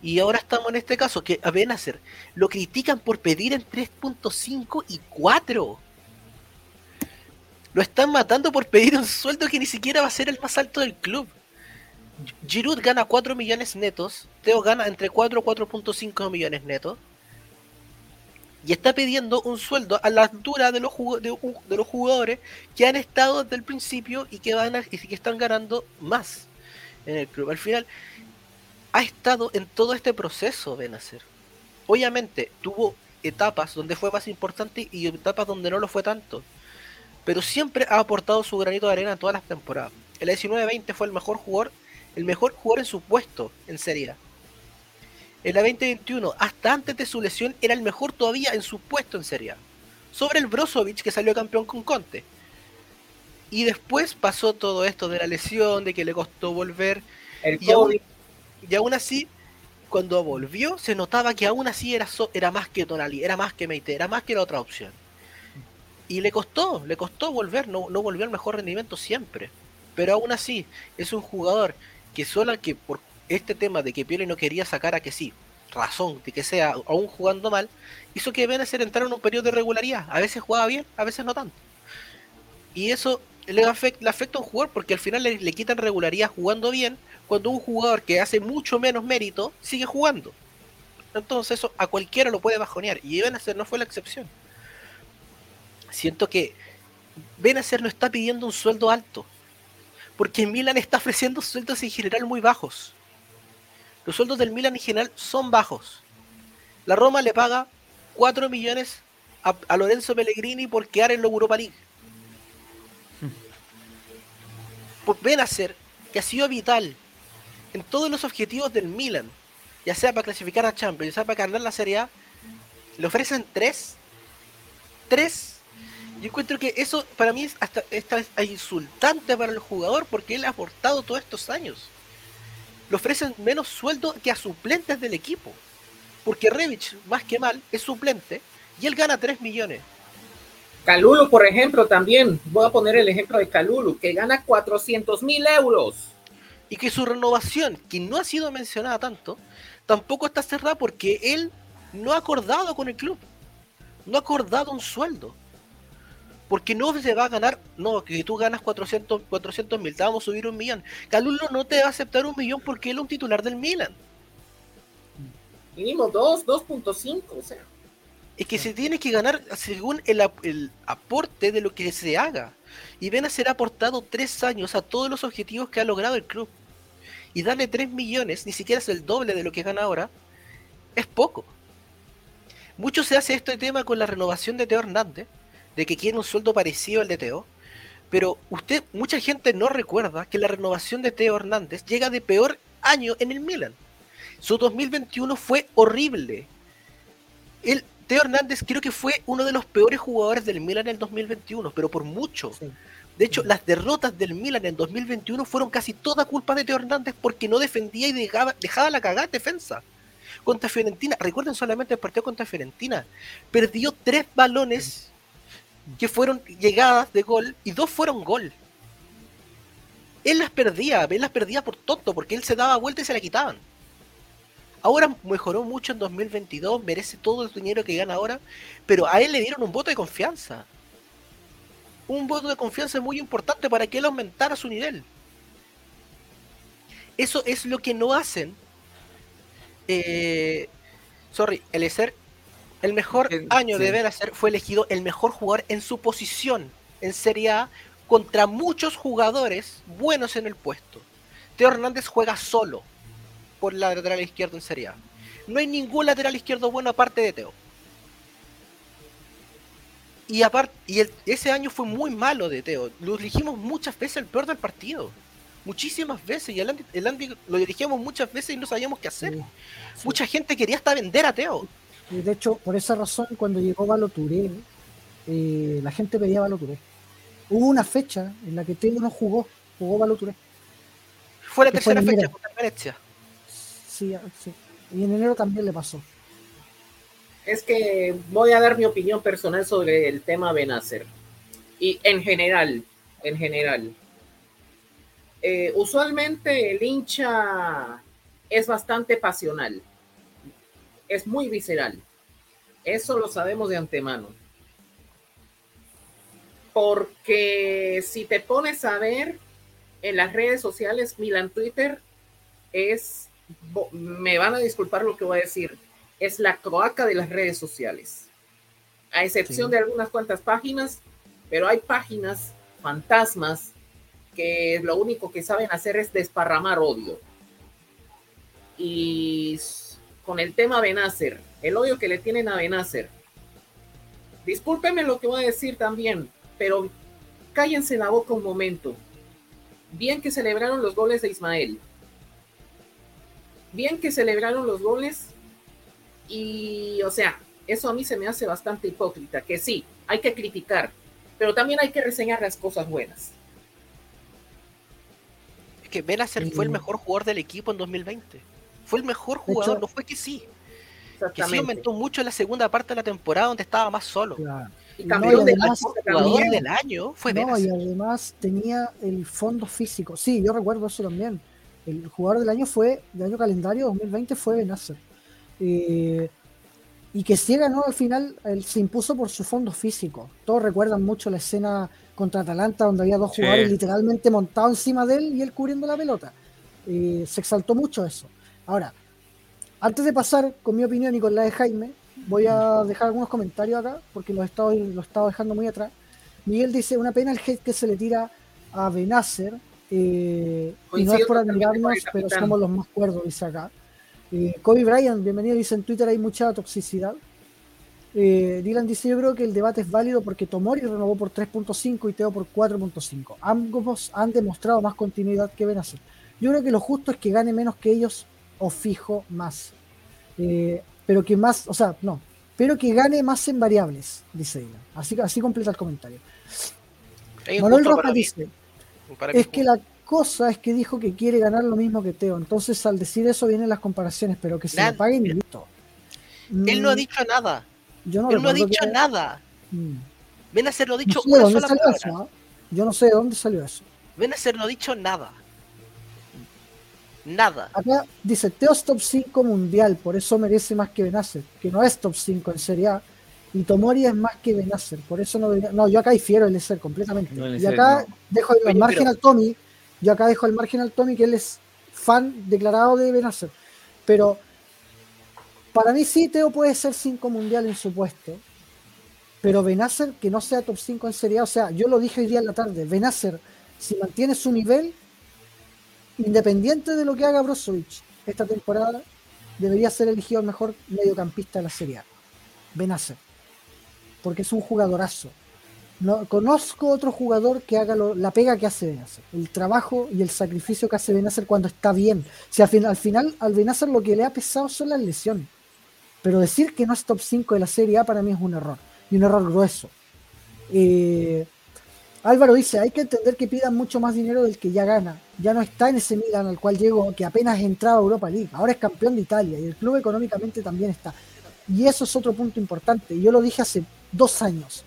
Y ahora estamos en este caso que a Benacer lo critican por pedir en 3.5 y 4. Lo están matando por pedir un sueldo que ni siquiera va a ser el más alto del club. Giroud gana 4 millones netos, Teo gana entre 4 y 4.5 millones netos. Y está pidiendo un sueldo a la altura de los, de, los jugadores que han estado desde el principio y que, van y que están ganando más en el club. Al final, ha estado en todo este proceso Benacer. Obviamente, tuvo etapas donde fue más importante y etapas donde no lo fue tanto. Pero siempre ha aportado su granito de arena en todas las temporadas. El 19-20 fue el mejor jugador el mejor jugador en su puesto en Serie A. En la 2021, hasta antes de su lesión, era el mejor todavía en su puesto en Serie A. Sobre el Brozovic que salió campeón con Conte. Y después pasó todo esto de la lesión, de que le costó volver. y, aún, así, cuando volvió, se notaba que aún así era, era más que Tonali, era más que Meite, era más que la otra opción. Y le costó, le costó volver, no, no volvió al mejor rendimiento siempre. Pero aún así, es un jugador que solo que por este tema de que Pioli no quería sacar a que sí, razón de que sea aún jugando mal, hizo que Benacer entrara en un periodo de regularidad. A veces jugaba bien, a veces no tanto. Y eso le afecta, a un jugador porque al final le, quitan regularidad jugando bien cuando un jugador que hace mucho menos mérito sigue jugando. Entonces eso a cualquiera lo puede bajonear y Benacer no fue la excepción. Siento que Benacer no está pidiendo un sueldo alto, porque Milan está ofreciendo sueldos en general muy bajos. Los sueldos del Milan en general son bajos. La Roma le paga 4 millones a, Lorenzo Pellegrini por quedar en la Europa League. Pues Benacer, que ha sido vital en todos los objetivos del Milan, ya sea para clasificar a Champions, ya sea para ganar la Serie A, le ofrecen 3. 3 yo encuentro que eso para mí es hasta, insultante para el jugador porque él ha aportado todos estos años. Le ofrecen menos sueldo que a suplentes del equipo. Porque Revich, más que mal, es suplente y él gana 3 millones. Calulu, por ejemplo, también. Voy a poner el ejemplo de Calulu, que gana 400 mil euros. Y que su renovación, que no ha sido mencionada tanto, tampoco está cerrada porque él no ha acordado con el club. No ha acordado un sueldo. Porque no se va a ganar, no, que tú ganas 400 mil, te vamos a subir un millón. Calulo no te va a aceptar un millón porque él es un titular del Milan. Mínimo 2, 2.5, o sea. Es que se tiene que ganar según el, aporte de lo que se haga. Y ven a ser aportado tres años a todos los objetivos que ha logrado el club. Y darle 3 millones, ni siquiera es el doble de lo que gana ahora, es poco. Mucho se hace este tema con la renovación de Teo Hernández, de que quiere un sueldo parecido al de Teo, pero usted, mucha gente no recuerda que la renovación de Teo Hernández llega de peor año en el Milan. Su 2021 fue horrible. El, Teo Hernández creo que fue uno de los peores jugadores del Milan en el 2021, pero por mucho. De hecho, las derrotas del Milan en 2021 fueron casi toda culpa de Teo Hernández porque no defendía y dejaba, dejaba la cagada en defensa. Contra Fiorentina, recuerden solamente el partido contra Fiorentina, perdió tres balones que fueron llegadas de gol y dos fueron gol. Él las perdía, él las perdía por tonto, porque él se daba vuelta y se la quitaban. Ahora mejoró mucho en 2022, merece todo el dinero que gana ahora, pero a él le dieron un voto de confianza. Un voto de confianza muy importante para que él aumentara su nivel. Eso es lo que no hacen. Eh, sorry, el mejor año de Benacer fue elegido el mejor jugador en su posición en Serie A contra muchos jugadores buenos en el puesto. Teo Hernández juega solo por la lateral izquierdo en Serie A. No hay ningún lateral izquierdo bueno aparte de Teo. Y aparte, y ese año fue muy malo de Teo. Lo dirigimos muchas veces el peor del partido. Muchísimas veces. Y el Andy, lo dirigíamos muchas veces y no sabíamos qué hacer. Mucha gente quería hasta vender a Teo de hecho, por esa razón, cuando llegó Baloturé, eh, la gente pedía Baloturé. Hubo una fecha en la que Teo no jugó, jugó Baloturé. Fue la tercera fecha contra Venecia. Sí, sí. Y en enero también le pasó. Es que voy a dar mi opinión personal sobre el tema Benacer. Y en general, en general. Eh, usualmente el hincha es bastante pasional es muy visceral. Eso lo sabemos de antemano. Porque si te pones a ver en las redes sociales, Milan Twitter es, me van a disculpar lo que voy a decir, es la cloaca de las redes sociales. A excepción de algunas cuantas páginas, pero hay páginas fantasmas que lo único que saben hacer es desparramar odio. Y con el tema Benacer, el odio que le tienen a Benacer. Discúlpeme lo que voy a decir también, pero cállense la boca un momento. Bien que celebraron los goles de Ismael. Bien que celebraron los goles y, o sea, eso a mí se me hace bastante hipócrita, que sí, hay que criticar, pero también hay que reseñar las cosas buenas. Es que Benacer fue el mejor jugador del equipo en 2020 fue el mejor jugador, no fue que sí. Que sí aumentó mucho en la segunda parte de la temporada donde estaba más solo. Y campeón jugador del año fue no, y además tenía el fondo físico. Sí, yo recuerdo eso también. El jugador del año fue, del año calendario 2020 fue Benacer. Eh, y que si ganó al final, él se impuso por su fondo físico. Todos recuerdan mucho la escena contra Atalanta donde había dos jugadores literalmente montados encima de él y él cubriendo la pelota. Eh, se exaltó mucho eso. Ahora, antes de pasar con mi opinión y con la de Jaime, voy a dejar algunos comentarios acá, porque los he estado, los he estado dejando muy atrás. Miguel dice, una pena el hate que se le tira a Benacer. eh, y no es por admirarnos, pero somos los más cuerdos, dice acá. Eh, Kobe Bryant, bienvenido, dice en Twitter hay mucha toxicidad. Eh, Dylan dice, yo creo que el debate es válido porque Tomori renovó por 3.5 y Teo por 4.5. Ambos han demostrado más continuidad que Benacer. Yo creo que lo justo es que gane menos que ellos o fijo más. Eh, pero que más, o sea, no, pero que gane más en variables, dice Dylan. Así, así completa el comentario. Manuel Rojas dice, es que la cosa es que dijo que quiere ganar lo mismo que Teo. Entonces al decir eso vienen las comparaciones, pero que se lo paguen y listo. Él no ha Mm, dicho nada. yo no Él no ha dicho que- nada. Mm. Benacer no ha No dicho sé de una sola palabra. eso. ¿ah? Yo no sé de dónde salió eso. Benacer no ha dicho nada. Nada. Acá dice, Teo es top 5 mundial, por eso merece más que Benacer, que no es top 5 en Serie A. Y Tomori es más que Benacer, por eso no debería- No, yo acá difiero el ser completamente. No, y acá no. dejo Oye, margen al Tommy, yo acá dejo al margen al Tommy que él es fan declarado de Benacer. Pero para mí sí, Teo puede ser 5 mundial en su puesto. Pero Benacer que no sea top 5 en Serie A, o sea, yo lo dije hoy día en la tarde, Benacer, si mantiene su nivel, independiente de lo que haga Brozovic esta temporada, debería ser elegido el mejor mediocampista de la Serie A. Benacer. Porque es un jugadorazo. No, conozco otro jugador que haga lo- la pega que hace Benacer. El trabajo y el sacrificio que hace Benacer cuando está bien. Si al, fin- al final al Benacer lo que le ha pesado son las lesiones. Pero decir que no es top 5 de la Serie A para mí es un error. Y un error grueso. Eh, Álvaro dice, hay que entender que pidan mucho más dinero del que ya gana. Ya no está en ese Milan al cual llegó, que apenas entraba a Europa League. Ahora es campeón de Italia y el club económicamente también está. Y eso es otro punto importante. Yo lo dije hace dos años,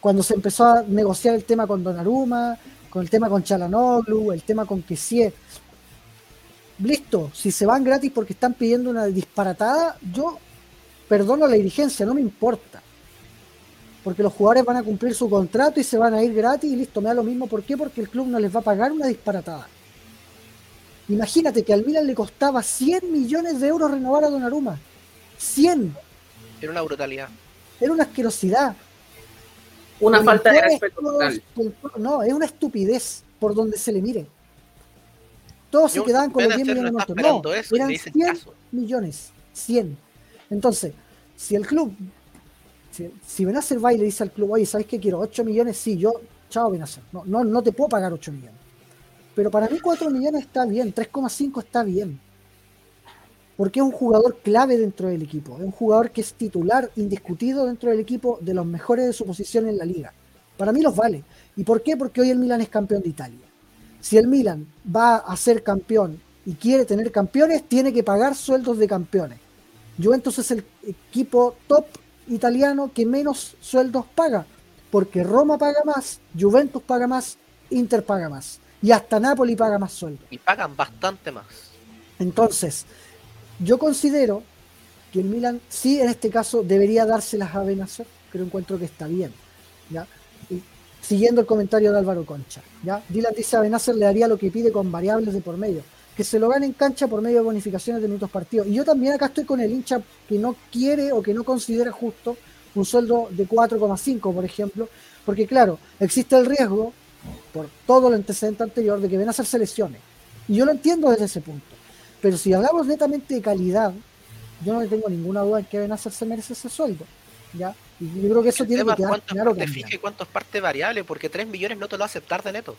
cuando se empezó a negociar el tema con Donnarumma, con el tema con Chalanoglu, el tema con Kessie. Listo, si se van gratis porque están pidiendo una disparatada, yo perdono la dirigencia, no me importa porque los jugadores van a cumplir su contrato y se van a ir gratis y listo, me da lo mismo. ¿Por qué? Porque el club no les va a pagar una disparatada. Imagínate que al Milan le costaba 100 millones de euros renovar a Donnarumma. 100. Era una brutalidad. Era una asquerosidad. Una Con falta de respeto total. con todo- no, es una estupidez por donde se le mire. Todos se quedaban con los 10 Benacer no millones. No, esperando eso eran le dicen 100 caso. millones. 100. Entonces, si el club, si, si Benacer va y le dice al club, oye, ¿sabes qué quiero? 8 millones, sí, yo, chao Benacer. No, no, no te puedo pagar 8 millones. Pero para mí 4 millones está bien, 3,5 está bien. Porque es un jugador clave dentro del equipo. Es un jugador que es titular indiscutido dentro del equipo de los mejores de su posición en la liga. Para mí los vale. ¿Y por qué? Porque hoy el Milan es campeón de Italia. Si el Milan va a ser campeón y quiere tener campeones, tiene que pagar sueldos de campeones. Juventus es el equipo top italiano que menos sueldos paga, porque Roma paga más, Juventus paga más, Inter paga más y hasta Napoli paga más sueldo. Y pagan bastante más. Entonces, yo considero que el Milan sí en este caso debería dárselas a Benacer, pero encuentro que está bien. ¿ya? Y siguiendo el comentario de Álvaro Concha. ¿ya? Dylan dice a Benacer le daría lo que pide con variables de por medio, que se lo gane en cancha por medio de bonificaciones de minutos partidos. Y yo también acá estoy con el hincha que no quiere o que no considera justo un sueldo de 4,5, por ejemplo, porque claro, existe el riesgo, por todo el antecedente anterior, de que Benacer se lesione. Y yo lo entiendo desde ese punto. Pero si hablamos netamente de calidad, yo no le tengo ninguna duda en que Benacer se merece ese sueldo. ¿ya? Y yo creo que eso El tiene que quedar cuánto es claro. parte fija y porque 3 millones no te lo va a aceptar de neto.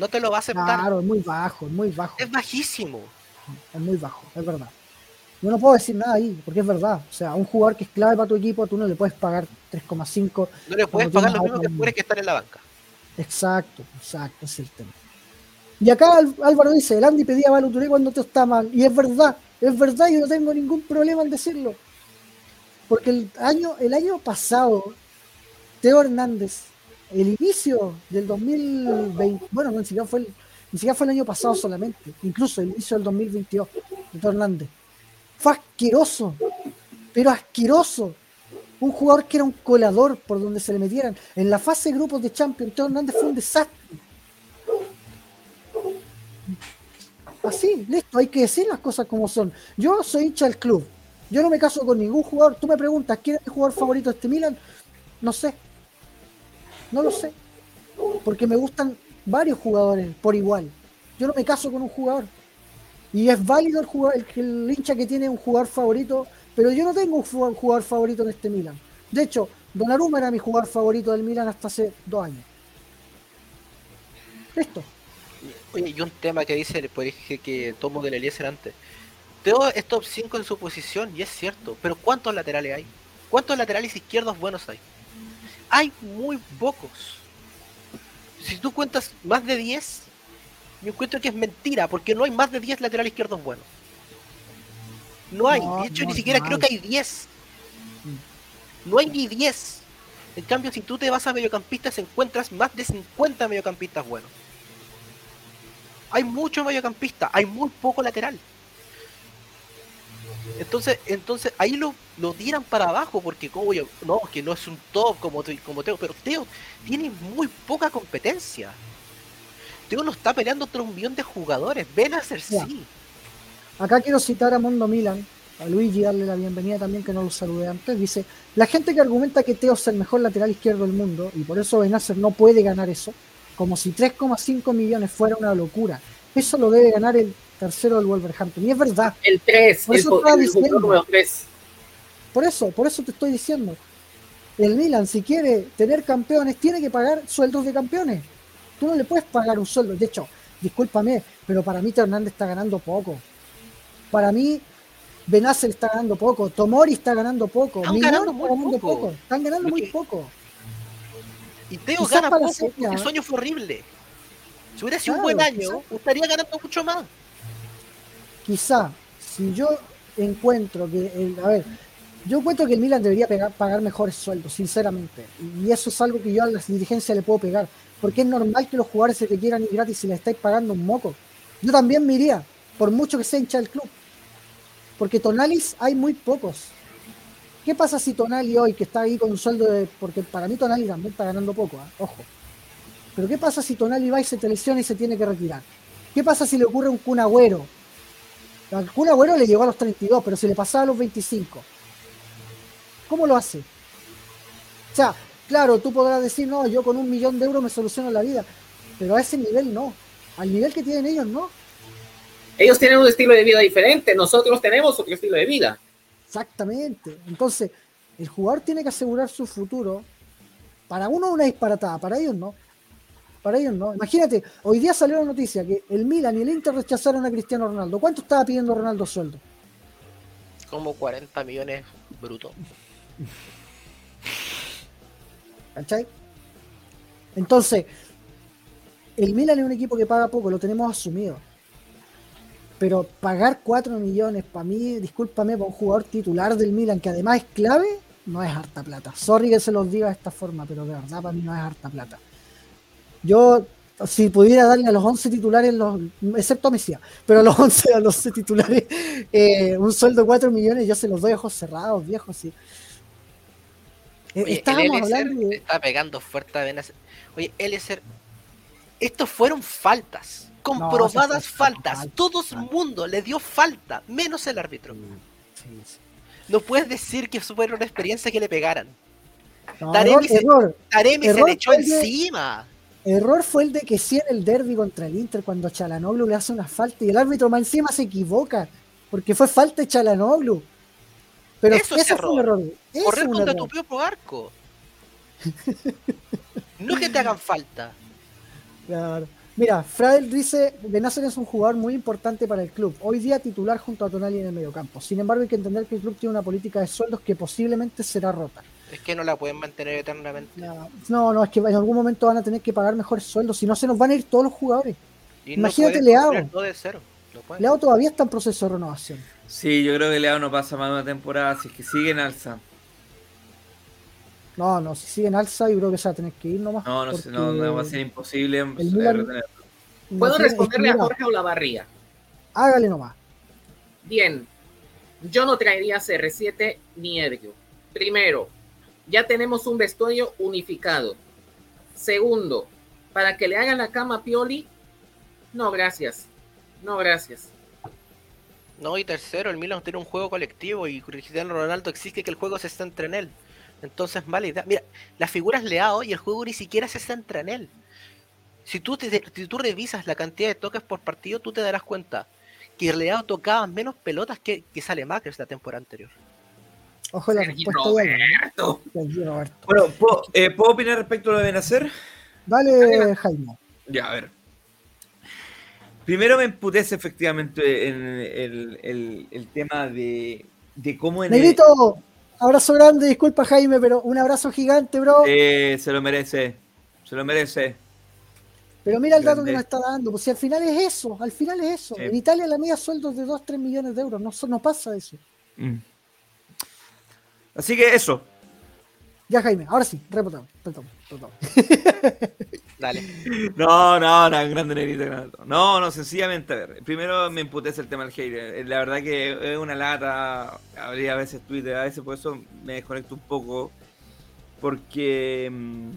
No te lo va a aceptar. Claro, es muy bajo, es muy bajo. Es bajísimo. Es muy bajo, es verdad. Yo no puedo decir nada ahí, porque es verdad. O sea, a un jugador que es clave para tu equipo, tú no le puedes pagar 3,5. No le puedes pagar lo mismo que jugadores que están en la banca. Exacto, exacto, es el tema. Y acá Álvaro dice, el Andy pedía Touré cuando te está mal. Y es verdad, es verdad, yo no tengo ningún problema en decirlo. Porque el año, el año pasado, Teo Hernández, el inicio del 2020, bueno, no, ni siquiera fue el, ni siquiera fue el año pasado solamente, incluso el inicio del 2022, de Hernández. Fue asqueroso, pero asqueroso. Un jugador que era un colador por donde se le metieran. En la fase de grupos de Champions, Teo Hernández fue un desastre. Así, listo, hay que decir las cosas como son. Yo soy hincha del club. Yo no me caso con ningún jugador. Tú me preguntas, ¿quién es mi jugador favorito de este Milan? No sé. No lo sé. Porque me gustan varios jugadores por igual. Yo no me caso con un jugador. Y es válido el, jugador, el, hincha que tiene un jugador favorito, pero yo no tengo un jugador favorito en este Milan. De hecho, Donnarumma era mi jugador favorito del Milan hasta hace dos años. Esto. Oye, y un tema que dice, pues que tomo del Eliezer antes. Teo es top 5 en su posición, y es cierto, pero ¿cuántos laterales hay? ¿Cuántos laterales izquierdos buenos hay? Hay muy pocos. Si tú cuentas más de 10, yo encuentro que es mentira, porque no hay más de 10 laterales izquierdos buenos. No hay, de hecho ni siquiera creo que hay 10. No hay ni 10. En cambio, si tú te vas a mediocampistas, encuentras más de 50 mediocampistas buenos. Hay muchos mediocampistas, hay muy poco lateral. Entonces, entonces ahí lo, lo tiran para abajo porque como yo, no, que no es un top como, como Teo, pero Teo tiene muy poca competencia. Teo no está peleando contra un millón de jugadores, ven a sí. Acá quiero citar a Mondo Milan, a Luigi, darle la bienvenida también, que no lo saludé antes. Dice, la gente que argumenta que Teo es el mejor lateral izquierdo del mundo y por eso Benacer no puede ganar eso, como si 3,5 millones fuera una locura. Eso lo debe ganar el tercero del Wolverhampton. Y es verdad. El 3, por eso el, 3. Por eso, por eso te estoy diciendo. El Milan, si quiere tener campeones, tiene que pagar sueldos de campeones. Tú no le puedes pagar un sueldo. De hecho, discúlpame, pero para mí Hernández está ganando poco. Para mí, Benacer está ganando poco. Tomori está ganando poco. Están ganando, muy poco. Están ganando muy poco. Y Teo gana poco porque el sueño fue horrible. Si hubiera sido un buen año, estaría ganando mucho más quizá si yo encuentro que, a ver, yo encuentro que el Milan debería pagar mejores sueldos, sinceramente. Y eso es algo que yo a la dirigencia le puedo pegar. Porque es normal que los jugadores se te quieran ir gratis si le estáis pagando un moco. Yo también me iría, por mucho que sea hincha del club. Porque Tonalis hay muy pocos. ¿Qué pasa si Tonali hoy, que está ahí con un sueldo de. Porque para mí Tonali también está ganando poco, ¿eh? ojo. Pero ¿qué pasa si Tonali va y se lesiona y se tiene que retirar? ¿Qué pasa si le ocurre un cunagüero Kun Agüero le llegó a los 32, pero se le pasaba a los 25. ¿Cómo lo hace? O sea, claro, tú podrás decir, no, yo con un millón de euros me soluciono la vida, pero a ese nivel no. Al nivel que tienen ellos, no. Ellos tienen un estilo de vida diferente, nosotros tenemos otro estilo de vida. Exactamente. Entonces, el jugador tiene que asegurar su futuro. Para uno una disparatada, para ellos no. Para ellos no. Imagínate, hoy día salió la noticia que el Milan y el Inter rechazaron a Cristiano Ronaldo. ¿Cuánto estaba pidiendo Ronaldo sueldo? Como 40 millones brutos. ¿Cachai? Entonces, el Milan es un equipo que paga poco, lo tenemos asumido. Pero pagar 4 millones para mí, discúlpame, para un jugador titular del Milan que además es clave, no es harta plata. Sorry que se los diga de esta forma, pero de verdad para mí no es harta plata. Yo, si pudiera darle a los 11 titulares, los, excepto a Mesía, pero a los 11, a los 11 titulares, eh, un sueldo de 4 millones, yo se los doy a ojos cerrados, viejos, sí. Eh, estábamos hablando de... Está pegando fuerte a Venas. Oye, Eliezer, estos fueron faltas, comprobadas faltas. Todo el mundo le dio falta, menos el árbitro. No puedes decir que fue una experiencia que le pegaran. Taremi, se, se, le echó encima. Error fue el de que sí en el derby contra el Inter cuando Chalanoglu le hace una falta y el árbitro más encima se equivoca porque fue falta de Chalanoglu. Pero eso es error. un error. Correr contra tu propio arco. no que te hagan falta. Claro. Mira, Fradel dice, Benacer es un jugador muy importante para el club. Hoy día titular junto a Tonali en el mediocampo. Sin embargo, hay que entender que el club tiene una política de sueldos que posiblemente será rota. Es que no la pueden mantener eternamente. No, no, es que en algún momento van a tener que pagar mejores sueldos, si no se nos van a ir todos los jugadores. Imagínate Leao. Leao todavía está en proceso de renovación. Sí, yo creo que Leao no pasa más de una temporada, si es que sigue en alza. No, no, si sigue en alza, yo creo que se va a tener que ir nomás. No, no, no, no va a ser imposible. Puedo responderle a Jorge Olavarría. Hágale nomás. Bien, yo no traería CR7 ni Edrio. Primero, ya tenemos un vestuario unificado. Segundo, para que le hagan la cama a Pioli, no, gracias. No, gracias. No, y tercero, el Milan tiene un juego colectivo y Cristiano Ronaldo exige que el juego se centre en él. Entonces, mala idea. Mira, la figura es Leao y el juego ni siquiera se centra en él. Si tú, te, si revisas la cantidad de toques por partido, tú te darás cuenta que Leao tocaba menos pelotas que, que sale Makers la temporada anterior. Ojo la Sergi Roberto. Sergi Roberto. Bueno, ¿puedo, eh, ¿puedo opinar respecto a lo de Benacer? Dale, Jaime. Ya, a ver. Primero me emputece efectivamente en el, el- el tema de, de cómo en el- Negrito, abrazo grande, disculpa Jaime, pero un abrazo gigante, bro. Eh, se lo merece. Se lo merece. Pero mira el dato que nos está dando, pues si al final es eso, al final es eso. Sí. En Italia la media sueldo es de 2, 3 millones de euros, no, no pasa eso. Mm. Así que eso. Ya Jaime, ahora sí, repotamos, repotamos, repotamos. Dale. No, no, no, grande negrito. grande. No, no, sencillamente, a ver. Primero me emputece el tema del hater. Eh, La verdad que es una lata. Habría a veces Twitter, a veces por eso me desconecto un poco. Porque mm,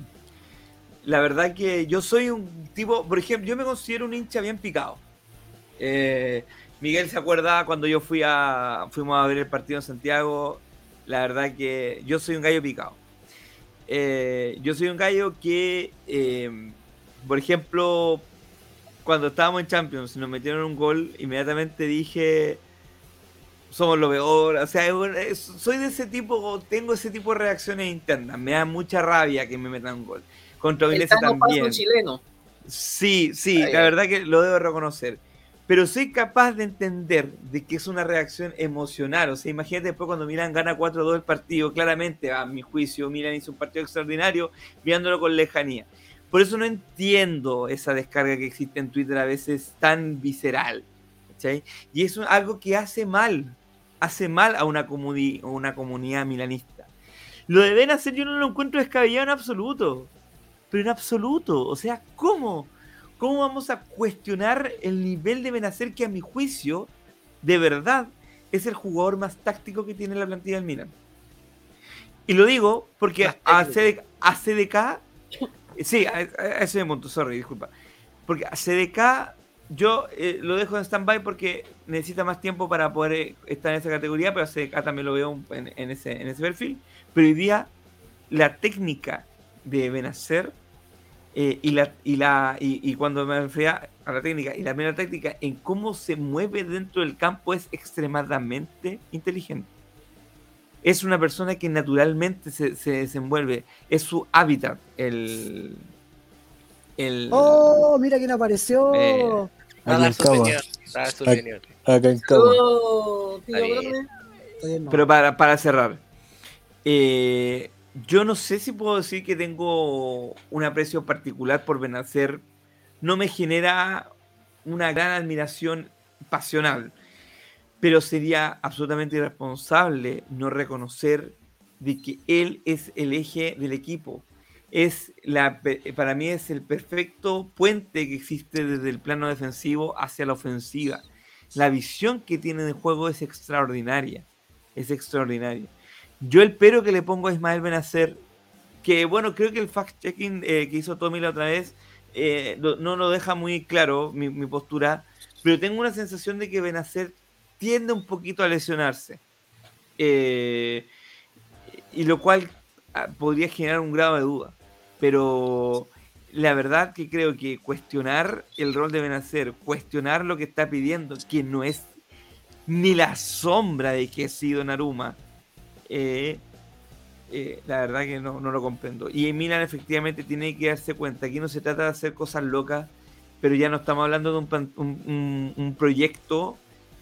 la verdad que yo soy un tipo, por ejemplo, yo me considero un hincha bien picado. Eh, Miguel se acuerda cuando yo fui a fuimos a ver el partido en Santiago. La verdad que yo soy un gallo picado. Eh, yo soy un gallo que, eh, por ejemplo, cuando estábamos en Champions y nos metieron un gol, inmediatamente dije, somos lo peor. O sea, soy de ese tipo, tengo ese tipo de reacciones internas. Me da mucha rabia que me metan un gol. Contra Paz, también. chileno. Sí, sí, la verdad que lo debo reconocer. Pero soy capaz de entender de que es una reacción emocional. O sea, imagínate después cuando Milan gana 4-2 el partido, claramente, a mi juicio, Milan hizo un partido extraordinario, viéndolo con lejanía. Por eso no entiendo esa descarga que existe en Twitter a veces tan visceral. Y es algo que hace mal, hace mal a una, una comunidad milanista. Lo deben hacer, yo no lo encuentro descabellado en absoluto. Pero en absoluto. O sea, ¿cómo? ¿Cómo vamos a cuestionar el nivel de Benacer que a mi juicio, de verdad, es el jugador más táctico que tiene la plantilla del Milan? Y lo digo porque a, técnico. CD a CDK, sí, a, a ese monto, sorry, disculpa. Porque a CDK yo eh, lo dejo en stand-by porque necesita más tiempo para poder eh, estar en esa categoría, pero a CDK también lo veo en, en ese, en ese perfil. Pero hoy día la técnica de Benacer eh, y, la, y, la, y, y cuando me refería a la técnica y la primera técnica en cómo se mueve dentro del campo es extremadamente inteligente. Es una persona que naturalmente se, se desenvuelve, es su hábitat el... el Oh, mira quién apareció. Eh, a dar su opinión. va a dar su Aquí- opinión. Acá en cama. Oh, tío. Pero para, para cerrar, eh, yo no sé si puedo decir que tengo un aprecio particular por Benacer. No me genera una gran admiración pasional, pero sería absolutamente irresponsable no reconocer de que él es el eje del equipo. Es la, para mí es el perfecto puente que existe desde el plano defensivo hacia la ofensiva. La visión que tiene de juego es extraordinaria es extraordinario. Yo el pero que le pongo a Ismael Benacer, que bueno, creo que el fact-checking eh, que hizo Tommy la otra vez eh, no lo deja muy claro mi, mi postura, pero tengo una sensación de que Benacer tiende un poquito a lesionarse. Eh, y lo cual ah, podría generar un grado de duda. Pero la verdad que creo que cuestionar el rol de Benacer, cuestionar lo que está pidiendo, que no es ni la sombra de que ha sido Naruma, eh, eh, la verdad que no, no lo comprendo. Y en Milan efectivamente tiene que darse cuenta, aquí no se trata de hacer cosas locas, pero ya no estamos hablando de un, plan- un- un- un proyecto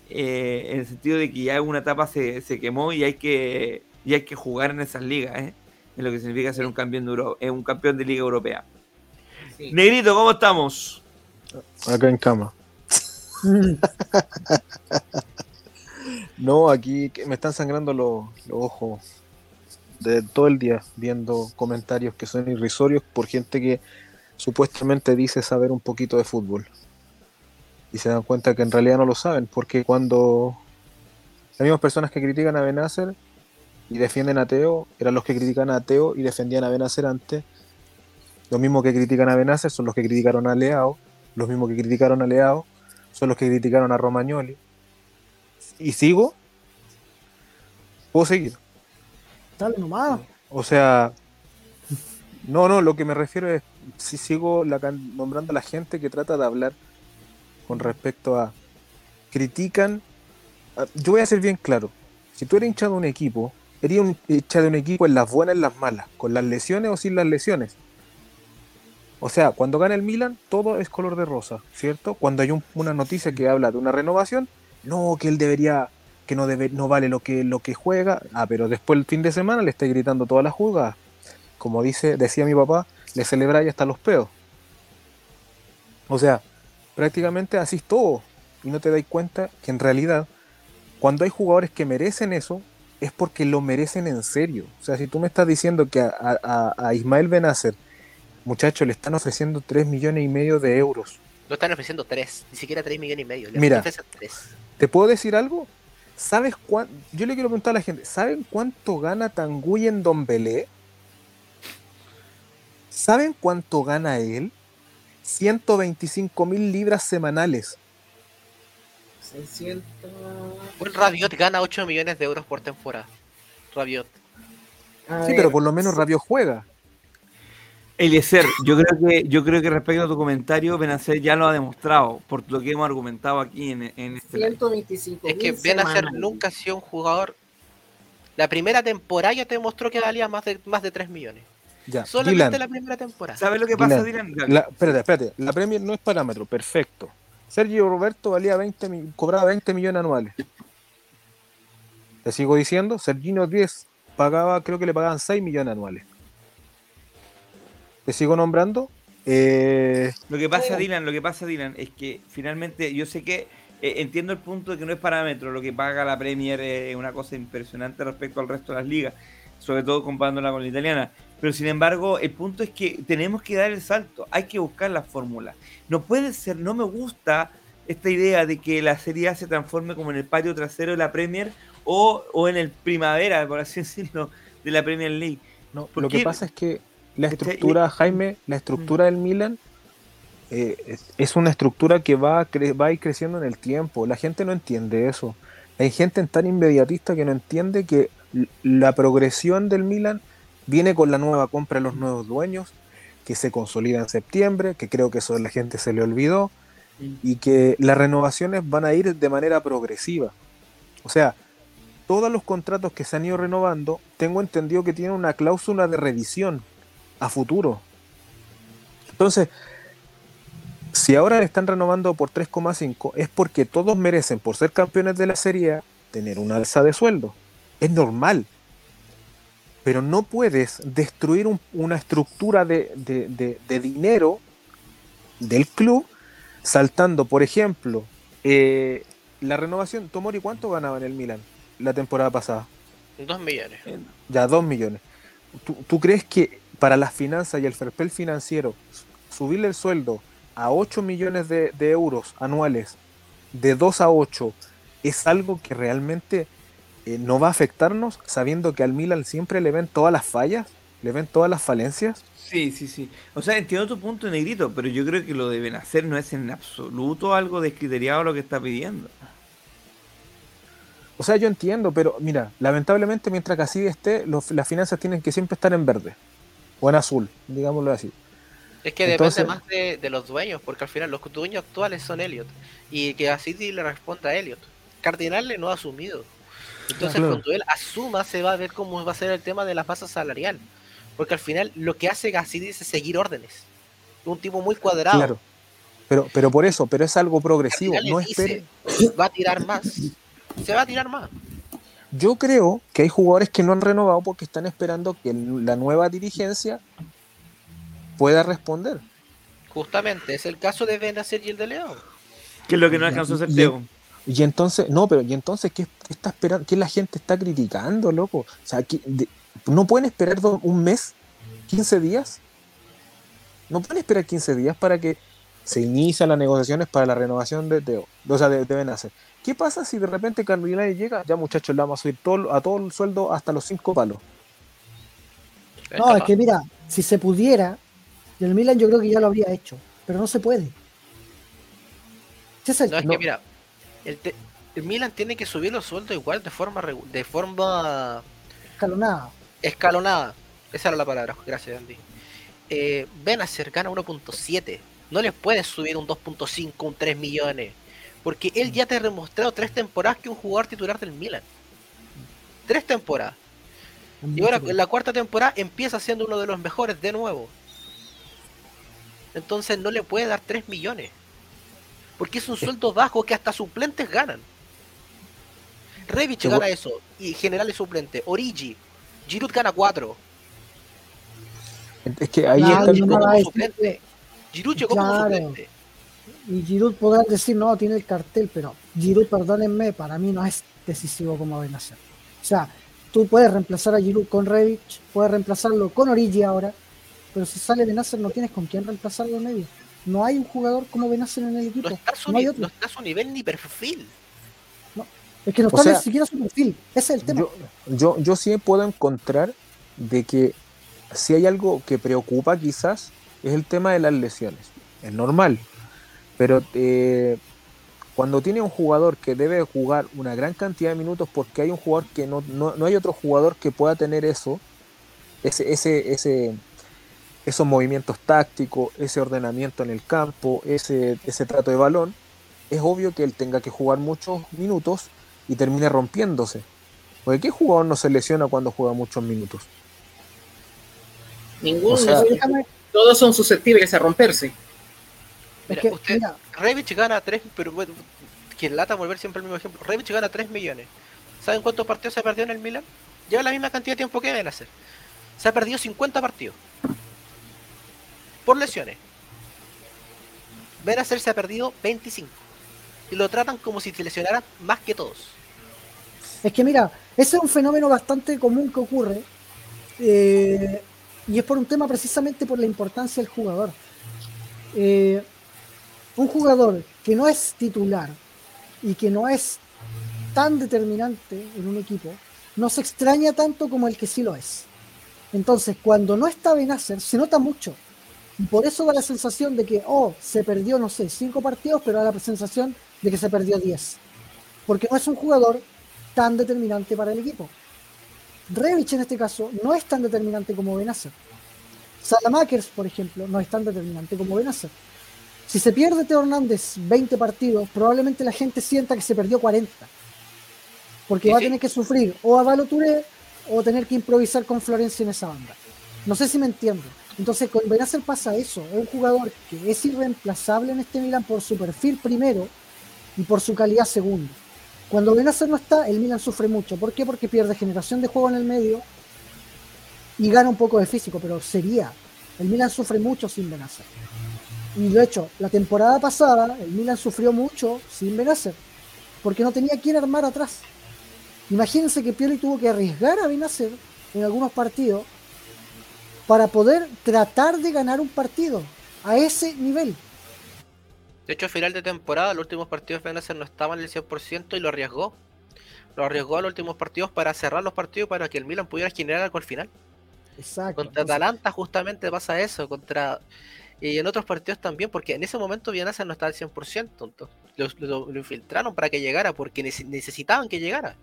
eh, en el sentido de que ya una etapa se, se quemó y hay que y hay que jugar en esas ligas, ¿eh? es lo que significa ser un campeón de, Euro- eh, un campeón de liga europea. Sí. Negrito, ¿cómo estamos? Acá en cama. No, aquí me están sangrando los, los ojos de todo el día viendo comentarios que son irrisorios por gente que supuestamente dice saber un poquito de fútbol. Y se dan cuenta que en realidad no lo saben, porque cuando las mismas personas que critican a Benacer y defienden a Teo eran los que critican a Teo y defendían a Benacer antes. Los mismos que critican a Benacer son los que criticaron a Leao, los mismos que criticaron a Leao son los que criticaron a Romagnoli. Y sigo, puedo seguir. Dale nomás. O sea, no, no, lo que me refiero es si sigo la nombrando a la gente que trata de hablar con respecto a critican. a- Yo voy a ser bien claro. Si tú eres hincha de un equipo, eres un hincha de un equipo en las buenas y en las malas, con las lesiones o sin las lesiones. O sea, cuando gana el Milan, todo es color de rosa, ¿cierto? Cuando hay un- una noticia que habla de una renovación, no, que él debería, que no debe, no vale lo que, lo que juega. Ah, pero después el fin de semana le está gritando todas las jugadas. Como dice, decía mi papá, le celebráis hasta los peos. O sea, prácticamente así es todo. Y no te dais cuenta que en realidad, cuando hay jugadores que merecen eso, es porque lo merecen en serio. O sea, si tú me estás diciendo que a, a- a Ismael Benacer, muchacho, le están ofreciendo 3 millones y medio de euros. Lo están ofreciendo 3, ni siquiera 3 millones y medio. Le Mira. ofrecen 3. ¿Te puedo decir algo? ¿Sabes cuánto? Yo le quiero preguntar a la gente, ¿saben cuánto gana Tanguy en Don Belé? ¿Saben cuánto gana él? 125 mil libras semanales. 600. Un Rabiot gana 8 millones de euros por temporada. Rabiot. A Sí, ver, pero por lo menos Rabio juega. Eliezer, yo creo que yo creo que respecto a tu comentario, Benacer ya lo ha demostrado por lo que hemos argumentado aquí en, en este live. 125 Es que Benacer nunca ha sido un jugador. La primera temporada ya te demostró que valía más de, más de 3 millones. Ya, Solamente Dylan, la primera temporada. ¿Sabes lo que pasa, Dylan, Dylan? la, espérate, espérate. La Premier no es parámetro, perfecto. Sergio Roberto valía 20, mi- cobraba 20 millones anuales. Te sigo diciendo, Sergino 10 pagaba, creo que le pagaban 6 millones anuales. Te sigo nombrando. Eh, Lo que pasa, Dylan, lo que pasa, Dylan, es que finalmente yo sé que eh, entiendo el punto de que no es parámetro, lo que paga la Premier es una cosa impresionante respecto al resto de las ligas, sobre todo comparándola con la italiana. Pero sin embargo, el punto es que tenemos que dar el salto, hay que buscar la fórmula. No puede ser, no me gusta esta idea de que la Serie A se transforme como en el patio trasero de la Premier o, o en el primavera, por así decirlo, de la Premier League. no, ¿Por lo qué? que pasa es que la Este, estructura, Jaime, la estructura del Milan eh, es, es una estructura que va a, cre- va a ir creciendo en el tiempo. La gente no entiende eso. Hay gente tan inmediatista que no entiende que la progresión del Milan viene con la nueva compra de los nuevos dueños, que se consolida en septiembre, que creo que eso a la gente se le olvidó, y que las renovaciones van a ir de manera progresiva. O sea, todos los contratos que se han ido renovando, tengo entendido que tienen una cláusula de revisión a futuro. Entonces, si ahora le están renovando por 3,5, es porque todos merecen, por ser campeones de la Serie A, tener una alza de sueldo. Es normal. Pero no puedes destruir un- una estructura de, de- de- de dinero del club saltando, por ejemplo, eh, la renovación. Tomori, ¿cuánto ganaba en el Milan la temporada pasada? 2 millones. Ya, 2 millones. ¿Tú, tú crees que para las finanzas y el fair play financiero, subirle el sueldo a 8 millones de, de euros anuales, de 2 a 8, es algo que realmente eh, no va a afectarnos, sabiendo que al Milan siempre le ven todas las fallas, le ven todas las falencias? Sí, sí, sí. O sea, entiendo tu punto, Negrito, pero yo creo que lo deben hacer no es en absoluto algo descriteriado lo que está pidiendo. O sea, yo entiendo, pero mira, lamentablemente mientras que así esté, los- las finanzas tienen que siempre estar en verde o en azul, digámoslo así. Es que Entonces- depende más de, de los dueños, porque al final los dueños actuales son Elliot. Y que a City le responda a Elliot. Cardinal no ha asumido. Entonces, Claro. cuando él asuma, se va a ver cómo va a ser el tema de la masa salarial. Porque al final lo que hace Cassidy es seguir órdenes. Un tipo muy cuadrado. Claro. Pero, pero por eso, pero es algo progresivo. No espere. va a tirar más. Se va a tirar más. Yo creo que hay jugadores que no han renovado porque están esperando que la nueva dirigencia pueda responder. Justamente, es el caso de Benacer y el de León. Que es lo que no alcanzó a hacer Teo. Y entonces, no, pero y entonces, ¿qué, qué está esperando? ¿Qué la gente está criticando, loco? O sea, ¿qué- de- ¿no pueden esperar do- un mes? ¿15 días? No pueden esperar 15 días para que se inician las negociaciones para la renovación de Teo, o sea, de, de Benacer. ¿Qué pasa si de repente Cardinal llega? Ya muchachos, le vamos a subir todo, a todo el sueldo hasta los 5 palos. No, es que mira, si se pudiera, y el Milan yo creo que ya lo habría hecho, pero no se puede. Es el No, es No. que mira, el, te- el Milan tiene que subir los sueldos igual de forma regu- de forma escalonado. escalonada. Esa era la palabra, gracias Andy. Eh, Benacer gana 1.7. No les puedes subir un 2.5, un 3 millones. Porque él ya te ha demostrado tres temporadas que un jugador titular del Milan. Tres temporadas. Y ahora en la cuarta temporada empieza siendo uno de los mejores de nuevo. Entonces no le puede dar 3 millones. Porque es un sueldo bajo que hasta suplentes ganan. Revich gana eso. Y general es suplente. Origi. Giroud gana 4. Es que ahí está el... suplente. Giroud llegó como Claro. suplente. Y Giroud podrán decir, no, tiene el cartel, pero Giroud, perdónenme, para mí no es decisivo como Benacer. O sea, tú puedes reemplazar a Giroud con Revich, puedes reemplazarlo con Origi ahora, pero si sale Benacer no tienes con quién reemplazarlo en medio. No hay un jugador como Benacer en el equipo. No está, a su No hay ni- otro. no está a su nivel ni perfil. Es que no O está sea, ni siquiera su perfil. Ese es el tema. Yo, yo, yo sí puedo encontrar de que si hay algo que preocupa quizás es el tema de las lesiones. Es normal. Pero eh, cuando tiene un jugador que debe jugar una gran cantidad de minutos porque hay un jugador que no, no, no hay otro jugador que pueda tener eso, ese, ese, ese, esos movimientos tácticos, ese ordenamiento en el campo, ese, ese trato de balón, es obvio que él tenga que jugar muchos minutos y termine rompiéndose. Porque ¿qué jugador no se lesiona cuando juega muchos minutos? Ninguno. O sea- Déjame- todos son susceptibles a romperse. Es Mira, que, usted- mira, Revich gana 3, pero bueno, que lata volver siempre al mismo ejemplo. Revich gana 3 millones. ¿Saben cuántos partidos se perdió en el Milan? Lleva la misma cantidad de tiempo que deben hacer. Se ha perdido 50 partidos. Por lesiones. Benacer se ha perdido 25. Y lo tratan como si se lesionara más que todos. Es que mira, ese es un fenómeno bastante común que ocurre. eh, y es por un tema precisamente por la importancia del jugador. Eh, un jugador que no es titular y que no es tan determinante en un equipo, no se extraña tanto como el que sí lo es. Entonces, cuando no está Benacer, se nota mucho. Por eso da la sensación de que, oh, se perdió, no sé, cinco partidos, pero da la sensación de que se perdió 10. Porque no es un jugador tan determinante para el equipo. Revich en este caso no es tan determinante como Benacer. Salamakers, por ejemplo, no es tan determinante como Benacer. Si se pierde Teo Hernández 20 partidos, probablemente la gente sienta que se perdió 40. Porque Sí, va a tener que sufrir o a Valo Touré o tener que improvisar con Florencia en esa banda. No sé si me entiendo. Entonces con Benacer pasa eso. Es un jugador que es irreemplazable en este Milan por su perfil primero y por su calidad segundo. Cuando Benacer no está, el Milan sufre mucho. ¿Por qué? Porque pierde generación de juego en el medio y gana un poco de físico, pero sería. El Milan sufre mucho sin Benacer. Y de hecho, la temporada pasada, el Milan sufrió mucho sin Benacer, porque no tenía quien armar atrás. Imagínense que Pioli tuvo que arriesgar a Benacer en algunos partidos para poder tratar de ganar un partido a ese nivel. De hecho, a final de temporada, los últimos partidos de Benacer no estaban en el 100% y lo arriesgó. Lo arriesgó a los últimos partidos para cerrar los partidos para que el Milan pudiera generar algo al final. Exacto. Contra Atalanta justamente pasa eso, contra y en otros partidos también, porque en ese momento Benacer no estaba al 100%, entonces, lo, lo- lo infiltraron para que llegara, porque nece- necesitaban que llegara.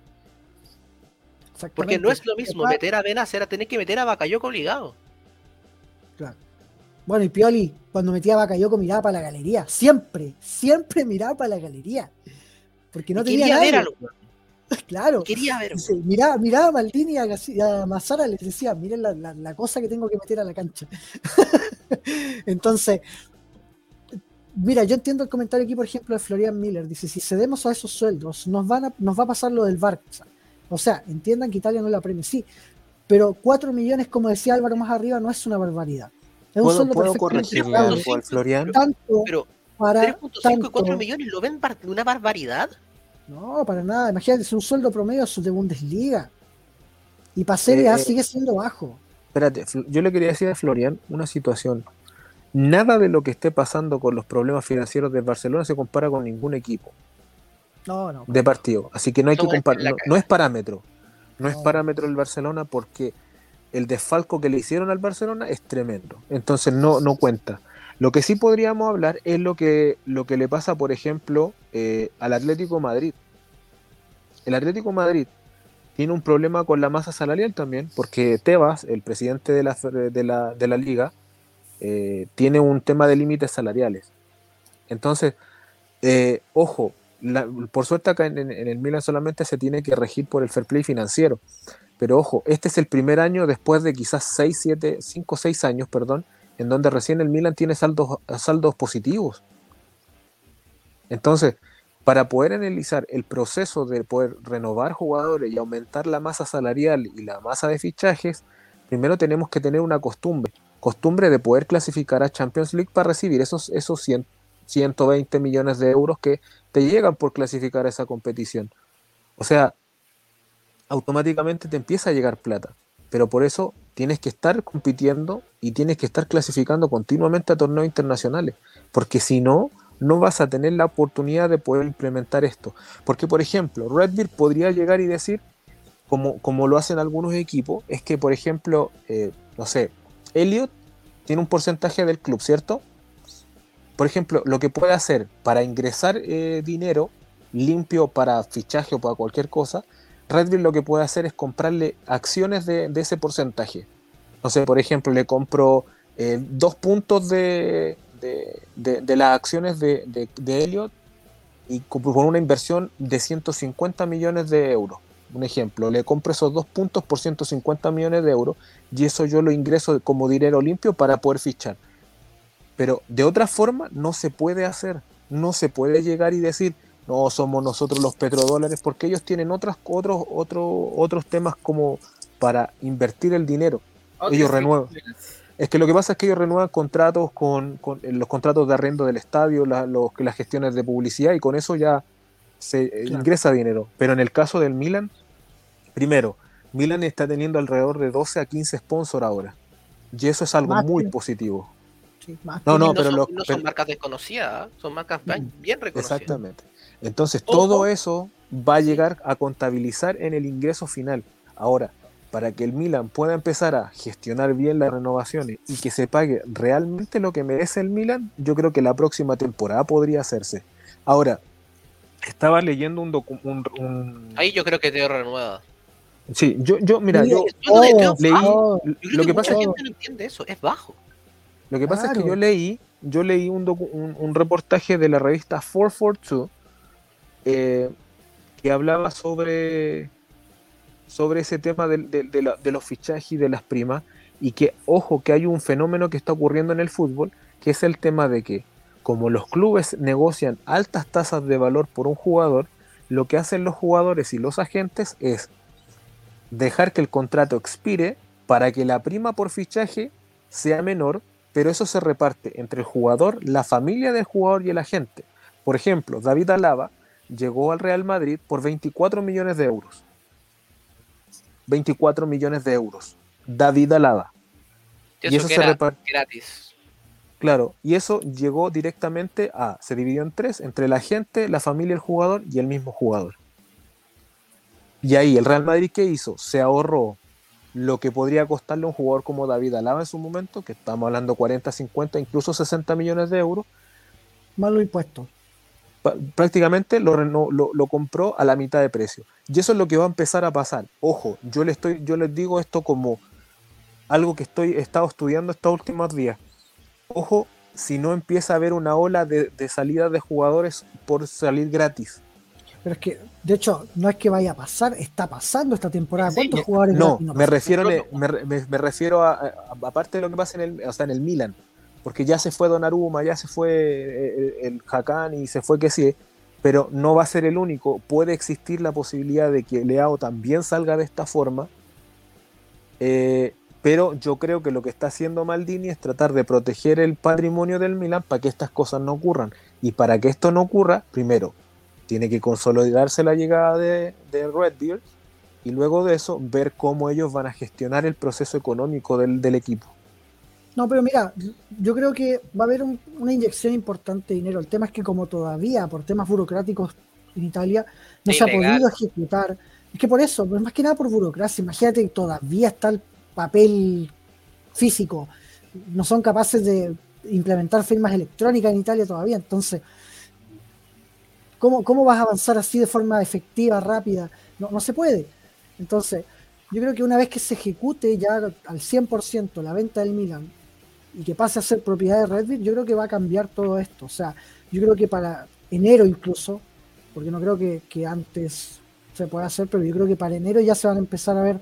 Porque no es lo mismo meter a Benacer a tener que meter a Bakayoko obligado. Claro. Bueno, y Pioli, cuando metía a Bakayoko, miraba para la galería. Siempre, siempre miraba para la galería. Porque no tenía nadie. Claro. quería ver. Dice, miraba, miraba a Maldini y a, a Massara les decía, miren la, la- la cosa que tengo que meter a la cancha. Entonces, mira, yo entiendo el comentario aquí, por ejemplo, de Florian Miller. Dice, si cedemos a esos sueldos, nos, van a- nos va a pasar lo del Barça. O sea, entiendan que Italia no la premia, sí. Pero 4 millones, como decía Álvaro más arriba, no es una barbaridad. Es un ¿Puedo, puedo algo al Florian? tanto Pero para 3.5 y 4 tanto- millones lo ven una barbaridad. No, para nada. Imagínate, es un sueldo promedio de Bundesliga. Y para Serie Eh, A eh. sigue siendo bajo. Espérate, yo le quería decir a Florian una situación. Nada de lo que esté pasando con los problemas financieros de Barcelona se compara con ningún equipo No, no. de partido. Así que no hay que comparar. No, es parámetro. No es No. parámetro el Barcelona porque el desfalco que le hicieron al Barcelona es tremendo. Entonces no, no cuenta. Lo que sí podríamos hablar es lo que, lo que le pasa, por ejemplo, eh, al Atlético Madrid. El Atlético Madrid tiene un problema con la masa salarial también, porque Tebas, el presidente de la, de la, de la liga, eh, tiene un tema de límites salariales. Entonces, eh, ojo, por suerte acá en, el Milan solamente se tiene que regir por el fair play financiero. Pero ojo, este es el primer año después de quizás 6, 7, 5, 6 años, perdón, en donde recién el Milan tiene saldos, saldos positivos. Entonces, para poder analizar el proceso de poder renovar jugadores y aumentar la masa salarial y la masa de fichajes, primero tenemos que tener una costumbre, costumbre de poder clasificar a Champions League para recibir esos, esos 100, 120 millones de euros que te llegan por clasificar a esa competición. O sea, automáticamente te empieza a llegar plata. Pero por eso tienes que estar compitiendo y tienes que estar clasificando continuamente a torneos internacionales. Porque si no, no vas a tener la oportunidad de poder implementar esto. Porque, por ejemplo, Redbeard podría llegar y decir, como, como lo hacen algunos equipos, es que, por ejemplo, eh, no sé, Elliot tiene un porcentaje del club, ¿cierto? Por ejemplo, lo que puede hacer para ingresar eh, dinero limpio para fichaje o para cualquier cosa, Redville lo que puede hacer es comprarle acciones de, ese porcentaje. No sé, por ejemplo, le compro eh, dos puntos de, las acciones de, de, Elliot y con una inversión de 150 millones de euros. Un ejemplo, le compro esos dos puntos por 150 millones de euros y eso yo lo ingreso como dinero limpio para poder fichar. Pero de otra forma no se puede hacer. No se puede llegar y decir, no somos nosotros los petrodólares, porque ellos tienen otras, otros, otros, otros temas como para invertir el dinero. ellos renuevan. Es que lo que pasa es que ellos renuevan contratos con, los contratos de arrendo del estadio, los, las gestiones de publicidad y con eso ya se ingresa dinero. Pero en el caso del Milan, primero, Milan está teniendo alrededor de 12 a 15 sponsors ahora. Y eso es algo muy positivo. no, no, pero son, no son marcas desconocidas, ¿eh? son marcas mm, bien reconocidas. Exactamente. Entonces, todo eso va a llegar a contabilizar en el ingreso final. Ahora, para que el Milan pueda empezar a gestionar bien las renovaciones y que se pague realmente lo que merece el Milan, yo creo que la próxima temporada podría hacerse. Ahora, estaba leyendo un documento. Ahí yo creo que te renueva. Sí, yo, yo mira, yo, leí. lo que pasa es que no entiende eso, es bajo. Lo que pasa es que yo leí, yo leí un, un, reportaje de la revista 442 eh, que hablaba sobre, sobre ese tema de, de, los fichajes y de las primas, y que, ojo, que hay un fenómeno que está ocurriendo en el fútbol, que es el tema de que, como los clubes negocian altas tasas de valor por un jugador, lo que hacen los jugadores y los agentes es dejar que el contrato expire para que la prima por fichaje sea menor, pero eso se reparte entre el jugador, la familia del jugador y el agente. Por ejemplo, David Alaba llegó al Real Madrid por 24 millones de euros. 24 millones de euros. David Alaba. Y eso, se reparte gratis. Claro, y eso llegó directamente a, se dividió en tres, entre la gente, la familia, el jugador y el mismo jugador. Y ahí el Real Madrid, ¿qué hizo? Se ahorró lo que podría costarle a un jugador como David Alaba en su momento, que estamos hablando 40, 50, incluso 60 millones de euros. Más los impuestos. Prácticamente lo, lo, lo, compró a la mitad de precio. Y eso es lo que va a empezar a pasar. Ojo, yo, le estoy, yo les digo esto como algo que estoy, he estado estudiando estos últimos días. Ojo, si no empieza a haber una ola de, de salida de jugadores por salir gratis pero es que, de hecho, no es que vaya a pasar, está pasando esta temporada. ¿Cuántos jugadores no, me refiero, me, refiero a, aparte de lo que pasa en el, o sea, en el Milan, porque ya se fue Donnarumma, ya se fue eh, el, el y se fue que sí, pero no va a ser el único. Puede existir la posibilidad de que Leao también salga de esta forma. Eh, pero yo creo que lo que está haciendo Maldini es tratar de proteger el patrimonio del Milan para que estas cosas no ocurran. Y para que esto no ocurra, primero, tiene que consolidarse la llegada de, de Redbeard y luego de eso ver cómo ellos van a gestionar el proceso económico del, equipo. No, pero mira, yo creo que va a haber una inyección importante de dinero. El tema es que como todavía por temas burocráticos en Italia no se ha podido ejecutar, es que por eso, pues más que nada por burocracia, imagínate que todavía está el papel físico, no son capaces de implementar firmas electrónicas en Italia todavía, entonces ¿Cómo, vas a avanzar así de forma efectiva, rápida? No, no se puede. Entonces, yo creo que una vez que se ejecute ya al 100% la venta del Milan y que pase a ser propiedad de Redbird, yo creo que va a cambiar todo esto. O sea, yo creo que para enero incluso, porque no creo que, que antes se pueda hacer, pero yo creo que para enero ya se van a empezar a ver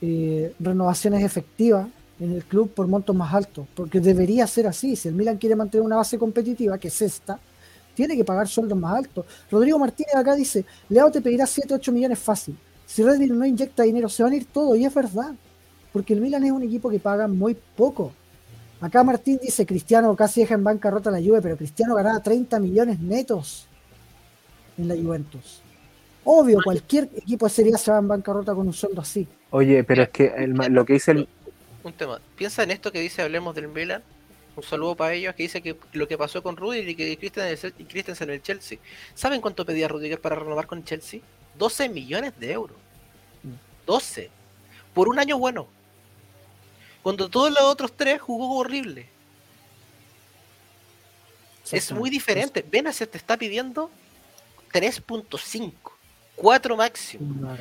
eh, renovaciones efectivas en el club por montos más altos, porque debería ser así. Si el Milan quiere mantener una base competitiva, que es esta, tiene que pagar sueldos más altos. Rodrigo Martínez acá dice, Leao te pedirá 7, 8 millones fácil. Si Red Bull no inyecta dinero, se van a ir todo, y es verdad, porque el Milan es un equipo que paga muy poco. Acá Martín dice, Cristiano casi deja en bancarrota la Juve, pero Cristiano ganaba 30 millones netos en la Juventus. Obvio, cualquier equipo de Serie A se va en bancarrota con un sueldo así. Oye, pero es que el lo que dice el, Un tema. Piensa en esto que dice Hablemos del Milan. Un saludo para ellos que dice que lo que pasó con Rudiger y que Christensen en el Chelsea. ¿Saben cuánto pedía Rudiger para renovar con Chelsea? 12 millones de euros. 12. Por un año bueno. Cuando todos los otros tres jugó horrible. Es muy diferente. Benacer te está pidiendo 3.5. 4 máximo.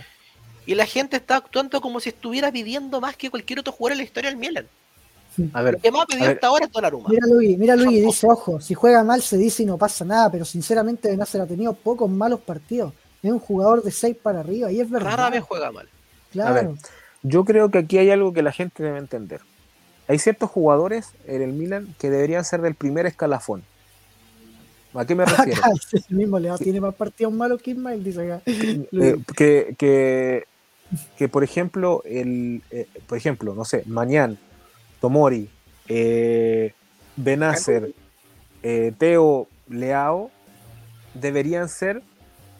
Y la gente está actuando como si estuviera pidiendo más que cualquier otro jugador en la historia del Milan. a ver, Lo que más ha pedido hasta ahora es Donnarumma. Mira Luis, mira Luis, Son dice, ojo, si juega mal se dice y no pasa nada, pero sinceramente Benacer ha tenido pocos malos partidos. Es un jugador de 6 para arriba y es verdad. Rara vez juega mal. Claro. A ver, yo creo que aquí hay algo que la gente debe entender. Hay ciertos jugadores en el Milan que deberían ser del primer escalafón. ¿A qué me refiero? El mismo Leao tiene más partidos malos que Ismael, dice acá. Eh, que, que, que, por ejemplo, el, eh, por ejemplo, no sé, Mañán, Tomori, eh, Benacer, eh, Teo, Leao, deberían ser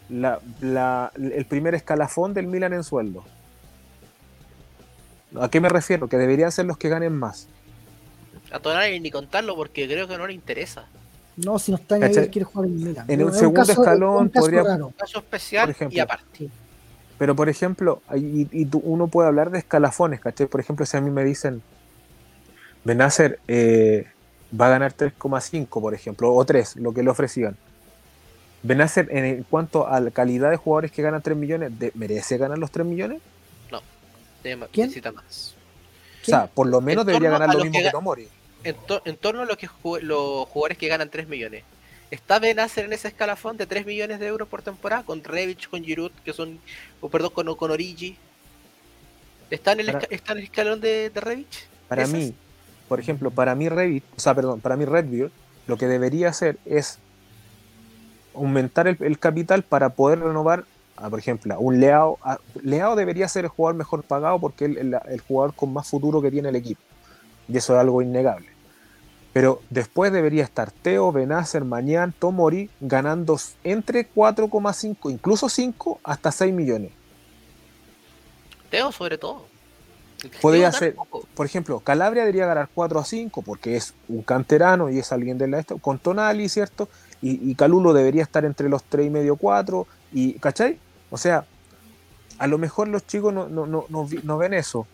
la- la- el primer escalafón del Milan en sueldo. ¿A qué me refiero? Que deberían ser los que ganen más. A Tonali ni contarlo porque creo que no le interesa. No, si no está en ahí, quiere jugar en Milan. En un segundo caso- escalón un caso podría- raro. Caso especial Por ejemplo. y aparte. Pero, por ejemplo, y, y tú- uno puede hablar de escalafones, ¿cachai? Por ejemplo, si a mí me dicen, Benacer eh, va a ganar 3,5, por ejemplo, o 3, lo que le ofrecían. Benacer, en cuanto a la calidad de jugadores que ganan 3 millones, de- ¿merece ganar los 3 millones? ¿Quién? necesita más. O sea, por lo menos En debería ganar lo los mismo que que Tomori. En, to- en torno a lo que ju- los jugadores que ganan 3 millones. ¿Está Benacer en ese escalafón de 3 millones de euros por temporada? Con Revich, con Giroud, que son. O perdón, con, con Origi. ¿Está en el, Para- esca- está en el escalón de, de Revich? Para ¿Esas? mí, por ejemplo, para mí Revit, o sea, perdón, para mí Redbeard, lo que debería hacer es aumentar el, el capital para poder renovar, a, por ejemplo, a un Leao. a- Leao debería ser el jugador mejor pagado porque es el, el- el jugador con más futuro que tiene el equipo. Y eso es algo innegable. Pero después debería estar Teo, Benacer, Mañán, Tomori ganando entre 4,5, incluso 5, hasta 6 millones. Teo, sobre todo. Podría ser-. Por ejemplo, Calabria debería ganar 4 a 5 porque es un canterano y es alguien de la esto, con Tonali, ¿cierto? Y, y Calulo debería estar entre los 3 y medio 4 y ¿cachai? O sea, a lo mejor los chicos no, no, no, no ven eso.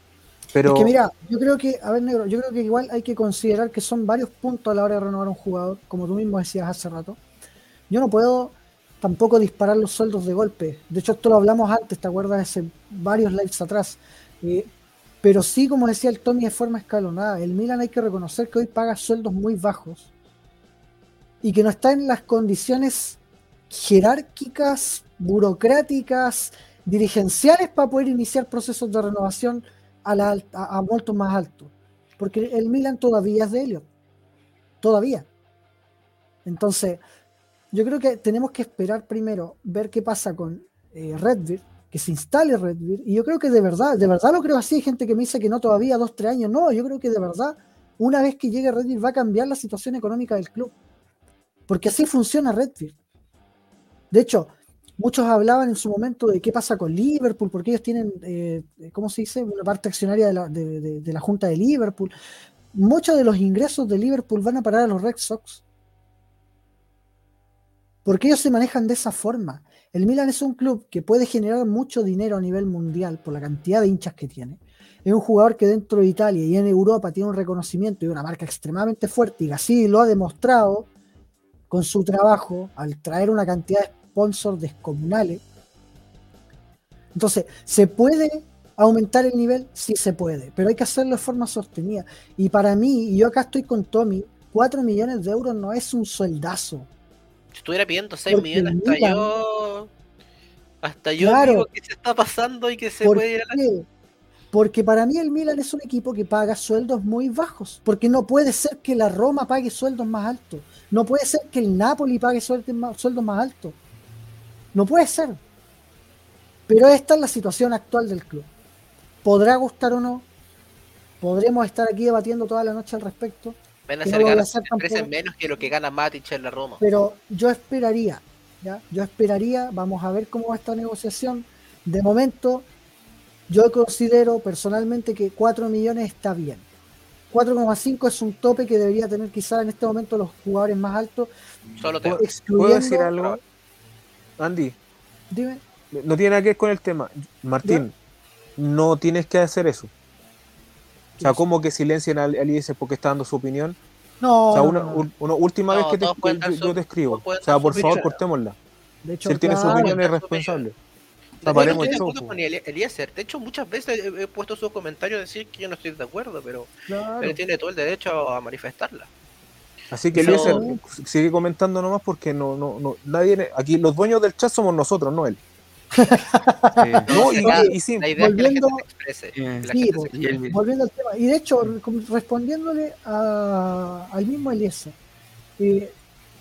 Pero Es que mira, yo creo que, a ver, negro, yo creo que igual hay que considerar que son varios puntos a la hora de renovar un jugador, como tú mismo decías hace rato. Yo no puedo tampoco disparar los sueldos de golpe. De hecho, esto lo hablamos antes, ¿te acuerdas? Hace varios lives atrás. Eh, pero sí, como decía el Tommy, de forma escalonada. El Milan hay que reconocer que hoy paga sueldos muy bajos y que no está en las condiciones jerárquicas, burocráticas, dirigenciales para poder iniciar procesos de renovación a, la, más altos. Porque el Milan todavía es de Elliot. Todavía. Entonces, yo creo que tenemos que esperar primero, ver qué pasa con eh, Redbeard, que se instale Redbeard. Y yo creo que de verdad, de verdad lo creo así. Hay gente que me dice que no todavía, dos, tres años. No, yo creo que de verdad, una vez que llegue Redbeard va a cambiar la situación económica del club. Porque así funciona Redbeard. De hecho, muchos hablaban en su momento de qué pasa con Liverpool, porque ellos tienen, eh, ¿cómo se dice?, una parte accionaria de la, de- de- la Junta de Liverpool. Muchos de los ingresos de Liverpool van a parar a los Red Sox. Porque ellos se manejan de esa forma. El Milan es un club que puede generar mucho dinero a nivel mundial por la cantidad de hinchas que tiene. Es un jugador que dentro de Italia y en Europa tiene un reconocimiento y una marca extremadamente fuerte y así lo ha demostrado con su trabajo al traer una cantidad de sponsors descomunales. Entonces, ¿se puede aumentar el nivel? Sí se puede, pero hay que hacerlo de forma sostenida. Y para mí, y yo acá estoy con Tommy, 4 millones de euros no es un sueldazo. Si estuviera pidiendo 6 Porque millones, hasta yo. Hasta yo Claro. digo que se está pasando y que se ¿Por puede ir a la. Porque para mí el Milan es un equipo que paga sueldos muy bajos. Porque no puede ser que la Roma pague sueldos más altos. No puede ser que el Napoli pague sueldos más, sueldos más altos. No puede ser. Pero esta es la situación actual del club. ¿Podrá gustar o no? Podremos estar aquí debatiendo toda la noche al respecto. Van a ser no a ganas menos que lo que gana Matic en la Roma. Pero yo esperaría, ¿ya? Yo esperaría, vamos a ver cómo va esta negociación. De momento, yo considero personalmente que 4 millones está bien. 4,5 es un tope que debería tener quizá en este momento los jugadores más altos, Solo te. ¿Puedo excluyendo... decir algo? Andy, Dime. no tiene nada que ver con el tema. Martín, no tienes que hacer eso. O sea, como que silencien al al IS porque está dando su opinión. No, o sea, no, una, no, no. un- una última No, vez que te, yo, su- yo te escribo. O sea, por favor, cortémosla. De hecho, Si él tiene su opinión, es responsable. De hecho, Taparemos estoy de acuerdo con Eli- Eliezer. De hecho, muchas veces he, he puesto sus comentarios a decir que yo no estoy de acuerdo, pero claro. él tiene todo el derecho a manifestarla. Así que No. Eliezer sigue comentando nomás porque no, no, no, nadie, aquí los dueños del chat somos nosotros, no él. No, y, la- y sí, La idea es que la gente Volviendo- se exprese. Que la sí, gente po. se exprese. Volviendo al tema, y de hecho, respondiéndole a- al mismo Eliezer, eh,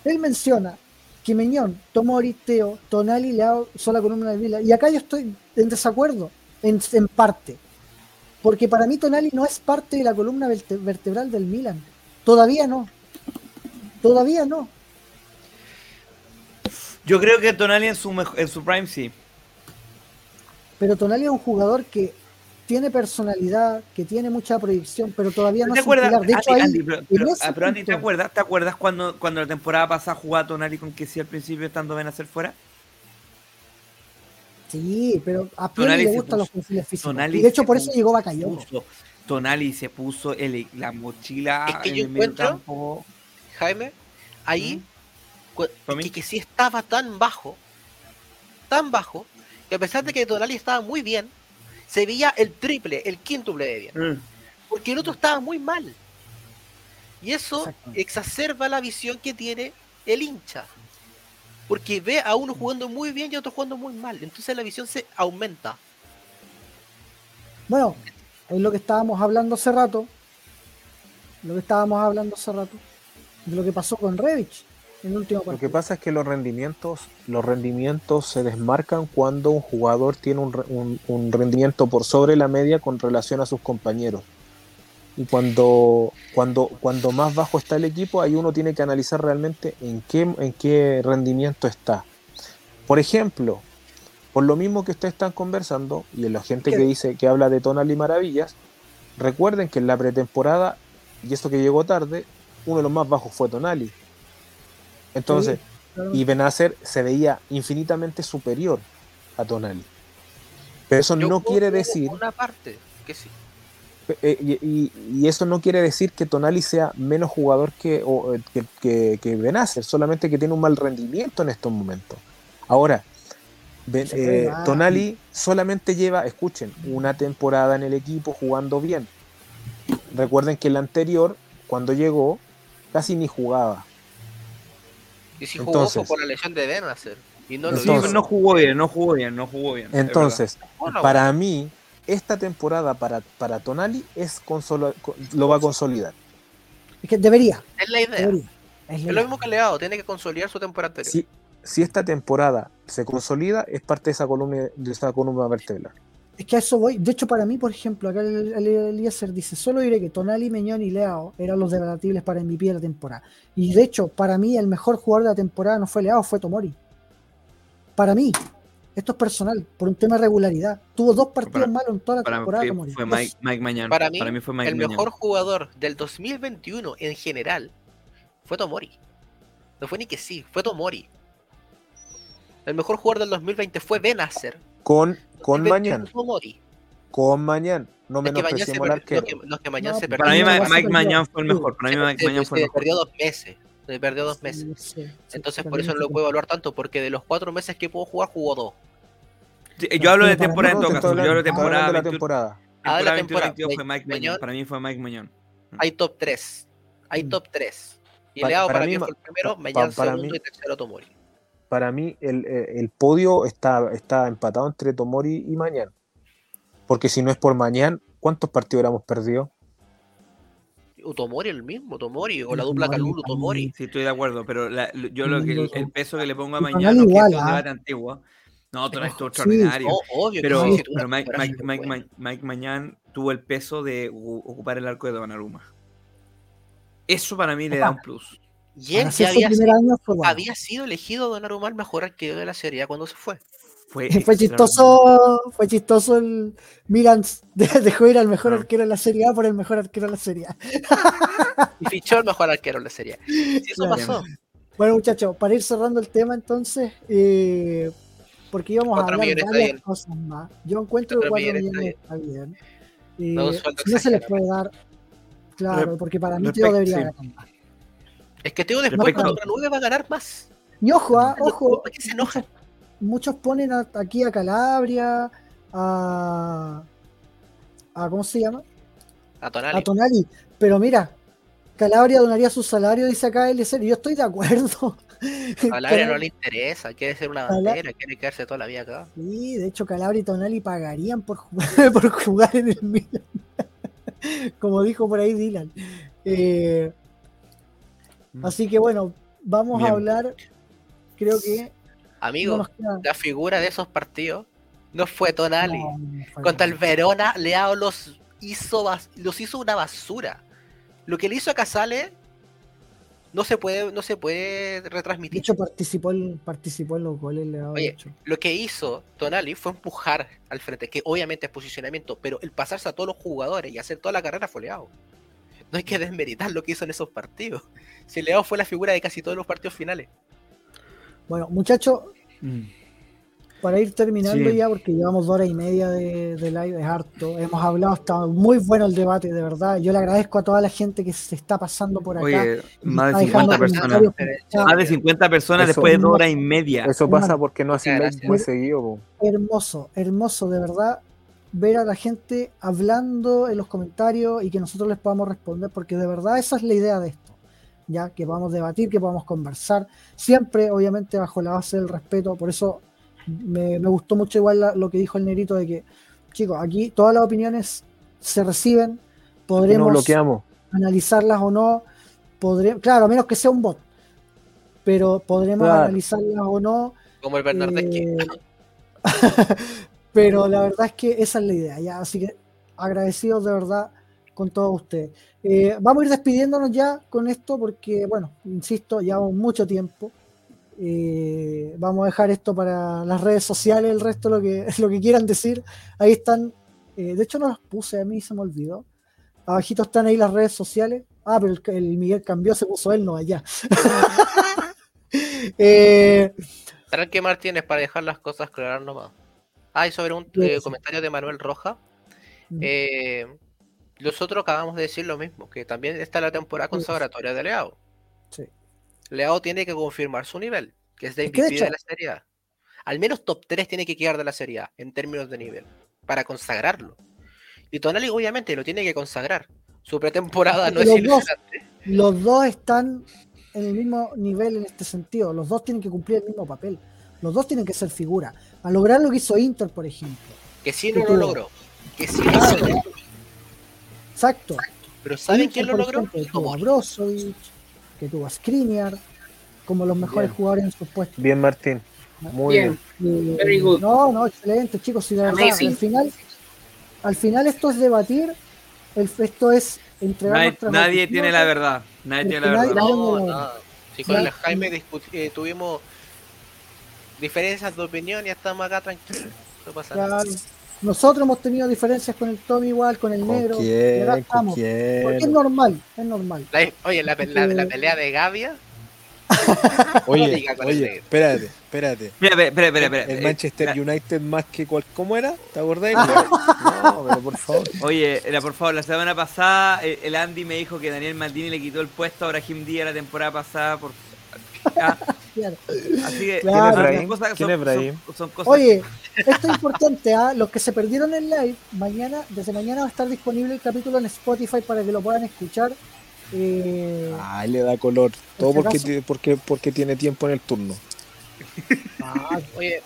él menciona que Meñón, Tomori, Teo, Tonali, Leao son la columna de Vila. Y acá yo estoy en desacuerdo, en, en parte. Porque para mí Tonali no es parte de la columna verte- vertebral del Milan. Todavía no. Todavía no. Yo creo que Tonali en su, en su prime sí. Pero Tonali es un jugador que tiene personalidad, que tiene mucha proyección, pero todavía no ¿Te es un acuerdas? pilar. De hecho, Andy, ahí, Andy, pero, pero- ah, pero Andy, ¿te acuerdas? ¿Te acuerdas cuando, cuando la temporada pasada jugaba Tonali con que sí al principio estando ven a hacer fuera? Sí, pero a Pioli Tonali le gustan los perfiles físicos. Tonali y de hecho se por eso puso- llegó puso- Tonali se puso el- la mochila Es que en yo el medio campo. Jaime, ahí cu- ¿Para mí? que, que sí estaba tan bajo, tan bajo, que a pesar de que Tonali estaba muy bien, se veía el triple, el quíntuple de bien. Mm. Porque el otro estaba muy mal. Y eso exacerba la visión que tiene el hincha. Porque ve a uno jugando muy bien y a otro jugando muy mal. Entonces la visión se aumenta. Bueno, es lo que estábamos hablando hace rato. Lo que estábamos hablando hace rato. De lo que pasó con Revich en el último Lo que partido. pasa es que los rendimientos, los rendimientos se desmarcan cuando un jugador tiene un, un- un rendimiento por sobre la media con relación a sus compañeros. Y cuando, cuando, cuando más bajo está el equipo, ahí uno tiene que analizar realmente en qué, en qué rendimiento está. Por ejemplo, por lo mismo que ustedes están conversando, y la gente que dice que habla de Tonali Maravillas, recuerden que en la pretemporada, y esto que llegó tarde, uno de los más bajos fue Tonali. Entonces, Claro. y Benacer se veía infinitamente superior a Tonali. Pero eso Yo no quiere decir, Una parte, que sí. eh, y, y- y eso no quiere decir que Tonali sea menos jugador que, o, eh, que, que, que Benacer, solamente que tiene un mal rendimiento en estos momentos. Ahora, Ben- eh. Tonali solamente lleva, escuchen, una temporada en el equipo jugando bien. Recuerden que el anterior, cuando llegó, casi ni jugaba. Y si jugó Entonces- fue por la lesión de Benacer. Y no lo Sí, Entonces- hizo. no jugó bien, no jugó bien, no jugó bien. es Entonces, para mí, esta temporada para, para Tonali es consolo- co- lo va a consolidar. Es que debería, es la idea. debería. Es la Es idea. lo mismo que Leao, tiene que consolidar su temporada anterior. Si, si esta temporada se consolida, es parte de esa columna, de esa columna vertebral. Es que a eso voy. De hecho, para mí, por ejemplo, acá el, el- Eliezer dice: Solo diré que Tonali, Meñón y Leao eran los debatibles para MVP de la temporada. Y de hecho, para mí, el mejor jugador de la temporada no fue Leao, fue Tomori. Para mí, esto es personal, por un tema de regularidad. Tuvo dos partidos Para- malos en toda la Para temporada. mí Tomori. fue. Mike, Mike Mañán. Para mí, fue Mike el mejor jugador del 2021 en general fue Tomori. No fue ni que sí, fue Tomori. El mejor jugador del 2020 fue Benacer. Con, con 2021 Mañán, Tomori. con Mañán. No Mañán se menospreciemos al arquero. los que, Mañán No, se para perdió. Para mí Mike no, Mañán fue el mejor. Para mí se, Mike se- Mañán fue el se mejor. perdió dos meses. Se perdió dos meses. Sí, sí, Entonces por eso no lo puedo evaluar tanto, porque de los cuatro meses que puedo jugar, jugó dos. Sí, Yo hablo de temporada en todo caso. Yo hablo de temporada hablando de la 21, temporada. Ah, de la temporada 21 temporada. 22 fue Mike. Mañón. Para mí fue Mike Mañón. Hay top 3. Hay Mm. top 3. Y Leao para para, mí fue el primero, para segundo mí- y tercero Tomori. Para mí, el, eh, el podio está, está empatado entre Tomori y Mañán. Porque si no es por Mañán, ¿cuántos partidos hubiéramos perdido? O Tomori el mismo, Tomori, o la Sí, dupla Calulu. Tomori. Sí, estoy de acuerdo, pero la- yo lo que el, el peso que le pongo a Tonali no, es antiguo. No, Tonali estuvo Sí. extraordinario. No, obvio que Pero, sí, sí, pero Mike, Mike, Mike. Mike, Mike Mañán tuvo el peso de ocupar el arco de Donnarumma. Eso para mí le da un plus. Y él ya su había, primer sido- año fue bueno. había sido elegido Donnarumma el mejor arquero de la serie A cuando se fue. Fue, Fue chistoso, fue chistoso el Milan de- dejó ir al mejor Ah. arquero de la Serie A por el mejor arquero de la Serie A. Y fichó el mejor arquero de la serie A. Eso Claro. pasó. Bueno, muchachos, para ir cerrando el tema entonces, eh, porque íbamos a Cuatro hablar está varias bien. cosas más. Yo encuentro que Cuatro 4 millones está está bien. Eh, No, no se les puede dar, claro, porque para mí Teo debería sí. ganar más. Es que Teo después contra 9 va a ganar más. Y ojo, ah, ojo, muchos ponen a- aquí a Calabria, a, a ¿cómo se llama? A A Tonali. Tonali. Pero mira, Calabria donaría su salario, dice acá LC, y yo estoy de acuerdo. A Calabria no le interesa, quiere ser una bandera, quiere quedarse toda la vida acá. Sí, de hecho Calabria y Tonali pagarían por jugar, por jugar en el Milan. Como dijo por ahí Dylan. Eh, así que bueno, vamos a hablar. Creo que Amigo, no nos queda- la figura de esos partidos no fue Tonali. no, no fue Contra el. Verona, Leao los hizo, los hizo una basura. Lo que le hizo a Casale no se puede, no se puede De retransmitir. hecho, participó, en- participó en los goles. Le Oye, Lo que hizo Tonali fue empujar al frente, que obviamente es posicionamiento, pero el pasarse a todos los jugadores y hacer toda la carrera fue Leao. No hay que desmeritar lo que hizo en esos partidos. Si Leao fue la figura de casi todos los partidos finales. Bueno, muchachos, Mm. para ir terminando Sí. ya, porque llevamos dos horas y media de, de live, es harto. Hemos hablado, está muy bueno el debate, de verdad. Yo le agradezco a toda la gente que se está pasando por acá. Oye, más de dejando 50 personas. Más de 50 personas Eso- después de dos horas y media. Eso pasa porque no muy gracias. seguido. hermoso, hermoso, de verdad, ver a la gente hablando en los comentarios y que nosotros les podamos responder, porque de verdad esa es la idea de esto, ya que podamos debatir, que podamos conversar, siempre obviamente bajo la base del respeto, por eso me, me gustó mucho igual la- lo que dijo el negrito de que, chicos, aquí todas las opiniones se reciben, podremos bloqueamos. analizarlas o no, podré, claro, a menos que sea un bot, pero podremos Claro. analizarlas o no. Como el Bernardeschi. Eh, pero la verdad es que esa es la idea, ya. Así que agradecidos de verdad con todos ustedes. Eh, vamos a ir despidiéndonos ya con esto porque, bueno, insisto, llevamos mucho tiempo. Eh, vamos a dejar esto para las redes sociales, el resto lo que, lo que quieran decir. Ahí están. eh, de hecho, no las puse, a mí se me olvidó. Abajito están ahí las redes sociales. Ah, pero el, el Miguel cambió, se puso él, no allá. Tranque Martínez para dejar las cosas claras nomás. Ah, y sobre un Sí, eh, comentario de Manuel Roja. Mm. Eh, nosotros acabamos de decir lo mismo, que también está la temporada Sí. consagratoria de Leao. Sí. Leao tiene que confirmar su nivel, que es de MVP de, la Serie A. Al menos top 3 tiene que quedar de la Serie A en términos de nivel, para consagrarlo. Y Tonali obviamente lo tiene que consagrar. Su pretemporada no es dos. ilusionante. los dos están en el mismo nivel en este sentido. Los dos tienen que cumplir el mismo papel. Los dos tienen que ser figura. A lograr lo que hizo Inter, por ejemplo. Que sí Que no lo tuvo. logró. Que sí lo logró. Exacto. Pero ¿saben Inter, quién lo logró? ejemplo, que tuvo a. Brozovic, que tuvo a Skriniar, como los mejores Bien. jugadores en sus puestos. Bien, Martín. Muy bien. Bien. Very good. No, no, excelente, chicos. De verdad, al final, al final esto es debatir, el- esto es entregar Nadie, nadie tiene la verdad. Nadie tiene la verdad. No, no, no. Si con el Jaime eh, tuvimos diferencias de opinión y estamos acá tranquilos. No pasa nada. Claro. Nosotros hemos tenido diferencias con el Tommy igual, con el ¿Con negro. y quién? ¿Con estamos. Porque es normal, es normal. La- oye, la, la- la pelea de Gavia. Oye, oye, espérate, espérate. Mira, espera, espera, espera. El Eh, Manchester United más que cual, ¿cómo era? ¿Te acordás? No, pero por favor. Oye, era, por favor, la semana pasada eh, el Andy me dijo que Daniel Maldini le quitó el puesto a Brahim Díaz la temporada pasada por... Ah, Claro. Así que Claro. son Brahim? cosas- ¿Quién son- es Brahim? son- son cosas Oye, esto es importante, ¿ah? los que se perdieron el live, mañana, desde mañana va a estar disponible el capítulo en Spotify para que lo puedan escuchar. Eh, Ay, le da color. Todo ¿Por si porque, porque, porque tiene tiempo en el turno. Ah, oye,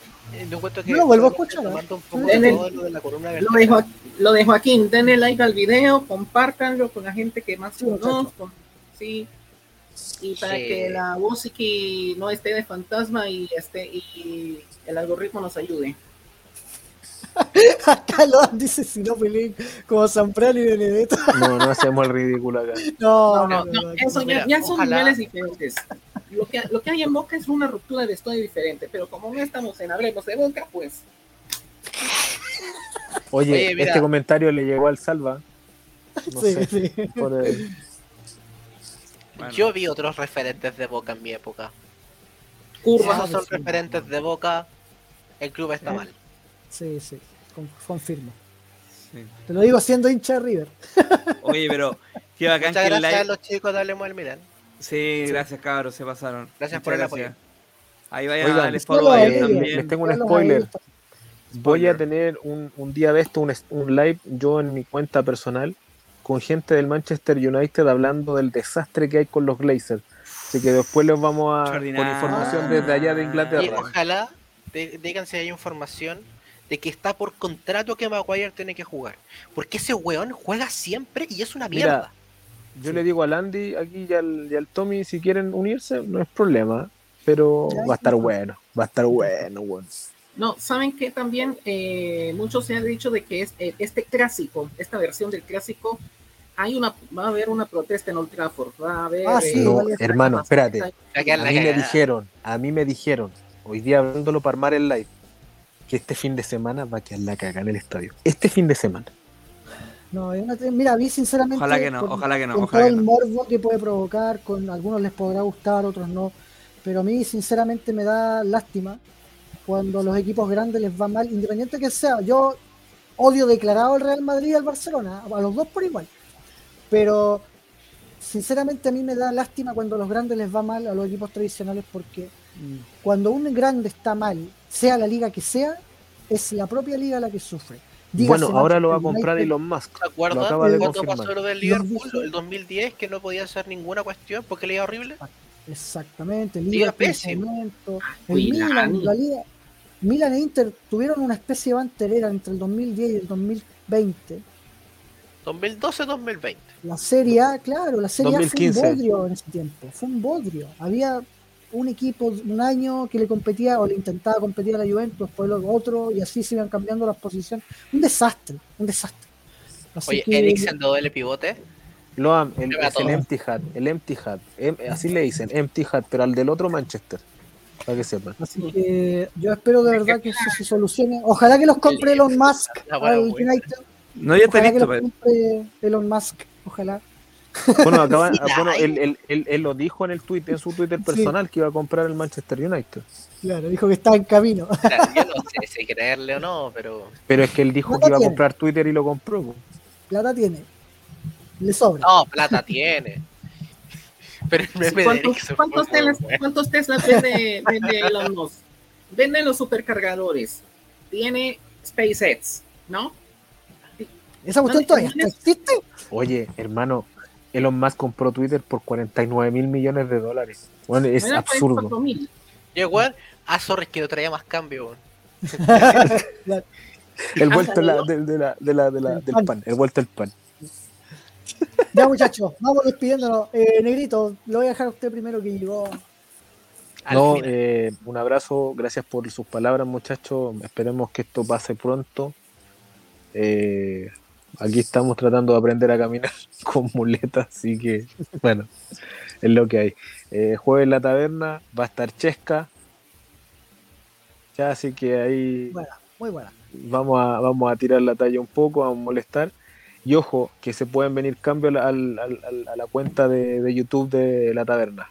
yo encuentro que. No lo de Joaquín, denle like al video, compártanlo con la gente que más Sí. Sí. Y para Sí. que la música no esté de fantasma y este y el algoritmo nos ayude. acá lo dice si no como Zambrano y Benedetto. No, no hacemos el ridículo acá. No, No, no, no, no, eso ya, Mira, ya son ojalá- niveles diferentes. Lo que, lo que hay en Boca es una ruptura de estudio diferente, pero como no estamos en Hablemos de Boca, pues Oye, Oye, este comentario le llegó al Salva. No Sí, sé, sí. por el- Bueno. Yo vi otros referentes de Boca en mi época. Si curvas. esos son sí. referentes de Boca, el club está Eh. mal. Sí, sí, con- confirmo. Sí. Te lo digo siendo hincha de River. Oye, pero qué bacán Muchas que el gracias a live. los chicos de Hablemos Milan. Sí, gracias cabros, se pasaron. Gracias Muchas por el gracias. Ahí vayan Oigan, a solo follow a a ellos también. Les tengo un spoiler. Voy a tener un, un día de esto, un, un live yo en mi cuenta personal con gente del Manchester United hablando del desastre que hay con los Glazers. Así que después les vamos a con información desde allá de Y Inglaterra. ojalá de- digan si hay información de que está por contrato que Maguire tiene que jugar. Porque ese weón juega siempre y es una Mira, mierda. Yo le digo al Andy aquí y al, y al Tommy si quieren unirse, no es problema. Pero va a estar bueno, va a estar bueno, weón. No, saben que también eh, muchos se han dicho de que es, eh, este clásico, esta versión del clásico, hay una, va a haber una protesta en Old Trafford, va a haber. Ah, sí, eh, No, hermano, espérate. A mí me dijeron, a mí me dijeron, hoy día hablándolo para armar el live, que este fin de semana va a quedar la caga en el estadio. Este fin de semana. No, yo no te- mira, a mí sinceramente. Ojalá que no, con- ojalá que no, Con ojalá todo que el no. morbo que puede provocar, con algunos les podrá gustar, otros no. Pero a mí, sinceramente, me da lástima cuando a los equipos grandes les va mal, independiente que sea. Yo odio declarado al Real Madrid y al Barcelona, a los dos por igual. Pero, sinceramente, a mí me da lástima cuando a los grandes les va mal a los equipos tradicionales, porque cuando un grande está mal, sea la liga que sea, es la propia liga la que sufre. Dígase bueno, ahora lo va a comprar Elon Musk. ¿Se Lo acuerdan acaba de cuando confirmar. pasó lo del Liverpool, el 2010, que no podía hacer ninguna cuestión porque le iba horrible? Exactamente, Liga Liga pésimo. el Cuidado. Milan, la Liga, Milan e Inter tuvieron una especie de banterera entre el 2010 y el 2020. 2012-2020. La Serie A, claro, la Serie A 2015. fue un bodrio en ese tiempo, fue un bodrio. Había un equipo un año que le competía o le intentaba competir a la Juventus, después los otro y así se iban cambiando las posiciones. Un desastre, un desastre. Así Oye, que- Eriksen de doble pivote. Loam, el, es el. Empty Hat, el Empty Hat. Em- así le dicen, Empty Hat, pero al del otro Manchester. Para que sepan. Así que yo espero de verdad que eso se solucione. Ojalá que los compre Elon Musk al. United. No, ya está Ojalá que listo. los pues. compre Elon Musk. Ojalá. Bueno, acaban- Sí, bueno él, él- él- él lo dijo en el tweet, en su Twitter personal que iba a comprar el Manchester United. Claro, dijo que está en camino. Mira, Yo no sé si creerle o no, pero. Pero es que él dijo que iba a comprar Twitter y lo compró. Plata tiene. Le sobra. No, plata tiene. Pero el meme de ¿Cuántos, cuántos muy Teslas, bueno. cuántos Teslas vende, vende Elon Musk? Vende los supercargadores. Tiene SpaceX, ¿no? ¿Esa cuestión todavía existe? Oye, hermano, Elon Musk compró Twitter por 49 mil millones de dólares. Bueno, es Era absurdo. 44.000. Y igual, ah, sorry, que no traía más cambio. El vuelto de la- ¿Salió? de, de la, de la- de la- El del pan. pan, el vuelto del pan. Ya, muchachos, vamos despidiéndonos. Eh, Negrito, lo voy a dejar a usted primero que llegó. No, eh, un abrazo, gracias por sus palabras, muchachos. Esperemos que esto pase pronto. Eh, aquí estamos tratando de aprender a caminar con muletas, así que, bueno, es lo que hay. Eh, jueves en la taberna, va a estar Chesca. Ya, así que ahí Buena, muy buena. vamos a, vamos a tirar la talla un poco, a molestar. Y ojo, que se pueden venir cambios al- al- al- a la cuenta de, de YouTube de la taberna.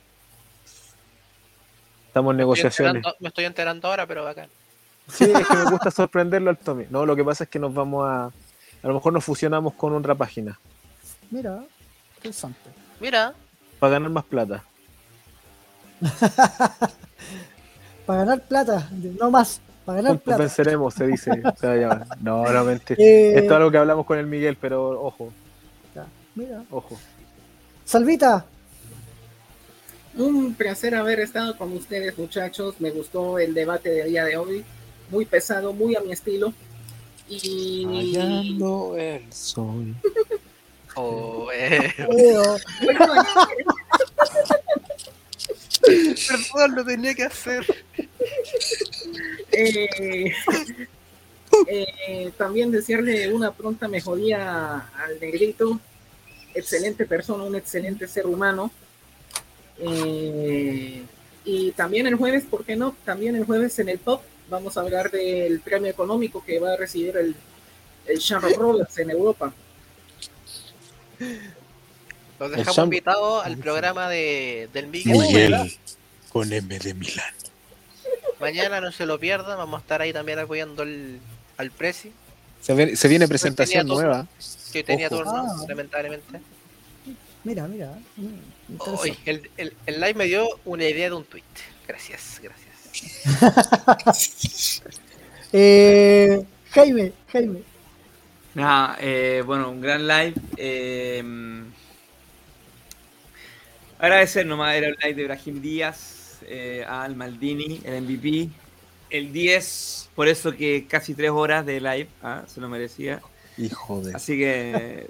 Estamos en estoy negociaciones. enterando- Me estoy enterando ahora, pero bacán. Sí, es que me gusta sorprenderlo al Tommy. No, lo que pasa es que nos vamos a. A lo mejor nos fusionamos con otra página Mira, interesante. Mira, para ganar más plata. para ganar plata, no más, para ganar Juntos plata. venceremos, se dice. se va a llamar. No, no, mentira. Eh, Esto es algo que hablamos con el Miguel, pero ojo, ya, Mira. ojo. Salvita, Un placer haber estado con ustedes, muchachos. Me gustó el debate del día de hoy. Muy pesado, muy a mi estilo. Y Rayando el sol. Oh, eh, perdón, lo tenía que hacer. eh, eh, también desearle una pronta mejoría al negrito. Excelente persona, un excelente ser humano. Eh, y también el jueves, ¿por qué no? También el jueves en el pop vamos a hablar del premio económico que va a recibir el, el Shamrock Rovers en Europa. Los dejamos invitados al programa de, del Miguel. Miguel con M de Milán. Mañana no se lo pierdan, vamos a estar ahí también apoyando al, al Prezi, Se, ve- se viene presentación tenía nueva. que tenía Ojo. turno, Ah. lamentablemente. mira, mira. Hoy el, el, el live me dio una idea de un tweet. Gracias, gracias. Eh, Jaime, Jaime. Nada, eh, bueno, un gran live. eh, agradecer nomás, era el live de Ibrahim Díaz, eh, al Maldini, el MVP. El 10, por eso que casi tres horas de live, ah, se lo merecía. Hijo de. Así que,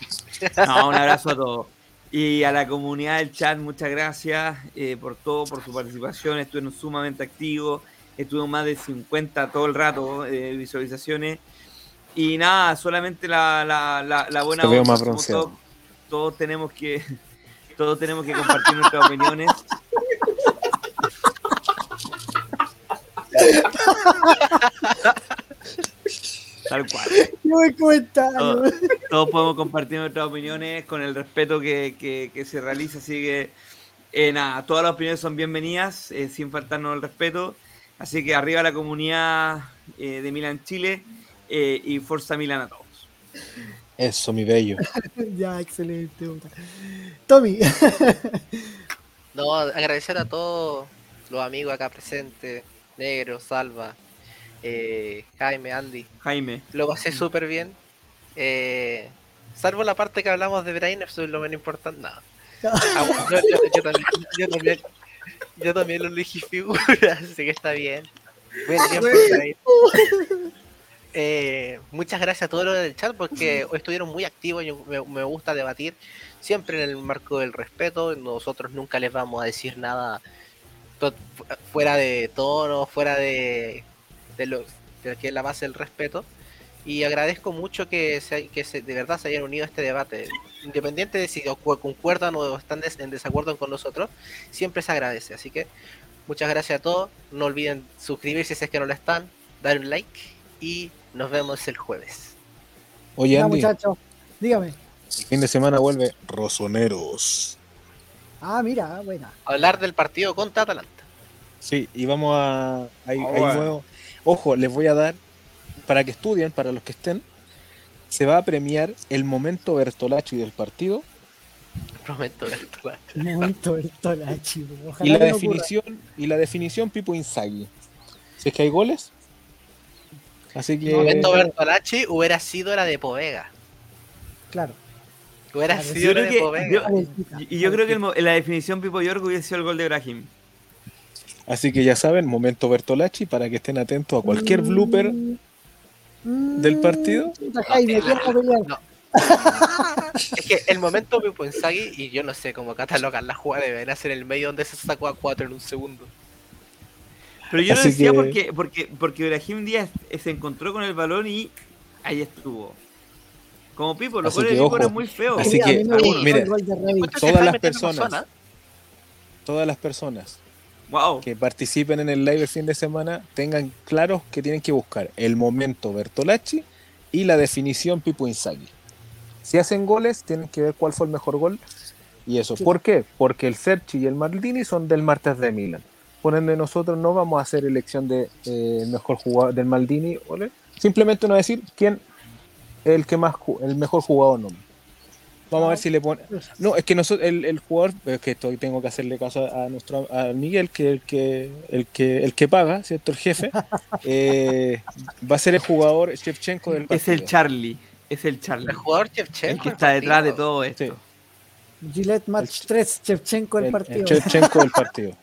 no, un abrazo a todos. Y a la comunidad del chat, muchas gracias eh, por todo, por su participación. Estuvieron sumamente activos. Estuvieron más de 50 todo el rato eh, visualizaciones. Y nada, solamente la, la, la, la buena onda, más. Todos, todos tenemos que todos tenemos que compartir nuestras opiniones. Tal cual. Buen comentario. Todo- todos podemos compartir nuestras opiniones con el respeto que, que- que se realiza, así que eh, nada, todas las opiniones son bienvenidas, eh, sin faltarnos el respeto, así que arriba la comunidad eh, de Milan Chile eh, y Forza Milan a todos. Eso, mi bello. ya, excelente. Tommy, No, agradecer a todos los amigos acá presentes, Negro, Salva, eh, Jaime, Andy. Jaime, Lo pasé súper bien. Eh, salvo la parte que hablamos de Brain, eso es lo menos importante. No. Ah, bueno, yo, yo- yo también, yo, también, yo también lo elegí figura, así que está bien. Buen tiempo, Brain. Eh, muchas gracias a todos los del chat porque hoy estuvieron muy activos y me, me gusta debatir siempre en el marco del respeto. Nosotros nunca les vamos a decir nada fuera de tono, fuera de, de lo de lo que es la base del respeto. Y agradezco mucho que, se, que se- de verdad se hayan unido a este debate. Independiente de si cu- concuerdan o están des- en desacuerdo con nosotros, siempre se agradece. Así que muchas gracias a todos. No olviden suscribirse si es que no lo están, dar un like y nos vemos el jueves. Oye, Andy, muchachos. Dígame. el fin de semana vuelve Rosoneros. Ah, mira, buena. Hablar del partido contra Atalanta. Sí, y vamos a. Hay, hay bueno. nuevo- Ojo, les voy a dar, para que estudien, para los que estén, se va a premiar el momento Bertolacci del partido momento, la chivo. Ojalá y la ocurra. definición y la definición Pipo Inzaghi. Si es que hay goles. Así que Momento Bertolacci hubiera sido la de Povega. Claro. Hubiera Claro, sido yo la creo de que- Povega. yo- y yo creo que el la definición Pipo York hubiese sido el gol de Brahim. Así que ya saben, momento Bertolacci para que estén atentos a cualquier blooper. Mm, del partido. puta, Jaime, ¿quién va a pelear? No. es que el momento Pipo Inzaghi, y yo no sé cómo catalogan la jugada, deben hacer el medio donde se sacó a 4 en un segundo. Pero yo lo Así decía que- porque, porque, porque Ibrahim Díaz se encontró con el balón y ahí estuvo. Como Pipo, los goles de Pipo ojo. eran muy feos. Así que, me gustó mire, el gol de Rey. Encuentro que Todas las personas. todas las personas Wow. que participen en el live el fin de semana tengan claros que tienen que buscar el momento Bertolacci y la definición Pipo Inzaghi. Si hacen goles, tienen que ver cuál fue el mejor gol y eso. ¿Por qué? Porque el Cerchi y el Maldini son del martes de Milan. Por ende, nosotros no vamos a hacer elección de eh, mejor jugador del Maldini. Simplemente no decir quién es el que más el mejor jugador no. Vamos a ver si le pone. No, es que nosotros, el, el jugador, es que estoy, tengo que hacerle caso a, nuestro a Miguel, que el que el que el que paga, ¿cierto? El jefe, eh, va a ser el jugador Shevchenko del Es el partido. Charlie. Es el Charlie. El jugador El Chevchenko. que el está detrás de partido. todo esto. Sí. Gillette Match 3, Chevchenko el El- partido. el Shevchenko del partido.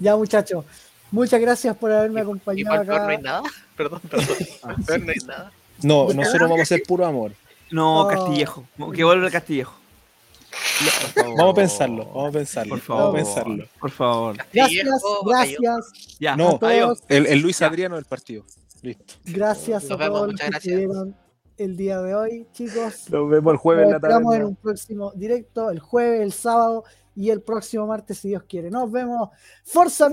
Ya, muchachos. Muchas gracias por haberme ¿Y acompañado el peor no hay acá. nada? Perdón, perdón. El no hay nada. No, nosotros vamos a hacer puro amor. No, Oh. Castillejo. Que vuelva Castillejo. Vamos a pensarlo, vamos a pensarlo, Por vamos a favor. pensarlo. Por favor. Gracias, gracias, Ya. No, a adiós. todos. El, el Luis Ya. Adriano del partido. Listo. Gracias Nos a vemos, todos los que gracias. estuvieron el día de hoy, chicos. Nos vemos el jueves Nos en la esperamos en taberna. un próximo directo, el jueves, el sábado y el próximo martes, si Dios quiere. Nos vemos. Forza